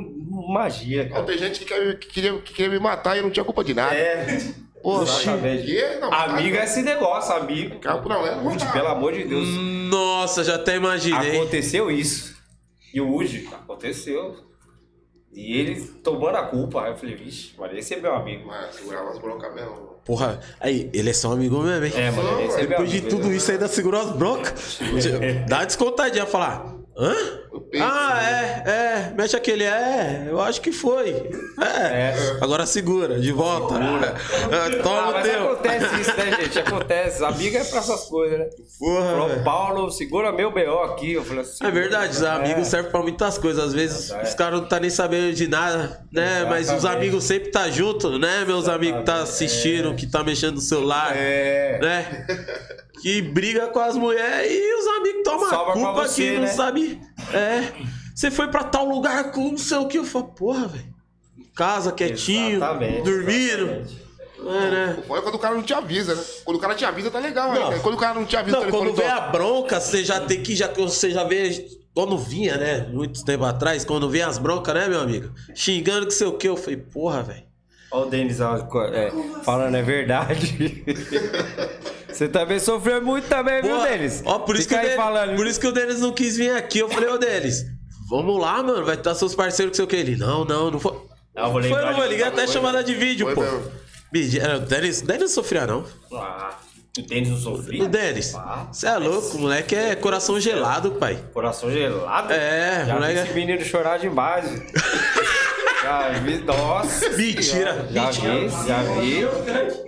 imagina, Não, cara. tem gente que, quer- que queria, que queria me matar e eu não tinha culpa de nada. É. Que? Não, Amigo é esse negócio, amigo. Calma, não, é. Woody, pelo amor de Deus. Nossa, já até imaginei. Aconteceu isso. E o Woody, aconteceu. E ele tomando a culpa. Aí eu falei, vixe, mano, esse é meu amigo. Mas segurava as broncas mesmo. Porra, aí, ele é seu amigo mesmo, hein? É, mano, esse é meu Depois de amigo. tudo isso, ainda segurou as broncas. Dá descontadinha falar. Hã? Pensa, Ah, né? é, é. Mexe aquele. É, eu acho que foi. É. Agora segura, de volta. É, Ah, toma o mas teu. acontece isso, né, gente? Acontece. Amiga é pra essas coisas, né? Porra, Falou, velho. Paulo, segura meu BO aqui. Eu falei assim. É verdade, os amigos É. servem pra muitas coisas. Às vezes os caras não tá nem sabendo de nada, né? Mas os Exatamente. amigos sempre tá junto, né? Meus amigos que tá assistindo, que tá mexendo no celular, É. né? [LAUGHS] Que briga com as mulheres e os amigos tomam Sobra a culpa você, que não né? sabe. É. Você foi pra tal lugar com não sei o que. Eu falo, porra, velho. Casa, quietinho, Exatamente, dormindo. exatamente. É, né? Olha quando o cara não te avisa, né? Quando o cara te avisa, tá legal, Não. né? Quando o cara não te avisa, Não, quando vem a bronca, você já tem que. Já, você já vê. Quando vinha, né? Muito tempo atrás, quando vinha as broncas, né, meu amigo? Xingando que sei o que. Eu falei, porra, velho. Ó o Denis é, falando, é verdade. [LAUGHS] Você também sofreu muito também, viu, Denis? Ó, por isso, que o aí Denis, falando. por isso que o Denis não quis vir aqui. Eu falei, ô Denis, vamos lá, mano. Vai estar seus parceiros que sei o que. Ele, não, não, não foi. Eu vou foi, não, vou ligar até chamada de vídeo, Foi pô. mesmo. Medi- é, O Denis, Denis não sofria, não. Ah, o Denis não sofria? O Denis, Ah, você é louco, o moleque é coração gelado, pai. Coração gelado? É, Já moleque- esse menino chorar demais. [LAUGHS] já vi, nossa. [LAUGHS] Mentira. Já mentira. vi, já vi.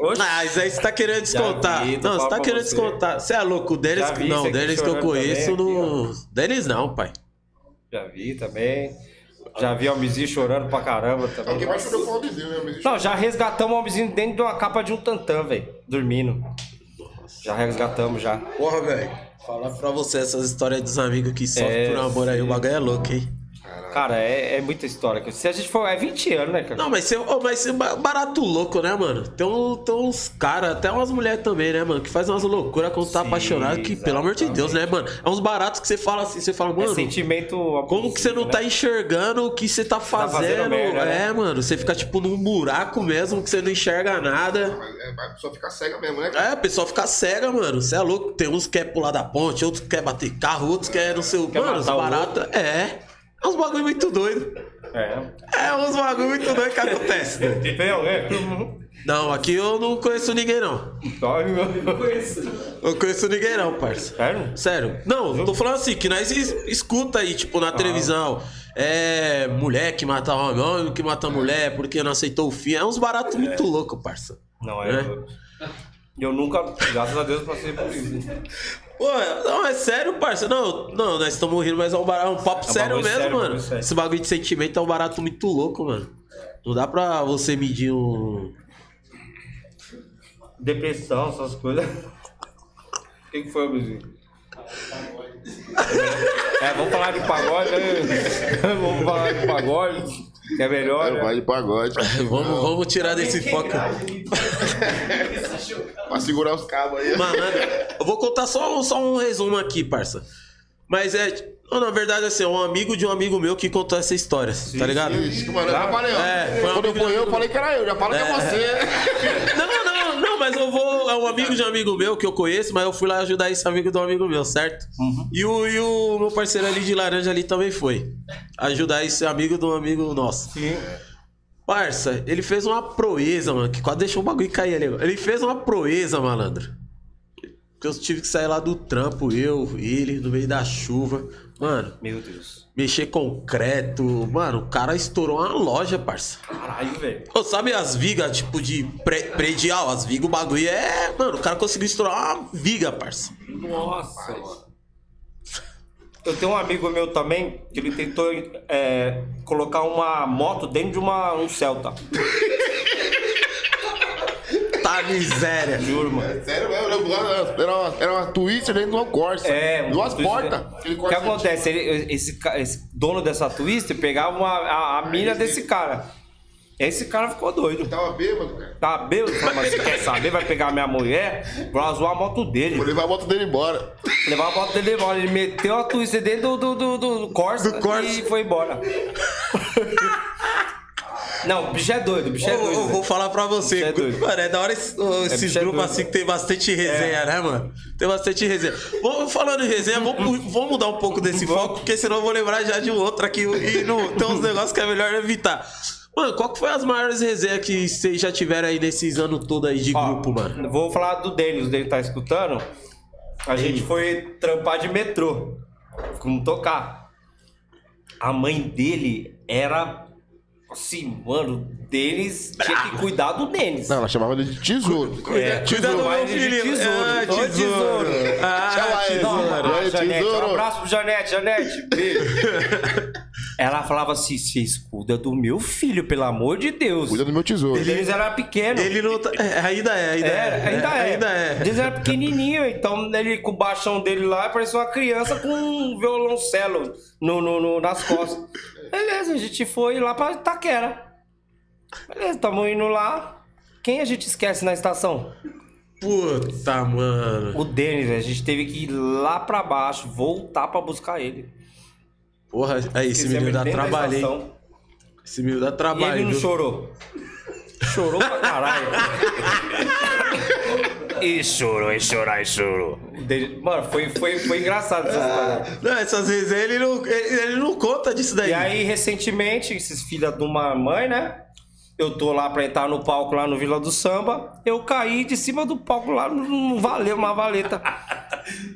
Oxe, Ah, isso aí você tá querendo descontar. vi, não, você tá querendo você. descontar. Você é louco, o Denis. Vi Não, o Denis que eu conheço também, não. Denis não, pai. já vi também. Já vi Almizinho chorando pra caramba também. Alguém mais chorou com o né? Mas Não, já resgatamos o Almizinho dentro de uma capa de um tantã, velho. Dormindo. Já resgatamos já. Porra, velho. Falar pra você essas histórias dos amigos que sofrem É, por amor aí, o bagulho é louco, hein? Cara, é, é muita história. Se a gente for. É 20 anos, né, cara? Não, mas você, oh, mas é barato louco, né, mano? Tem, um- tem uns caras, até umas mulheres também, né, mano? Que faz umas loucuras quando tá Sim, apaixonado, que, pelo amor de Deus, né, mano? É uns baratos que você fala assim, você fala, É mano. sentimento. Como que você não abusivo, tá né? enxergando o que você tá fazendo? fazendo merda, né? é, mano. Você fica tipo num buraco mesmo que você não enxerga nada. Mas é, a pessoa fica cega mesmo, né? cara? É, a pessoa fica cega, mano. Você é louco. Tem uns que quer pular da ponte, outros que quer bater carro, outros que quer não sei o. Mano, os baratos. É. É uns bagulho muito doido. É. É uns bagulho muito doido que acontece. Tem alguém? Não, aqui eu não conheço ninguém, não. Eu não conheço ninguém, não, parça. Sério? Sério. Não, tô falando assim, que nós es- escuta aí, tipo, na televisão. É mulher que mata homem, homem que mata mulher porque não aceitou o fim. É uns baratos muito loucos, parça. Não, é. É. Eu, eu nunca, graças a Deus, passei por isso. Pô, não, é sério, parça. Não, não, nós estamos rindo, mas é um, barato, um papo É um sério mesmo, sério, mano. bagulho sério. Esse bagulho de sentimento é um barato muito louco, mano. Não dá pra você medir um. Depressão, essas coisas. O que, que foi, Luizinho? É, vamos falar de pagode, né? [LAUGHS] Vamos falar de pagode, que é melhor. É, né? vai de pagode. [LAUGHS] Vamos, vamos tirar desse foco. pra segurar os cabos aí. Malandro, eu vou contar só, só um resumo aqui, parça. Mas é. Não, Na verdade, assim, é um amigo de um amigo meu que contou essa história, tá ligado? Isso, mano, eu já falei, ó. É, foi um Quando eu de eu, amigo. falei que era eu. Já fala que é você. Não, não, não, não, mas eu vou. É um amigo de um amigo meu que eu conheço, mas eu fui lá ajudar esse amigo de um amigo meu, certo? E, o, e o meu parceiro ali de laranja ali também foi. Ajudar esse amigo de um amigo nosso. Sim. Parça, ele fez uma proeza, mano, que quase deixou o bagulho cair ali. Ele fez uma proeza, malandro. Que eu tive que sair lá do trampo, eu, ele, no meio da chuva. Mano, Meu Deus. mexer concreto. Mano, o cara estourou uma loja, parça. Caralho, velho. Sabe as vigas, tipo, de pre- predial? As vigas, o bagulho é. Mano, o cara conseguiu estourar uma viga, parça. Nossa, mano. Eu tenho um amigo meu também que ele tentou é, colocar uma moto dentro de uma, um Celta. [LAUGHS] Tá miséria. Juro, mano. Sério mesmo, era uma, era uma, era uma Twister dentro de uma Corsa. É, Duas portas. O que acontece? Ele- esse, esse dono dessa Twister pegava uma, a, a mina desse cara. Esse cara ficou doido. Tava bêbado, cara. Tá bêbado, mas você quer saber? Vai pegar minha mulher, vai zoar a moto dele. Vou levar a moto dele embora. Levar a moto dele embora. Ele meteu a Twister dentro do, do, do, do Corsa, Do Corsa. e foi embora. [LAUGHS] Não, o bicho é doido, o bicho é doido. ô, vou velho. falar pra você. É doido. mano, é da hora esses bicho é grupos doido. assim que tem bastante resenha, né, mano? Tem bastante resenha. Vamos falando em resenha, vamos, vamos mudar um pouco desse [LAUGHS] foco, porque senão eu vou lembrar já de um outro aqui e não, tem uns negócios que é melhor evitar. Mano, qual que foi as maiores resenhas que vocês já tiveram aí nesses anos todos aí de Ó, grupo, mano? Vou falar do Denis, o dele tá escutando. A gente foi trampar de metrô. Como tocar. A mãe dele era. Assim, mano, Denis tinha que cuidar do Denis. Não, ela chamava ele de tesouro. É, Cuida do meu filho. tesouro. Ah, Não, tesouro. Ah, Chama tesouro. Não, ah, Janete, tesouro? um abraço pro Janete, Janete, beijo. [LAUGHS] Ela falava assim, vocês cuida do meu filho, pelo amor de Deus. Cuida do meu tesouro. O Denis era pequeno. Ele não tá... é, ainda é, ainda é. É, ainda é. Ainda é. Denis era pequenininho, então ele com o baixão dele lá parecia uma criança com um violoncelo no, no, no- nas costas. Beleza, a gente foi lá pra Itaquera. Beleza, tamo indo lá. Quem a gente esquece na estação? Puta, mano. O Denis. A gente teve que ir lá pra baixo, voltar pra buscar ele. Porra, aí, esse Esquecemos menino dá trabalho, hein? Esse menino dá E trabalho, ele não viu? chorou. Chorou pra caralho. e chorou, e chorou, e chorou. Mano, foi, foi, foi engraçado essa história. Não, essas vezes ele não, ele, ele não conta disso daí. E aí, recentemente, esses filhos de uma mãe, né? Eu tô lá pra entrar no palco lá no Vila do Samba. Eu caí de cima do palco lá, não valeu uma valeta.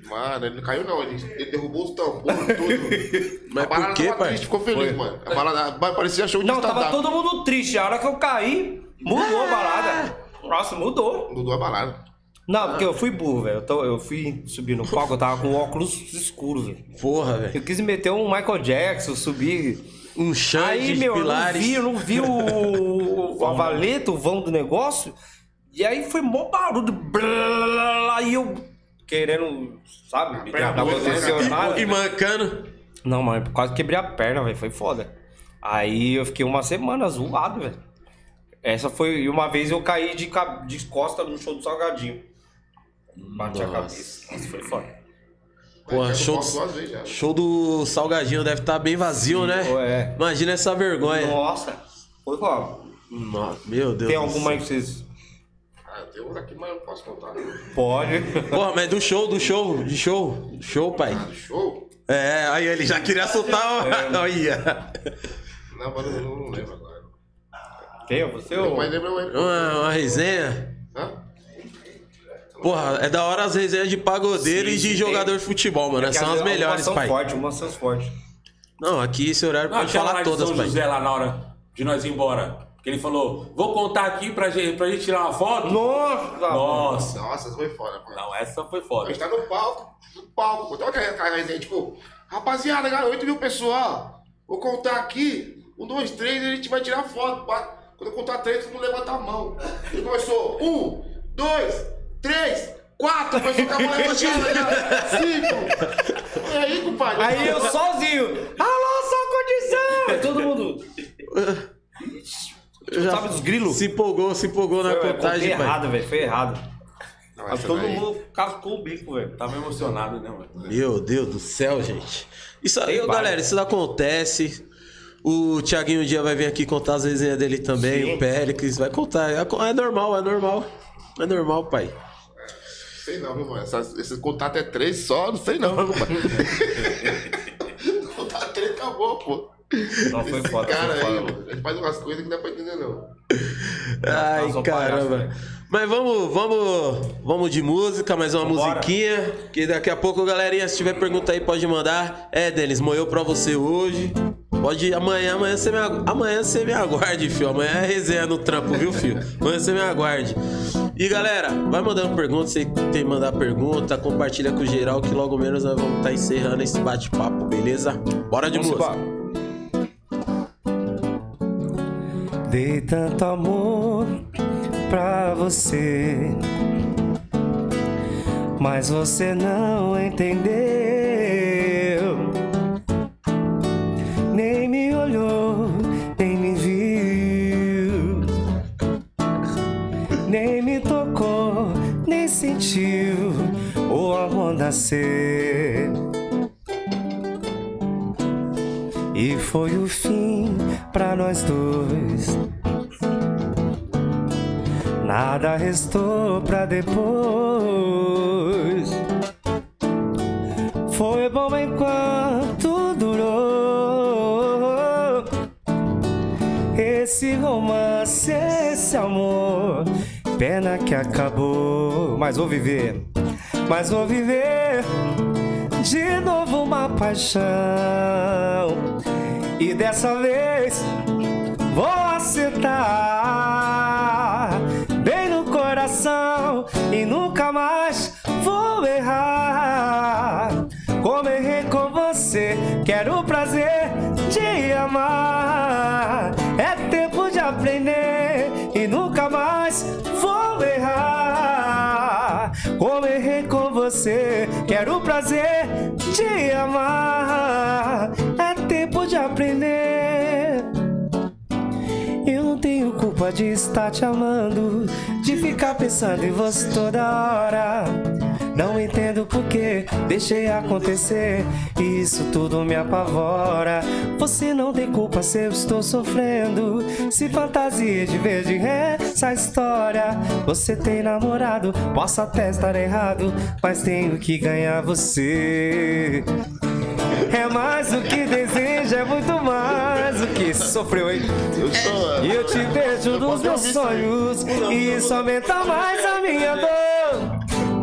Mano, ele não caiu não, ele, ele derrubou os tambores, tudo. [LAUGHS] Mas a balada por quê, tava pai? triste, ficou feliz, mano. A balada parecia show de Não, tava todo mundo triste. A hora que eu caí, mudou a balada. Nossa, mudou. Mudou a balada. Não, porque eu fui burro, velho. Eu, eu fui subir no palco, eu tava com óculos escuros, velho. Porra, velho. Eu quis meter um Michael Jackson, subir. Um chão Aí, de meu, eu não pilares. vi, eu não vi o, a valeta, o vão do negócio. E aí foi mó barulho. blá, E eu querendo, sabe? Nada. E mancando. Não, mano, quase quebrei a perna, velho. Foi foda. Aí eu fiquei uma semana zoado, velho. Essa foi. E uma vez eu caí de, ca- de costa no show do Salgadinho. Bati a cabeça. Nossa, foi foda. Porra, Mas show, do- show do Salgadinho deve estar bem vazio, né? é. Imagina essa vergonha. Nossa, foi foda. Nossa, meu Deus. Tem alguma aí que vocês. Ah, tem outra aqui, mas eu não posso contar. Pode. Porra, mas do show, do show, de show. Show, pai. Ah, show? É, aí ele já queria soltar. É. [LAUGHS] Olha. Não, mas eu não, lembro agora. Quem é você ou. Mas lembra eu Uma, uma resenha. Hã? Porra, é da hora as resenhas de pagodeiro Sim, e de sim, jogador de futebol, mano. Porque São as vezes melhores, são pai. fortes, umas são fortes. Não, aqui esse horário Não, pode falar todas, São pai. José lá na hora de nós ir embora. Que ele falou, vou contar aqui pra gente, pra gente tirar uma foto. Nossa! Nossa. Nossa, isso foi foda, mano. Não, essa foi A foda. gente tá no palco, no palco. Então aquela aquela resenha, tipo, rapaziada, galera, 8 mil pessoas, vou contar aqui, um, dois, três, e a gente vai tirar foto. Quando eu contar três, todo mundo levanta a mão. E começou, um, dois, três, quatro, começou com a mão levantada, já, cinco. E aí, compadre? Aí eu sozinho. Alô, só condição! E todo mundo. [LAUGHS] Já Sabe dos grilos? Se empolgou, se empolgou na Foi, contagem, pai. errado, velho. Foi errado. Não, Mas todo daí- mundo cascou o bico, velho. Tava emocionado, né, mano? Meu Deus do céu, gente. Isso aí, Tem galera, isso acontece. O Thiaguinho um dia vai vir aqui contar as resenhas dele também, Sim. o Péricles vai contar. É, é normal, é normal. É normal, pai. Sei não, mano? Essas- esse contato é três só, não sei não, mano. [LAUGHS] [LAUGHS] contato três acabou, pô. Não, foi Esse foda, cara foi foda, aí, gente faz umas coisas que não dá pra entender, não. Ai, caramba. palhaço, né? Mas vamos, vamos, vamos de música, mais uma Vambora. musiquinha. Que daqui a pouco, galerinha, se tiver pergunta aí, pode mandar. É, Denis, moeu pra você hoje. Pode amanhã, amanhã você me, agu- amanhã você me aguarde, [LAUGHS] fio. Amanhã é resenha no trampo, viu, fio? Amanhã você me aguarde. E galera, vai mandando pergunta, você tem que mandar pergunta, compartilha com geral que logo menos nós vamos estar encerrando esse bate-papo, beleza? Bora de Vamos música. Dei tanto amor pra você, mas você não entendeu. Nem me olhou, nem me viu, nem me tocou, nem sentiu o amor nascer. E foi o fim pra nós dois. Nada restou pra depois. Foi bom enquanto durou. Esse romance, esse amor. Pena que acabou. Mas vou viver. Mas vou viver de novo uma paixão. E dessa vez vou acertar bem no coração e nunca mais vou errar. Como errei com você, quero o prazer de amar. É tempo de aprender e nunca mais vou errar. Como errei com você, quero o prazer de amar. É tempo de aprender. Eu não tenho culpa de estar te amando, de ficar pensando em você toda hora. Não entendo por que deixei acontecer, e isso tudo me apavora. Você não tem culpa se eu estou sofrendo, se fantasia de ver de ré essa história. Você tem namorado, posso até estar errado, mas tenho que ganhar você. É mais do que deseja, é muito mais do que sofreu, hein? Eu sou. E eu te vejo nos meus sonhos E isso aumenta mais a minha dor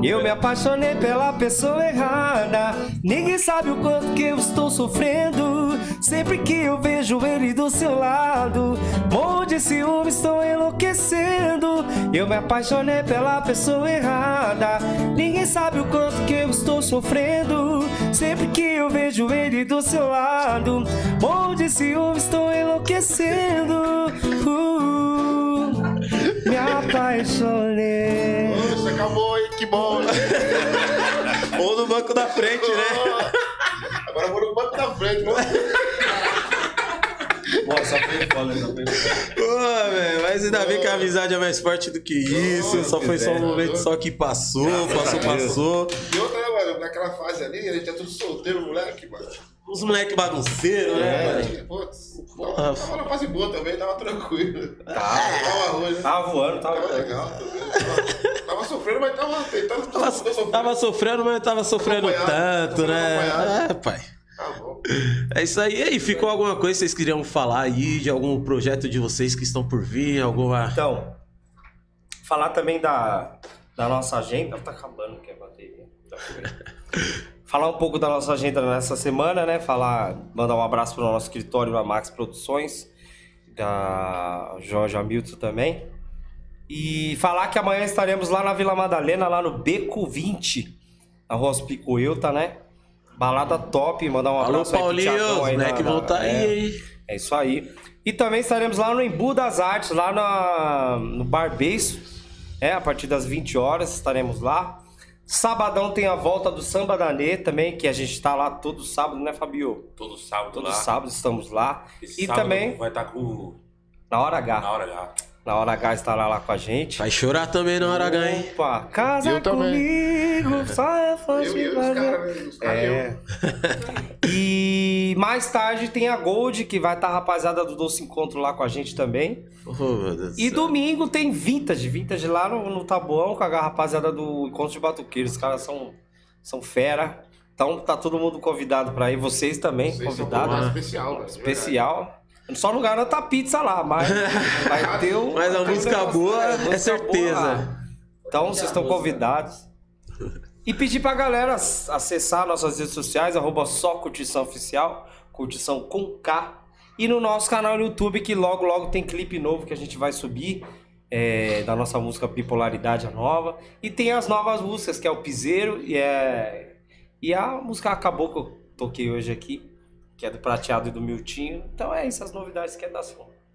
Eu me apaixonei pela pessoa errada. Ninguém sabe o quanto que eu estou sofrendo. Sempre que eu vejo ele do seu lado Morro de ciúme, estou enlouquecendo. Eu me apaixonei pela pessoa errada. Ninguém sabe o quanto que eu estou sofrendo. Sempre que eu vejo ele do seu lado Morro de ciúme, estou enlouquecendo. Uh, Me apaixonei Poxa, acabou, hein? Que bom. Ou no banco da frente, né? Agora eu vou no banco da frente. Vamos... Nossa, foi foda, só foi foda. Pô, velho, mas ainda bem que a amizade é mais forte do que isso. Só foi só um momento só que passou, passou, passou. E outra, né, mano? Naquela fase ali, a gente é tudo solteiro, moleque, mano. Os moleque bagunceiros, né? velho? Putz, Porra. tava na fase boa também, tava tranquilo. Tava, tava arroz, né? Tava voando, tava Tava legal. Tava, tava sofrendo, mas tava tentando Tava, sofrer. tava sofrendo, mas tava sofrendo tanto, né? É, pai. Tá bom. É isso aí. E aí, ficou alguma coisa que vocês queriam falar aí de algum projeto de vocês que estão por vir? Alguma. Então, falar também da, da nossa agenda. Tá acabando que a bateria. Tá falar um pouco da nossa agenda nessa semana, né? Falar, mandar um abraço para o nosso escritório na Max Produções, da Jorge Hamilton também. E falar que amanhã estaremos lá na Vila Madalena, lá no Beco 20, na Rua Picoelta, né? Balada top, mandar um Alô, abraço aí pro Paulinho, Thiagão os aí moleque na- vão tá é, aí, hein? é isso aí. E também estaremos lá no Embu das Artes, lá na, no Bar Beiço. É, a partir das 20 horas estaremos lá. Sabadão tem a volta do Samba da Nê também, que a gente tá lá todo sábado, né, Fabio? Todo sábado Todo lá. sábado estamos lá. Esse e também vai estar com na hora H. na hora H. Na hora H estará lá com a gente. Vai chorar também na hora H, hein? Opa, casa Eu também. comigo, só é fã Eu de e os né? Os caras É. e mais tarde tem a Gold, que vai estar a rapaziada do Doce Encontro lá com a gente também. Oh, E domingo tem Vintage, Vintage lá no, no Tabuão com a rapaziada do Encontro de Batuqueiros. Os caras são, são fera. Então tá todo mundo convidado pra ir. Vocês também Vocês são convidados. convidados especial, velho. Especial. Só não garanta a pizza lá, mas [LAUGHS] vai ter um. Mas a um música boa é certeza. boa. Então vocês estão convidados. [LAUGHS] E pedir pra galera ac- acessar nossas redes sociais, arroba só curtição oficial, curtição com K. E no nosso canal no YouTube, que logo, logo tem clipe novo que a gente vai subir. é, da nossa música Bipolaridade, a nova. E tem as novas músicas, que é o Piseiro e é. E a música Acabou que eu toquei hoje aqui, que é do Prateado e do Miltinho. Então é isso, as novidades que é das fontes.